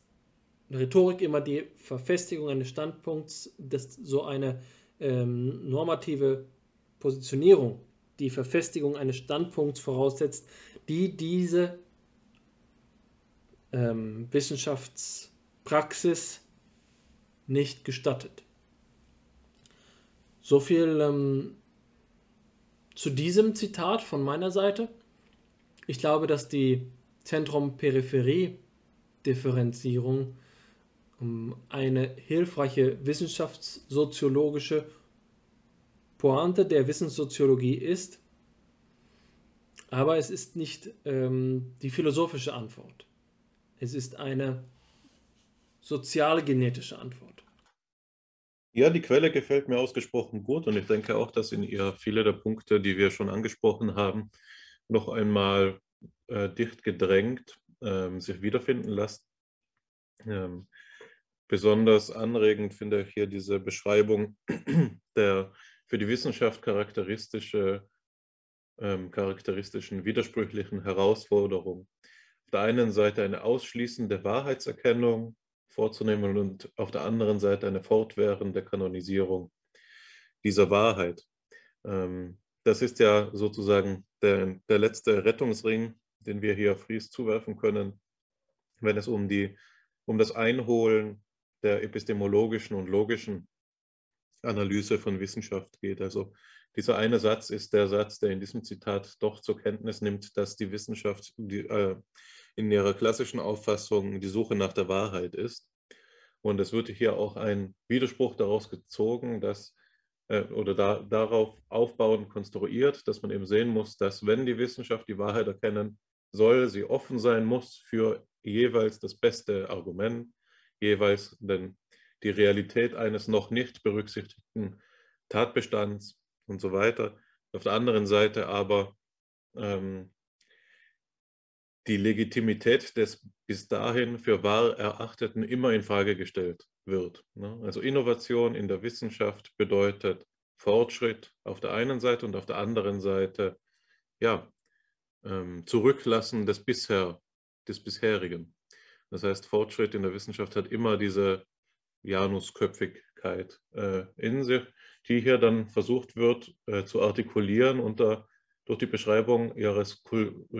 B: Rhetorik immer die Verfestigung eines Standpunkts, dass so eine ähm, normative Positionierung die Verfestigung eines Standpunkts voraussetzt, die diese ähm, Wissenschaftspraxis nicht gestattet. So viel ähm, zu diesem Zitat von meiner Seite. Ich glaube, dass die Zentrum-Peripherie-Differenzierung eine hilfreiche wissenschaftssoziologische Pointe der Wissenssoziologie ist, aber es ist nicht ähm, die philosophische Antwort. Es ist eine sozialgenetische Antwort.
C: Ja, die Quelle gefällt mir ausgesprochen gut und ich denke auch, dass in ihr viele der Punkte, die wir schon angesprochen haben, noch einmal äh, dicht gedrängt ähm, sich wiederfinden lassen. Ähm, besonders anregend finde ich hier diese Beschreibung [CLEARS THROAT] der für die Wissenschaft charakteristische, ähm, charakteristischen widersprüchlichen Herausforderung. Auf der einen Seite eine ausschließende Wahrheitserkennung, vorzunehmen und auf der anderen Seite eine fortwährende Kanonisierung dieser Wahrheit. Ähm, das ist ja sozusagen der, der letzte Rettungsring, den wir hier Fries zuwerfen können, wenn es um, die, um das Einholen der epistemologischen und logischen Analyse von Wissenschaft geht. Also dieser eine Satz ist der Satz, der in diesem Zitat doch zur Kenntnis nimmt, dass die Wissenschaft die, äh, in ihrer klassischen Auffassung die Suche nach der Wahrheit ist. Und es wird hier auch ein Widerspruch daraus gezogen, dass äh, oder da, darauf aufbauend konstruiert, dass man eben sehen muss, dass wenn die Wissenschaft die Wahrheit erkennen soll, sie offen sein muss für jeweils das beste Argument, jeweils den, die Realität eines noch nicht berücksichtigten Tatbestands und so weiter. Auf der anderen Seite aber ähm, die Legitimität des bis dahin für wahr Erachteten immer in Frage gestellt wird. Ne? Also Innovation in der Wissenschaft bedeutet Fortschritt auf der einen Seite und auf der anderen Seite ja, ähm, Zurücklassen des bisher, des bisherigen. Das heißt, Fortschritt in der Wissenschaft hat immer diese Janusköpfigkeit äh, in sich, die hier dann versucht wird äh, zu artikulieren unter durch die Beschreibung ihres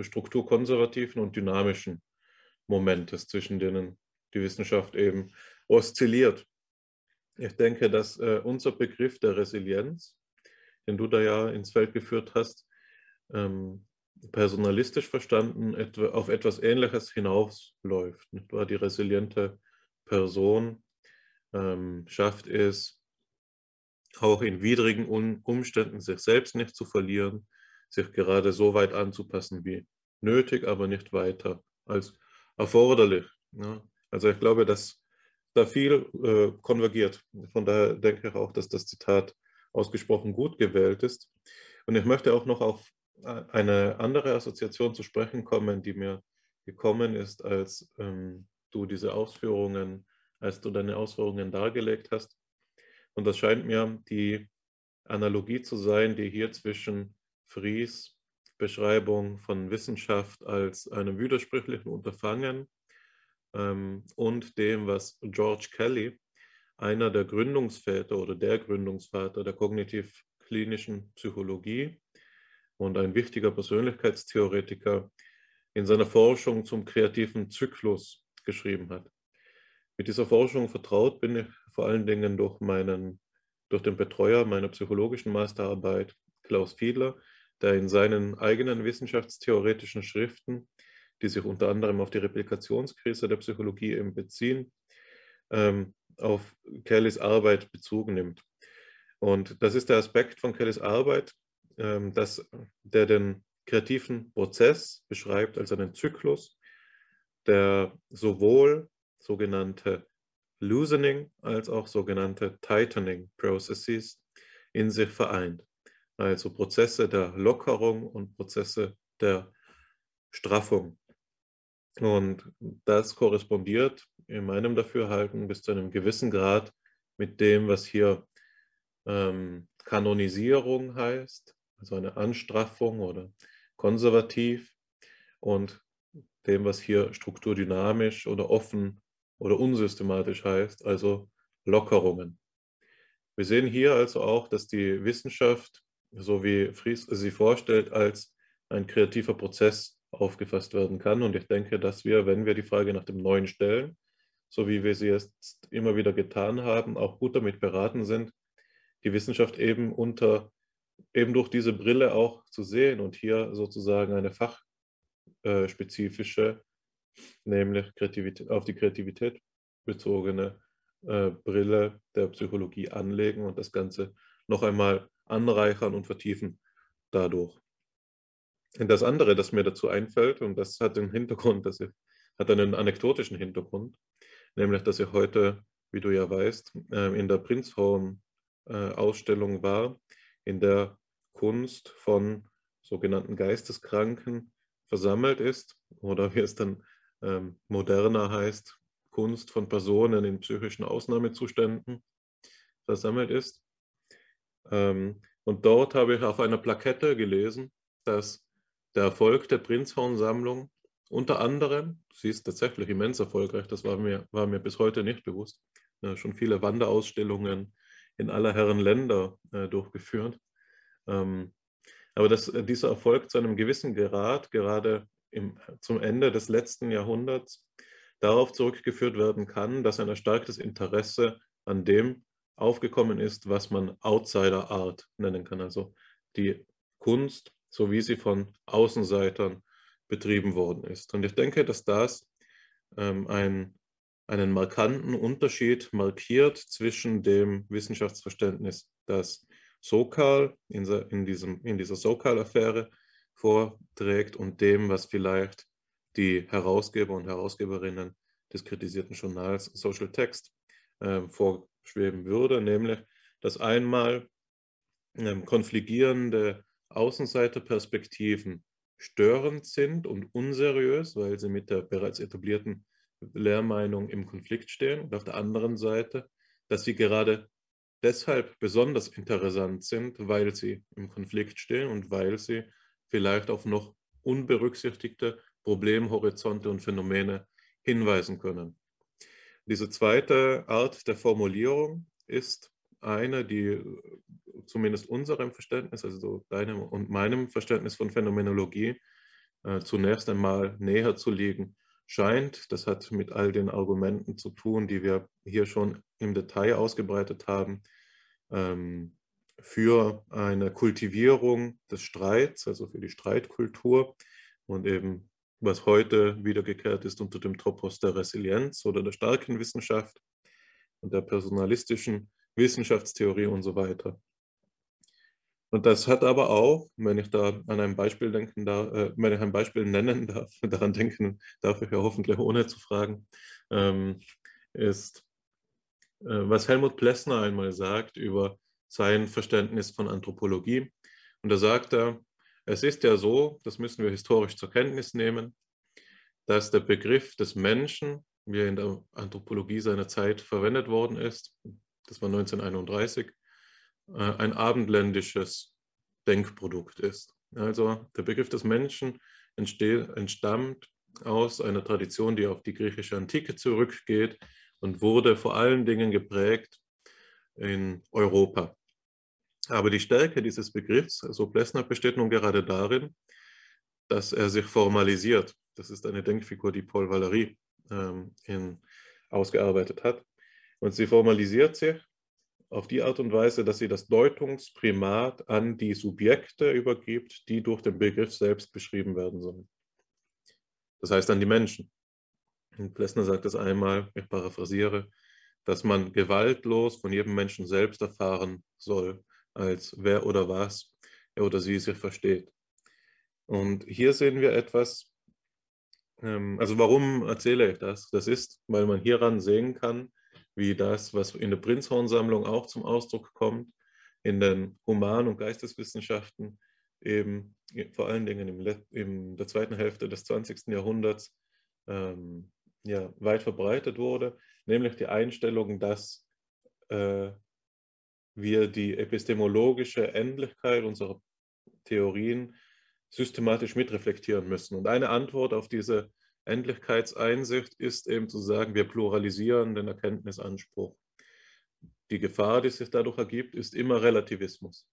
C: strukturkonservativen und dynamischen Momentes, zwischen denen die Wissenschaft eben oszilliert. Ich denke, dass äh, unser Begriff der Resilienz, den du da ja ins Feld geführt hast, ähm, personalistisch verstanden auf etwas Ähnliches hinausläuft. Nicht wahr? Die resiliente Person ähm, schafft es, auch in widrigen Umständen sich selbst nicht zu verlieren, sich gerade so weit anzupassen wie nötig, aber nicht weiter als erforderlich. Ja. Also ich glaube, dass da viel äh, konvergiert. Von daher denke ich auch, dass das Zitat ausgesprochen gut gewählt ist. Und ich möchte auch noch auf eine andere Assoziation zu sprechen kommen, die mir gekommen ist, als ähm, du diese Ausführungen, als du deine Ausführungen dargelegt hast. Und das scheint mir die Analogie zu sein, die hier zwischen Fries Beschreibung von Wissenschaft als einem widersprüchlichen Unterfangen ähm, und dem, was George Kelly, einer der Gründungsväter oder der Gründungsvater der kognitiv-klinischen Psychologie und ein wichtiger Persönlichkeitstheoretiker, in seiner Forschung zum kreativen Zyklus geschrieben hat. Mit dieser Forschung vertraut bin ich vor allen Dingen durch meinen, durch den Betreuer meiner psychologischen Masterarbeit, Klaus Fiedler, der in seinen eigenen wissenschaftstheoretischen Schriften, die sich unter anderem auf die Replikationskrise der Psychologie beziehen, ähm, auf Kellys Arbeit Bezug nimmt. Und das ist der Aspekt von Kellys Arbeit, ähm, dass der den kreativen Prozess beschreibt als einen Zyklus, der sowohl sogenannte Loosening als auch sogenannte Tightening Processes in sich vereint. Also Prozesse der Lockerung und Prozesse der Straffung. Und das korrespondiert in meinem Dafürhalten bis zu einem gewissen Grad mit dem, was hier ähm, Kanonisierung heißt, also eine Anstraffung oder konservativ und dem, was hier strukturdynamisch oder offen oder unsystematisch heißt, also Lockerungen. Wir sehen hier also auch, dass die Wissenschaft, so wie Fries sie vorstellt, als ein kreativer Prozess aufgefasst werden kann. Und ich denke, dass wir, wenn wir die Frage nach dem Neuen stellen, so wie wir sie jetzt immer wieder getan haben, auch gut damit beraten sind, die Wissenschaft eben unter eben durch diese Brille auch zu sehen und hier sozusagen eine fachspezifische, nämlich Kreativität, auf die Kreativität bezogene äh, Brille der Psychologie anlegen und das Ganze noch einmal anreichern und vertiefen dadurch. Das andere, das mir dazu einfällt, und das hat den Hintergrund, dass ich, hat einen anekdotischen Hintergrund, nämlich, dass ich heute, wie du ja weißt, äh, in der Prinzhorn-Ausstellung äh, war, in der Kunst von sogenannten Geisteskranken versammelt ist oder wie es dann ähm, moderner heißt, Kunst von Personen in psychischen Ausnahmezuständen versammelt ist. Ähm, und dort habe ich auf einer Plakette gelesen, dass der Erfolg der Prinzhorn-Sammlung unter anderem, sie ist tatsächlich immens erfolgreich, das war mir, war mir bis heute nicht bewusst, äh, schon viele Wanderausstellungen in aller Herren Länder äh, durchgeführt. Ähm, aber dass äh, dieser Erfolg zu einem gewissen Grad, gerade im, zum Ende des letzten Jahrhunderts, darauf zurückgeführt werden kann, dass ein erstarktes Interesse an dem aufgekommen ist, was man Outsider Art nennen kann. Also die Kunst, so wie sie von Außenseitern betrieben worden ist. Und ich denke, dass das ähm, ein, einen markanten Unterschied markiert zwischen dem Wissenschaftsverständnis, das Sokal in, in, diesem, in dieser Sokal-Affäre vorträgt und dem, was vielleicht die Herausgeber und Herausgeberinnen des kritisierten Journals Social Text äh, vorschweben würde, nämlich dass einmal ähm, konfligierende Außenseiterperspektiven störend sind und unseriös, weil sie mit der bereits etablierten Lehrmeinung im Konflikt stehen und auf der anderen Seite, dass sie gerade deshalb besonders interessant sind, weil sie im Konflikt stehen und weil sie vielleicht auf noch unberücksichtigte Problemhorizonte und Phänomene hinweisen können. Diese zweite Art der Formulierung ist eine, die zumindest unserem Verständnis, also deinem und meinem Verständnis von Phänomenologie, äh, zunächst einmal näher zu liegen scheint. Das hat mit all den Argumenten zu tun, die wir hier schon im Detail ausgebreitet haben, ähm, für eine Kultivierung des Streits, also für die Streitkultur und eben was heute wiedergekehrt ist unter dem Topos der Resilienz oder der starken Wissenschaft und der personalistischen Wissenschaftstheorie und so weiter. Und das hat aber auch, wenn ich da an ein Beispiel denken darf, äh, wenn ich ein Beispiel nennen darf, [LAUGHS] daran denken darf ich ja hoffentlich ohne zu fragen, ähm, ist, äh, was Helmut Plessner einmal sagt über sein Verständnis von Anthropologie. Und da sagt er, Es ist ja so, das müssen wir historisch zur Kenntnis nehmen, dass der Begriff des Menschen, wie er in der Anthropologie seiner Zeit verwendet worden ist, das war 1931, äh, ein abendländisches Denkprodukt ist. Also der Begriff des Menschen entsteht, entstammt aus einer Tradition, die auf die griechische Antike zurückgeht und wurde vor allen Dingen geprägt in Europa. Aber die Stärke dieses Begriffs, also Plessner, besteht nun gerade darin, dass er sich formalisiert. Das ist eine Denkfigur, die Paul Valéry ähm, in, ausgearbeitet hat. Und sie formalisiert sich auf die Art und Weise, dass sie das Deutungsprimat an die Subjekte übergibt, die durch den Begriff selbst beschrieben werden sollen. Das heißt an die Menschen. Und Plessner sagt es einmal, ich paraphrasiere, dass man gewaltlos von jedem Menschen selbst erfahren soll, als wer oder was er oder sie sich versteht. Und hier sehen wir etwas, ähm, also warum erzähle ich das? Das ist, weil man hieran sehen kann, wie das, was in der Prinzhorn-Sammlung auch zum Ausdruck kommt, in den Human- und Geisteswissenschaften eben vor allen Dingen im, in der zweiten Hälfte des 20. Jahrhunderts ähm, ja, weit verbreitet wurde, nämlich die Einstellung, dass äh, wir die epistemologische Endlichkeit unserer Theorien systematisch mitreflektieren müssen. Und eine Antwort auf diese Endlichkeitseinsicht ist eben zu sagen, wir pluralisieren den Erkenntnisanspruch. Die Gefahr, die sich dadurch ergibt, ist immer Relativismus.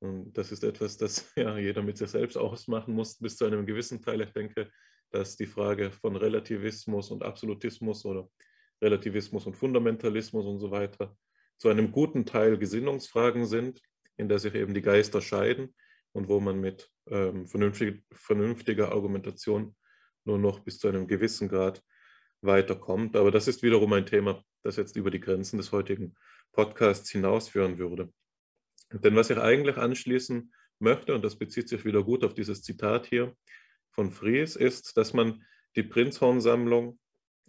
C: Und das ist etwas, das [LAUGHS] ja jeder mit sich selbst ausmachen muss, bis zu einem gewissen Teil. Ich denke, dass die Frage von Relativismus und Absolutismus oder Relativismus und Fundamentalismus und so weiter zu einem guten Teil Gesinnungsfragen sind, in der sich eben die Geister scheiden und wo man mit ähm, vernünftig, vernünftiger Argumentation nur noch bis zu einem gewissen Grad weiterkommt. Aber das ist wiederum ein Thema, das jetzt über die Grenzen des heutigen Podcasts hinausführen würde. Denn was ich eigentlich anschließen möchte, und das bezieht sich wieder gut auf dieses Zitat hier von Fries, ist, dass man die Prinzhorn-Sammlung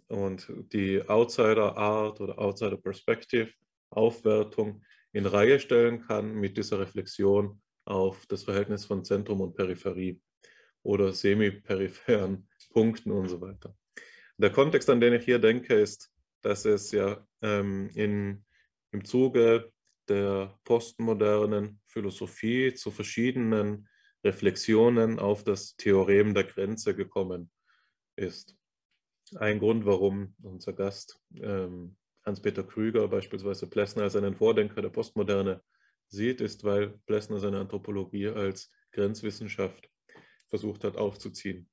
C: und die Outsider Art oder Outsider Perspective Aufwertung in Reihe stellen kann mit dieser Reflexion auf das Verhältnis von Zentrum und Peripherie oder semi-peripheren Punkten und so weiter. Der Kontext, an den ich hier denke, ist, dass es ja ähm, in, im Zuge der postmodernen Philosophie zu verschiedenen Reflexionen auf das Theorem der Grenze gekommen ist. Ein Grund, warum unser Gast ähm, Hans-Peter Krüger beispielsweise Plessner als einen Vordenker der Postmoderne sieht, ist, weil Plessner seine Anthropologie als Grenzwissenschaft versucht hat aufzuziehen.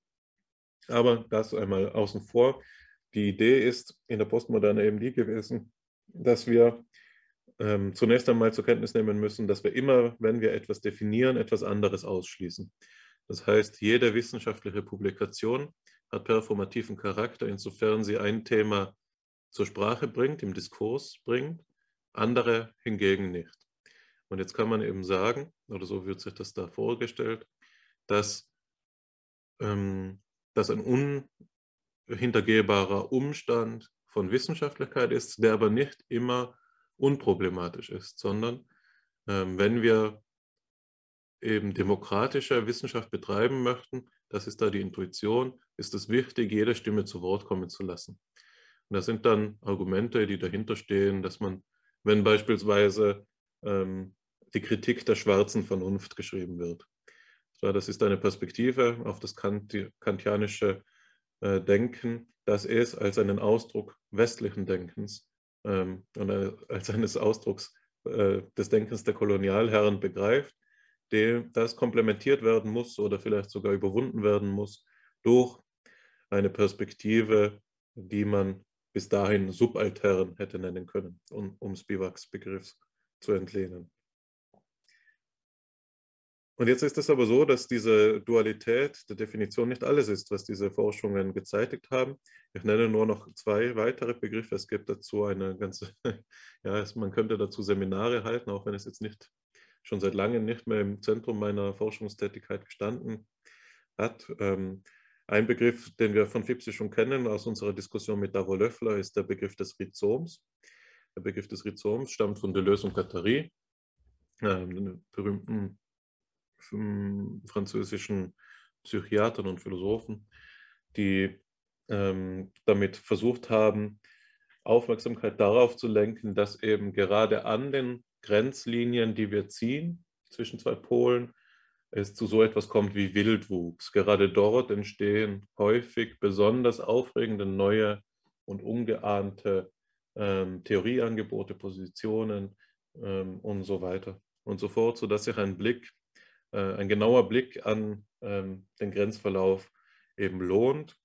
C: Aber das einmal außen vor. Die Idee ist in der Postmoderne eben die gewesen, dass wir ähm, zunächst einmal zur Kenntnis nehmen müssen, dass wir immer, wenn wir etwas definieren, etwas anderes ausschließen. Das heißt, jede wissenschaftliche Publikation hat performativen Charakter, insofern sie ein Thema zur Sprache bringt, im Diskurs bringt, andere hingegen nicht. Und jetzt kann man eben sagen, oder so wird sich das da vorgestellt, dass ähm, das ein unhintergehbarer Umstand von Wissenschaftlichkeit ist, der aber nicht immer unproblematisch ist, sondern ähm, wenn wir eben demokratische Wissenschaft betreiben möchten, das ist da die Intuition, ist es wichtig, jede Stimme zu Wort kommen zu lassen. Und das sind dann Argumente, die dahinter stehen, dass man, wenn beispielsweise ähm, die Kritik der schwarzen Vernunft geschrieben wird. So, das ist eine Perspektive auf das kantianische äh, Denken, das es als einen Ausdruck westlichen Denkens ähm, und äh, als eines Ausdrucks äh, des Denkens der Kolonialherren begreift, dem das komplementiert werden muss oder vielleicht sogar überwunden werden muss durch eine Perspektive, die man bis dahin Subaltern hätte nennen können, um, um Spivaks Begriffs zu entlehnen. Und jetzt ist es aber so, dass diese Dualität der Definition nicht alles ist, was diese Forschungen gezeitigt haben. Ich nenne nur noch zwei weitere Begriffe. Es gibt dazu eine ganze, [LAUGHS] ja, man könnte dazu Seminare halten, auch wenn es jetzt nicht schon seit langem nicht mehr im Zentrum meiner Forschungstätigkeit gestanden hat. Ähm, ein Begriff, den wir von Fipsi schon kennen aus unserer Diskussion mit Davo Löffler, ist der Begriff des Rhizoms. Der Begriff des Rhizoms stammt von Deleuze und Guattari, äh, den berühmten französischen Psychiatern und Philosophen, die ähm, damit versucht haben, Aufmerksamkeit darauf zu lenken, dass eben gerade an den Grenzlinien, die wir ziehen zwischen zwei Polen, es zu so etwas kommt wie Wildwuchs. Gerade dort entstehen häufig besonders aufregende neue und ungeahnte ähm, Theorieangebote, Positionen ähm, und so weiter und so fort, sodass sich ein Blick, äh, ein genauer Blick an ähm, den Grenzverlauf eben lohnt.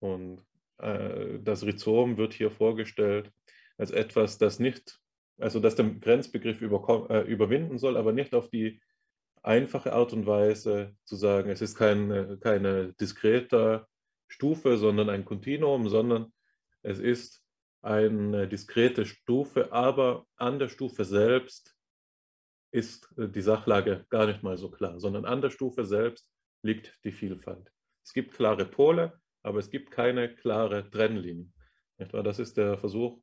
C: Und äh, das Rhizom wird hier vorgestellt als etwas, das nicht, also das den Grenzbegriff über, äh, überwinden soll, aber nicht auf die einfache Art und Weise zu sagen, es ist keine, keine diskrete Stufe, sondern ein Kontinuum, sondern es ist eine diskrete Stufe, aber an der Stufe selbst ist die Sachlage gar nicht mal so klar, sondern an der Stufe selbst liegt die Vielfalt. Es gibt klare Pole, aber es gibt keine klare Trennlinie. Das ist der Versuch,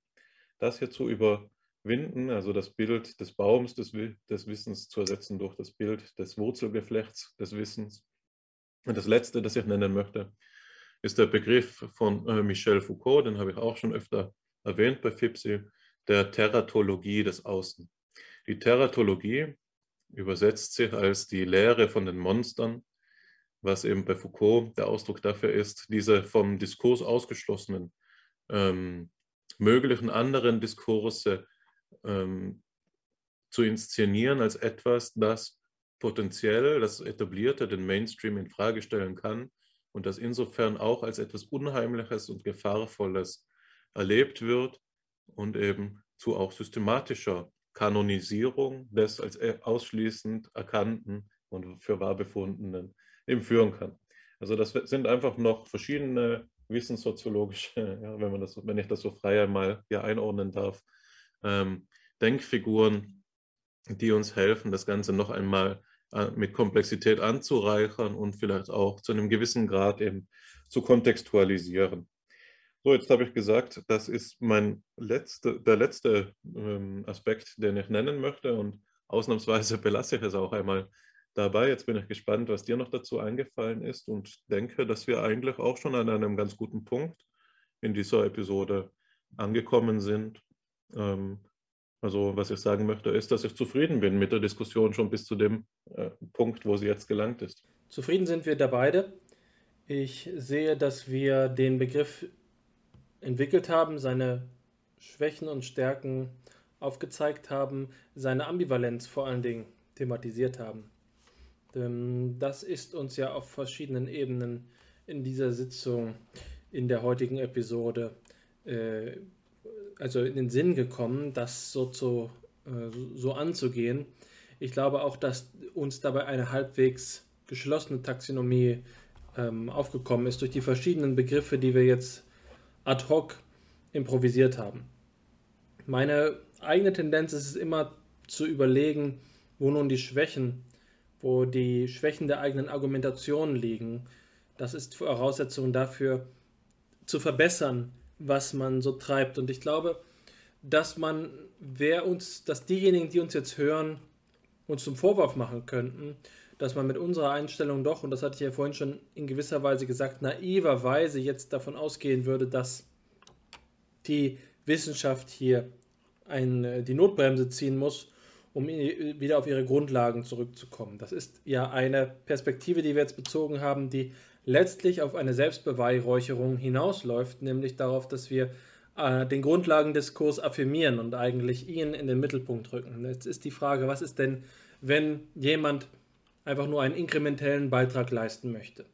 C: das hier zu über, Winden, also das Bild des Baums des, des Wissens zu ersetzen durch das Bild des Wurzelgeflechts des Wissens. Und das Letzte, das ich nennen möchte, ist der Begriff von äh, Michel Foucault, den habe ich auch schon öfter erwähnt bei FIPSI, der Teratologie des Außen. Die Teratologie übersetzt sich als die Lehre von den Monstern, was eben bei Foucault der Ausdruck dafür ist, diese vom Diskurs ausgeschlossenen ähm, möglichen anderen Diskurse ähm, zu inszenieren als etwas, das potenziell das Etablierte, den Mainstream in Frage stellen kann und das insofern auch als etwas Unheimliches und Gefahrvolles erlebt wird und eben zu auch systematischer Kanonisierung des als e, ausschließend erkannten und für wahr befundenen eben führen kann. Also das sind einfach noch verschiedene wissenssoziologische, [LAUGHS] ja, wenn man das, wenn ich das so frei einmal hier einordnen darf, ähm, Denkfiguren, die uns helfen, das Ganze noch einmal äh, mit Komplexität anzureichern und vielleicht auch zu einem gewissen Grad eben zu kontextualisieren. So, jetzt habe ich gesagt, das ist mein letzte, der letzte ähm, Aspekt, den ich nennen möchte und ausnahmsweise [LAUGHS] belasse ich es auch einmal dabei. Jetzt bin ich gespannt, was dir noch dazu eingefallen ist und denke, dass wir eigentlich auch schon an einem ganz guten Punkt in dieser Episode angekommen sind. Ähm, also was ich sagen möchte, ist, dass ich zufrieden bin mit der Diskussion schon bis zu dem äh, Punkt, wo sie jetzt gelangt ist.
B: Zufrieden sind wir da beide. Ich sehe, dass wir den Begriff entwickelt haben, seine Schwächen und Stärken aufgezeigt haben, seine Ambivalenz vor allen Dingen thematisiert haben. Das ist uns ja auf verschiedenen Ebenen in dieser Sitzung, in der heutigen Episode äh, also in den Sinn gekommen, das so, zu, äh, so anzugehen. Ich glaube auch, dass uns dabei eine halbwegs geschlossene Taxonomie ähm, aufgekommen ist durch die verschiedenen Begriffe, die wir jetzt ad hoc improvisiert haben. Meine eigene Tendenz ist es immer zu überlegen, wo nun die Schwächen, wo die Schwächen der eigenen Argumentation liegen. Das ist Voraussetzung dafür, zu verbessern, was man so treibt. Und ich glaube, dass man, wer uns, dass diejenigen, die uns jetzt hören, uns zum Vorwurf machen könnten, dass man mit unserer Einstellung doch, und das hatte ich ja vorhin schon in gewisser Weise gesagt, naiverweise jetzt davon ausgehen würde, dass die Wissenschaft hier ein, die Notbremse ziehen muss, um wieder auf ihre Grundlagen zurückzukommen. Das ist ja eine Perspektive, die wir jetzt bezogen haben, die letztlich auf eine Selbstbeweihräucherung hinausläuft, nämlich darauf, dass wir äh, den Grundlagendiskurs affirmieren und eigentlich ihn in den Mittelpunkt rücken. Jetzt ist die Frage, was ist denn, wenn jemand einfach nur einen inkrementellen Beitrag leisten möchte?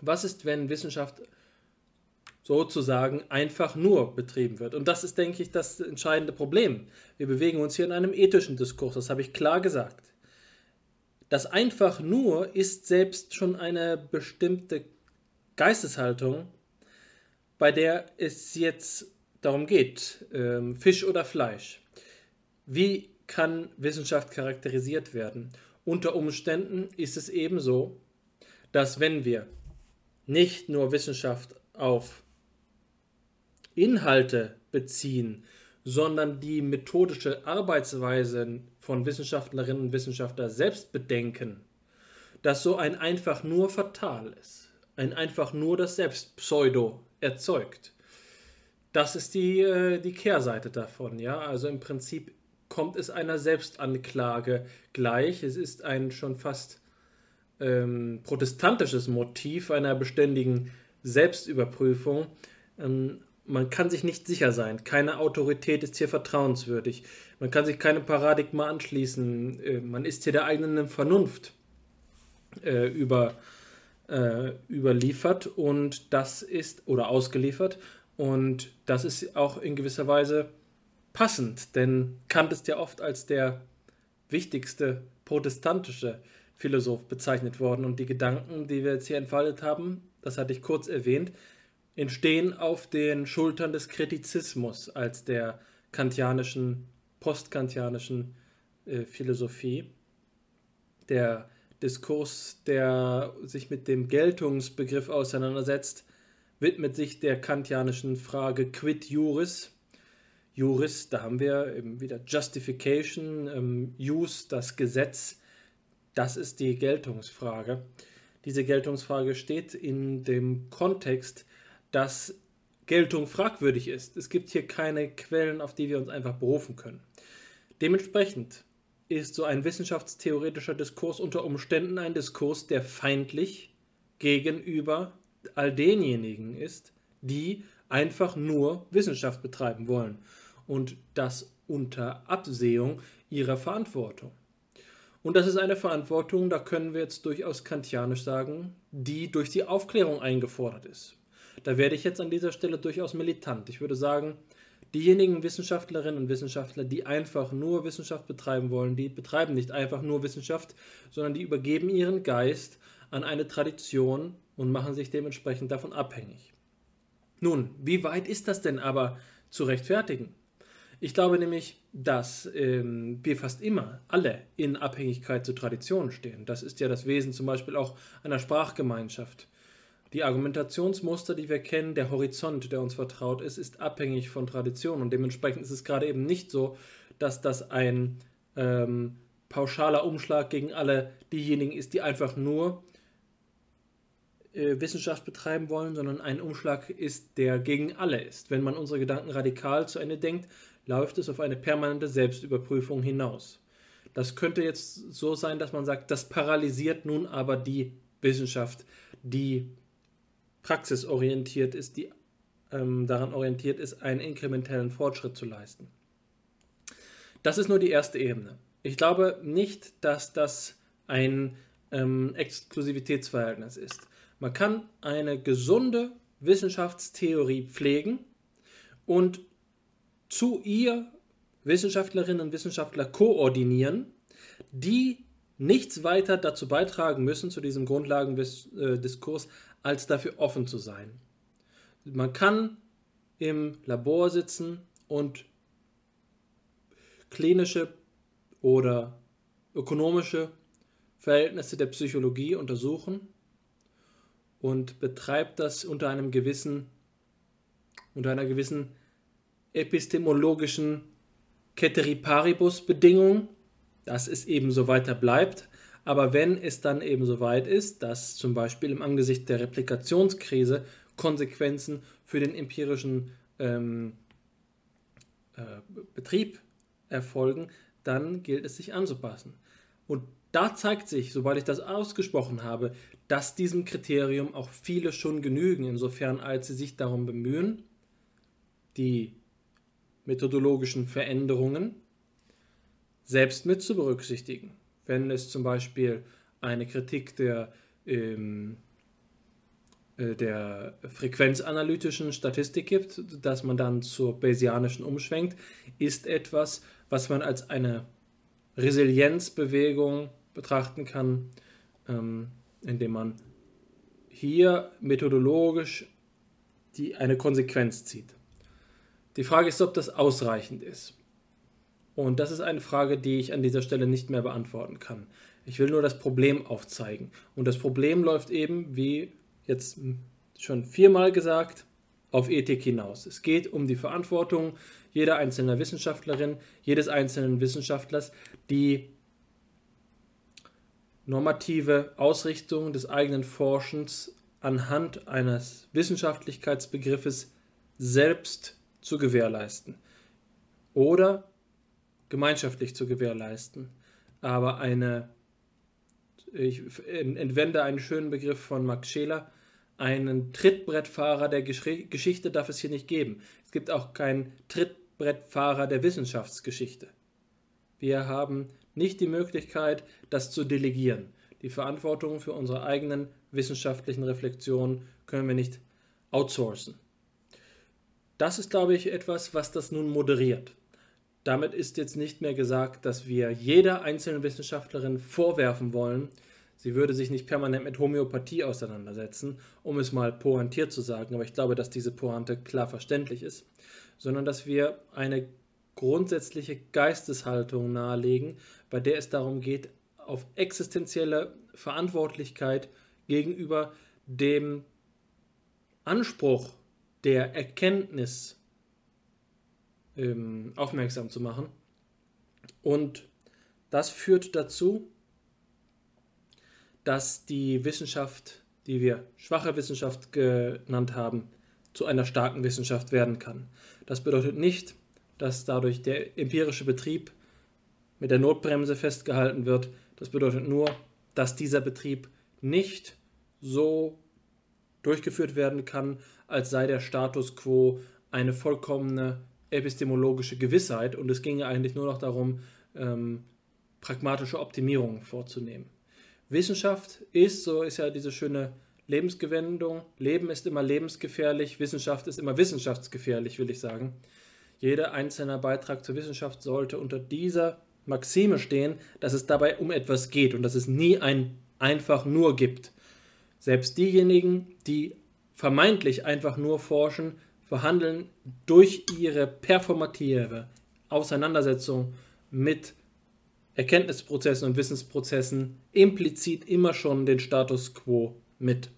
B: Was ist, wenn Wissenschaft sozusagen einfach nur betrieben wird? Und das ist, denke ich, das entscheidende Problem. Wir bewegen uns hier in einem ethischen Diskurs, das habe ich klar gesagt. Das einfach nur ist selbst schon eine bestimmte Geisteshaltung, bei der es jetzt darum geht, ähm, Fisch oder Fleisch. Wie kann Wissenschaft charakterisiert werden? Unter Umständen ist es eben so, dass wenn wir nicht nur Wissenschaft auf Inhalte beziehen, sondern die methodische Arbeitsweise von Wissenschaftlerinnen und Wissenschaftlern selbst bedenken, dass so ein einfach nur fatal ist. Ein einfach nur das Selbst Pseudo erzeugt. Das ist die, äh, die Kehrseite davon, ja. Also im Prinzip kommt es einer Selbstanklage gleich. Es ist ein schon fast ähm, protestantisches Motiv einer beständigen Selbstüberprüfung. Ähm, man kann sich nicht sicher sein. Keine Autorität ist hier vertrauenswürdig. Man kann sich keinem Paradigma anschließen. Äh, man ist hier der eigenen Vernunft äh, über, äh, überliefert und das ist, oder ausgeliefert. Und das ist auch in gewisser Weise passend, denn Kant ist ja oft als der wichtigste protestantische Philosoph bezeichnet worden und die Gedanken, die wir jetzt hier entfaltet haben, das hatte ich kurz erwähnt, entstehen auf den Schultern des Kritizismus als der kantianischen, postkantianischen äh, Philosophie. Der Diskurs, der sich mit dem Geltungsbegriff auseinandersetzt, widmet sich der kantianischen Frage quid juris. Juris, da haben wir eben wieder Justification, ähm, Jus, das Gesetz, das ist die Geltungsfrage. Diese Geltungsfrage steht in dem Kontext, dass Geltung fragwürdig ist. Es gibt hier keine Quellen, auf die wir uns einfach berufen können. Dementsprechend ist so ein wissenschaftstheoretischer Diskurs unter Umständen ein Diskurs, der feindlich gegenüber all denjenigen ist, die einfach nur Wissenschaft betreiben wollen. Und das unter Absehung ihrer Verantwortung. Und das ist eine Verantwortung, da können wir jetzt durchaus kantianisch sagen, die durch die Aufklärung eingefordert ist. Da werde ich jetzt an dieser Stelle durchaus militant. Ich würde sagen, diejenigen Wissenschaftlerinnen und Wissenschaftler, die einfach nur Wissenschaft betreiben wollen, die betreiben nicht einfach nur Wissenschaft, sondern die übergeben ihren Geist an eine Tradition und machen sich dementsprechend davon abhängig. Nun, wie weit ist das denn aber zu rechtfertigen? Ich glaube nämlich, dass ähm, wir fast immer alle in Abhängigkeit zu Traditionen stehen. Das ist ja das Wesen zum Beispiel auch einer Sprachgemeinschaft. Die Argumentationsmuster, die wir kennen, der Horizont, der uns vertraut ist, ist abhängig von Tradition. Und dementsprechend ist es gerade eben nicht so, dass das ein ähm, pauschaler Umschlag gegen alle diejenigen ist, die einfach nur äh, Wissenschaft betreiben wollen, sondern ein Umschlag ist, der gegen alle ist. Wenn man unsere Gedanken radikal zu Ende denkt, läuft es auf eine permanente Selbstüberprüfung hinaus. Das könnte jetzt so sein, dass man sagt, das paralysiert nun aber die Wissenschaft, die praxisorientiert ist, die ähm, daran orientiert ist, einen inkrementellen Fortschritt zu leisten. Das ist nur die erste Ebene. Ich glaube nicht, dass das ein ähm, Exklusivitätsverhältnis ist. Man kann eine gesunde Wissenschaftstheorie pflegen und zu ihr Wissenschaftlerinnen und Wissenschaftler koordinieren, die nichts weiter dazu beitragen müssen, zu diesem Grundlagendiskurs, als dafür offen zu sein. Man kann im Labor sitzen und klinische oder ökonomische Verhältnisse der Psychologie untersuchen und betreibt das unter einem gewissen, unter einer gewissen epistemologischen Keteri Paribus Bedingung, dass es eben so weiter bleibt. Aber wenn es dann eben so weit ist, dass zum Beispiel im Angesicht der Replikationskrise Konsequenzen für den empirischen ähm, äh, Betrieb erfolgen, dann gilt es sich anzupassen. Und da zeigt sich, sobald ich das ausgesprochen habe, dass diesem Kriterium auch viele schon genügen, insofern als sie sich darum bemühen, die methodologischen Veränderungen selbst mit zu berücksichtigen. Wenn es zum Beispiel eine Kritik der, ähm, äh, der frequenzanalytischen Statistik gibt, dass man dann zur Bayesianischen umschwenkt, ist etwas, was man als eine Resilienzbewegung betrachten kann, ähm, indem man hier methodologisch die, eine Konsequenz zieht. Die Frage ist, ob das ausreichend ist. Und das ist eine Frage, die ich an dieser Stelle nicht mehr beantworten kann. Ich will nur das Problem aufzeigen. Und das Problem läuft eben, wie jetzt schon viermal gesagt, auf Ethik hinaus. Es geht um die Verantwortung jeder einzelnen Wissenschaftlerin, jedes einzelnen Wissenschaftlers, die normative Ausrichtung des eigenen Forschens anhand eines Wissenschaftlichkeitsbegriffes selbst zu gewährleisten oder gemeinschaftlich zu gewährleisten. Aber eine, ich entwende einen schönen Begriff von Max Scheler, einen Trittbrettfahrer der Geschichte darf es hier nicht geben. Es gibt auch keinen Trittbrettfahrer der Wissenschaftsgeschichte. Wir haben nicht die Möglichkeit, das zu delegieren. Die Verantwortung für unsere eigenen wissenschaftlichen Reflexionen können wir nicht outsourcen. Das ist, glaube ich, etwas, was das nun moderiert. Damit ist jetzt nicht mehr gesagt, dass wir jeder einzelnen Wissenschaftlerin vorwerfen wollen, sie würde sich nicht permanent mit Homöopathie auseinandersetzen, um es mal pointiert zu sagen, aber ich glaube, dass diese Pointe klar verständlich ist, sondern dass wir eine grundsätzliche Geisteshaltung nahelegen, bei der es darum geht, auf existenzielle Verantwortlichkeit gegenüber dem Anspruch der Erkenntnis ähm, aufmerksam zu machen. Und das führt dazu, dass die Wissenschaft, die wir schwache Wissenschaft genannt haben, zu einer starken Wissenschaft werden kann. Das bedeutet nicht, dass dadurch der empirische Betrieb mit der Notbremse festgehalten wird. Das bedeutet nur, dass dieser Betrieb nicht so durchgeführt werden kann, als sei der Status quo eine vollkommene epistemologische Gewissheit und es ginge eigentlich nur noch darum, ähm, pragmatische Optimierungen vorzunehmen. Wissenschaft ist, so ist ja diese schöne Lebensgewendung, Leben ist immer lebensgefährlich, Wissenschaft ist immer wissenschaftsgefährlich, will ich sagen. Jeder einzelne Beitrag zur Wissenschaft sollte unter dieser Maxime stehen, dass es dabei um etwas geht und dass es nie ein einfach nur gibt. Selbst diejenigen, die vermeintlich einfach nur forschen, verhandeln durch ihre performative Auseinandersetzung mit Erkenntnisprozessen und Wissensprozessen implizit immer schon den Status quo mit.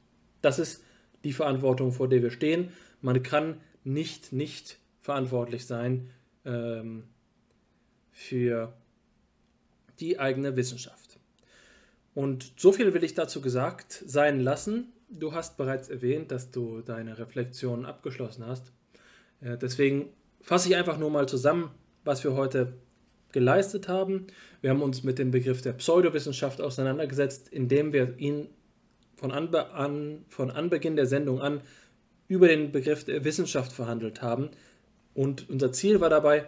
B: Das ist die Verantwortung, vor der wir stehen. Man kann nicht nicht verantwortlich sein ähm, für die eigene Wissenschaft. Und so viel will ich dazu gesagt sein lassen. Du hast bereits erwähnt, dass du deine Reflexion abgeschlossen hast. Äh, deswegen fasse ich einfach nur mal zusammen, was wir heute geleistet haben. Wir haben uns mit dem Begriff der Pseudowissenschaft auseinandergesetzt, indem wir ihn von, Anbe an, von Anbeginn der Sendung an über den Begriff der Wissenschaft verhandelt haben. Und unser Ziel war dabei,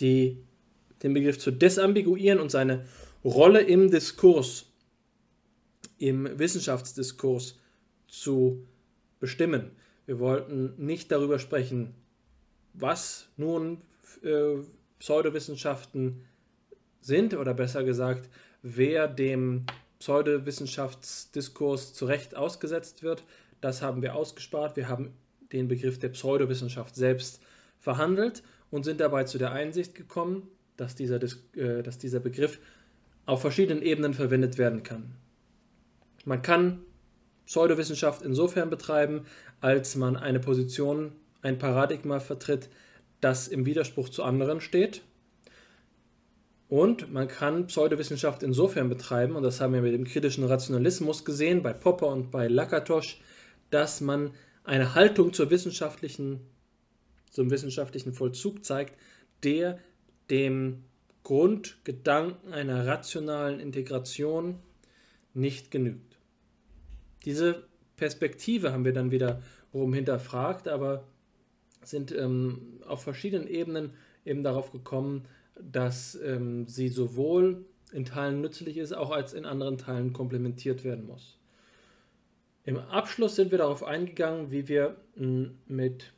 B: die den Begriff zu desambiguieren und seine Rolle im Diskurs, im Wissenschaftsdiskurs zu bestimmen. Wir wollten nicht darüber sprechen, was nun äh, Pseudowissenschaften sind oder besser gesagt, wer dem Pseudowissenschaftsdiskurs zu Recht ausgesetzt wird. Das haben wir ausgespart. Wir haben den Begriff der Pseudowissenschaft selbst verhandelt und sind dabei zu der Einsicht gekommen, dass dieser, äh, dass dieser Begriff auf verschiedenen Ebenen verwendet werden kann. Man kann Pseudowissenschaft insofern betreiben, als man eine Position, ein Paradigma vertritt, das im Widerspruch zu anderen steht. Und man kann Pseudowissenschaft insofern betreiben, und das haben wir mit dem kritischen Rationalismus gesehen, bei Popper und bei Lakatosch, dass man eine Haltung zur wissenschaftlichen, zum wissenschaftlichen Vollzug zeigt, der dem Grundgedanken einer rationalen Integration nicht genügt. Diese Perspektive haben wir dann wiederum hinterfragt, aber sind ähm, auf verschiedenen Ebenen eben darauf gekommen, dass ähm, sie sowohl in Teilen nützlich ist, auch als in anderen Teilen komplementiert werden muss. Im Abschluss sind wir darauf eingegangen, wie wir mit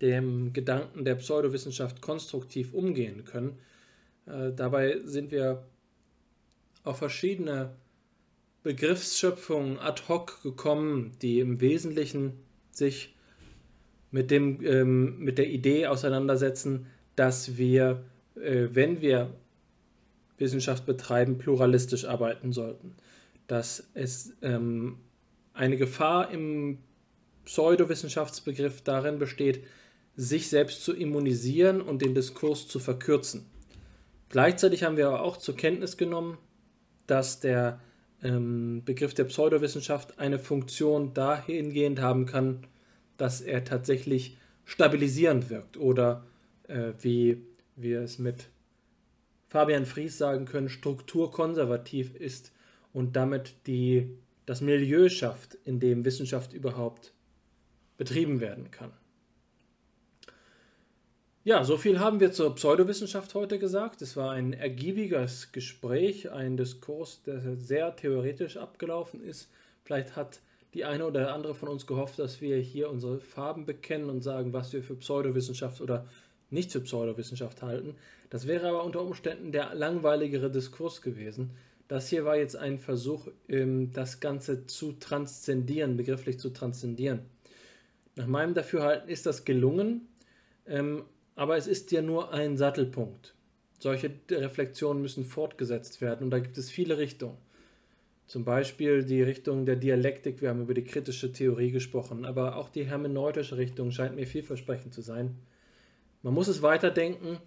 B: dem Gedanken der Pseudowissenschaft konstruktiv umgehen können. Äh, dabei sind wir auf verschiedene Begriffsschöpfungen ad hoc gekommen, die im Wesentlichen sich mit, dem, ähm, mit der Idee auseinandersetzen, dass wir, äh, wenn wir Wissenschaft betreiben, pluralistisch arbeiten sollten. Dass es ähm, eine Gefahr im Pseudowissenschaftsbegriff darin besteht, sich selbst zu immunisieren und den Diskurs zu verkürzen. Gleichzeitig haben wir aber auch zur Kenntnis genommen, dass der ähm, Begriff der Pseudowissenschaft eine Funktion dahingehend haben kann, dass er tatsächlich stabilisierend wirkt oder äh, wie wir es mit Fabian Fries sagen können, strukturkonservativ ist und damit die, das Milieu schafft, in dem Wissenschaft überhaupt betrieben werden kann. Ja, so viel haben wir zur Pseudowissenschaft heute gesagt. Es war ein ergiebiges Gespräch, ein Diskurs, der sehr theoretisch abgelaufen ist. Vielleicht hat die eine oder andere von uns gehofft, dass wir hier unsere Farben bekennen und sagen, was wir für Pseudowissenschaft oder nicht für Pseudowissenschaft halten. Das wäre aber unter Umständen der langweiligere Diskurs gewesen. Das hier war jetzt ein Versuch, ähm, das Ganze zu transzendieren, begrifflich zu transzendieren. Nach meinem Dafürhalten ist das gelungen, ähm, aber es ist ja nur ein Sattelpunkt. Solche Reflexionen müssen fortgesetzt werden und da gibt es viele Richtungen. Zum Beispiel die Richtung der Dialektik, wir haben über die kritische Theorie gesprochen, aber auch die hermeneutische Richtung scheint mir vielversprechend zu sein. Man muss es weiterdenken.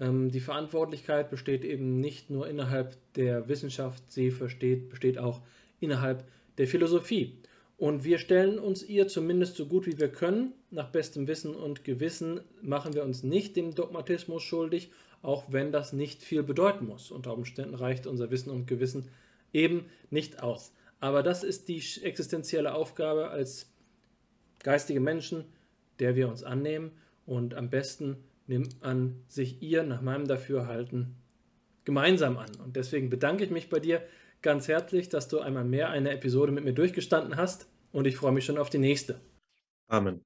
B: Ähm, die Verantwortlichkeit besteht eben nicht nur innerhalb der Wissenschaft, sie versteht, besteht auch innerhalb der Philosophie. Und wir stellen uns ihr zumindest so gut wie wir können. Nach bestem Wissen und Gewissen machen wir uns nicht dem Dogmatismus schuldig, auch wenn das nicht viel bedeuten muss. Unter Umständen reicht unser Wissen und Gewissen eben nicht aus. Aber das ist die existenzielle Aufgabe als geistige Menschen, der wir uns annehmen. Und am besten nimmt man sich ihr nach meinem Dafürhalten gemeinsam an. Und deswegen bedanke ich mich bei dir ganz herzlich, dass du einmal mehr eine Episode mit mir durchgestanden hast und ich freue mich schon auf die nächste.
C: Amen.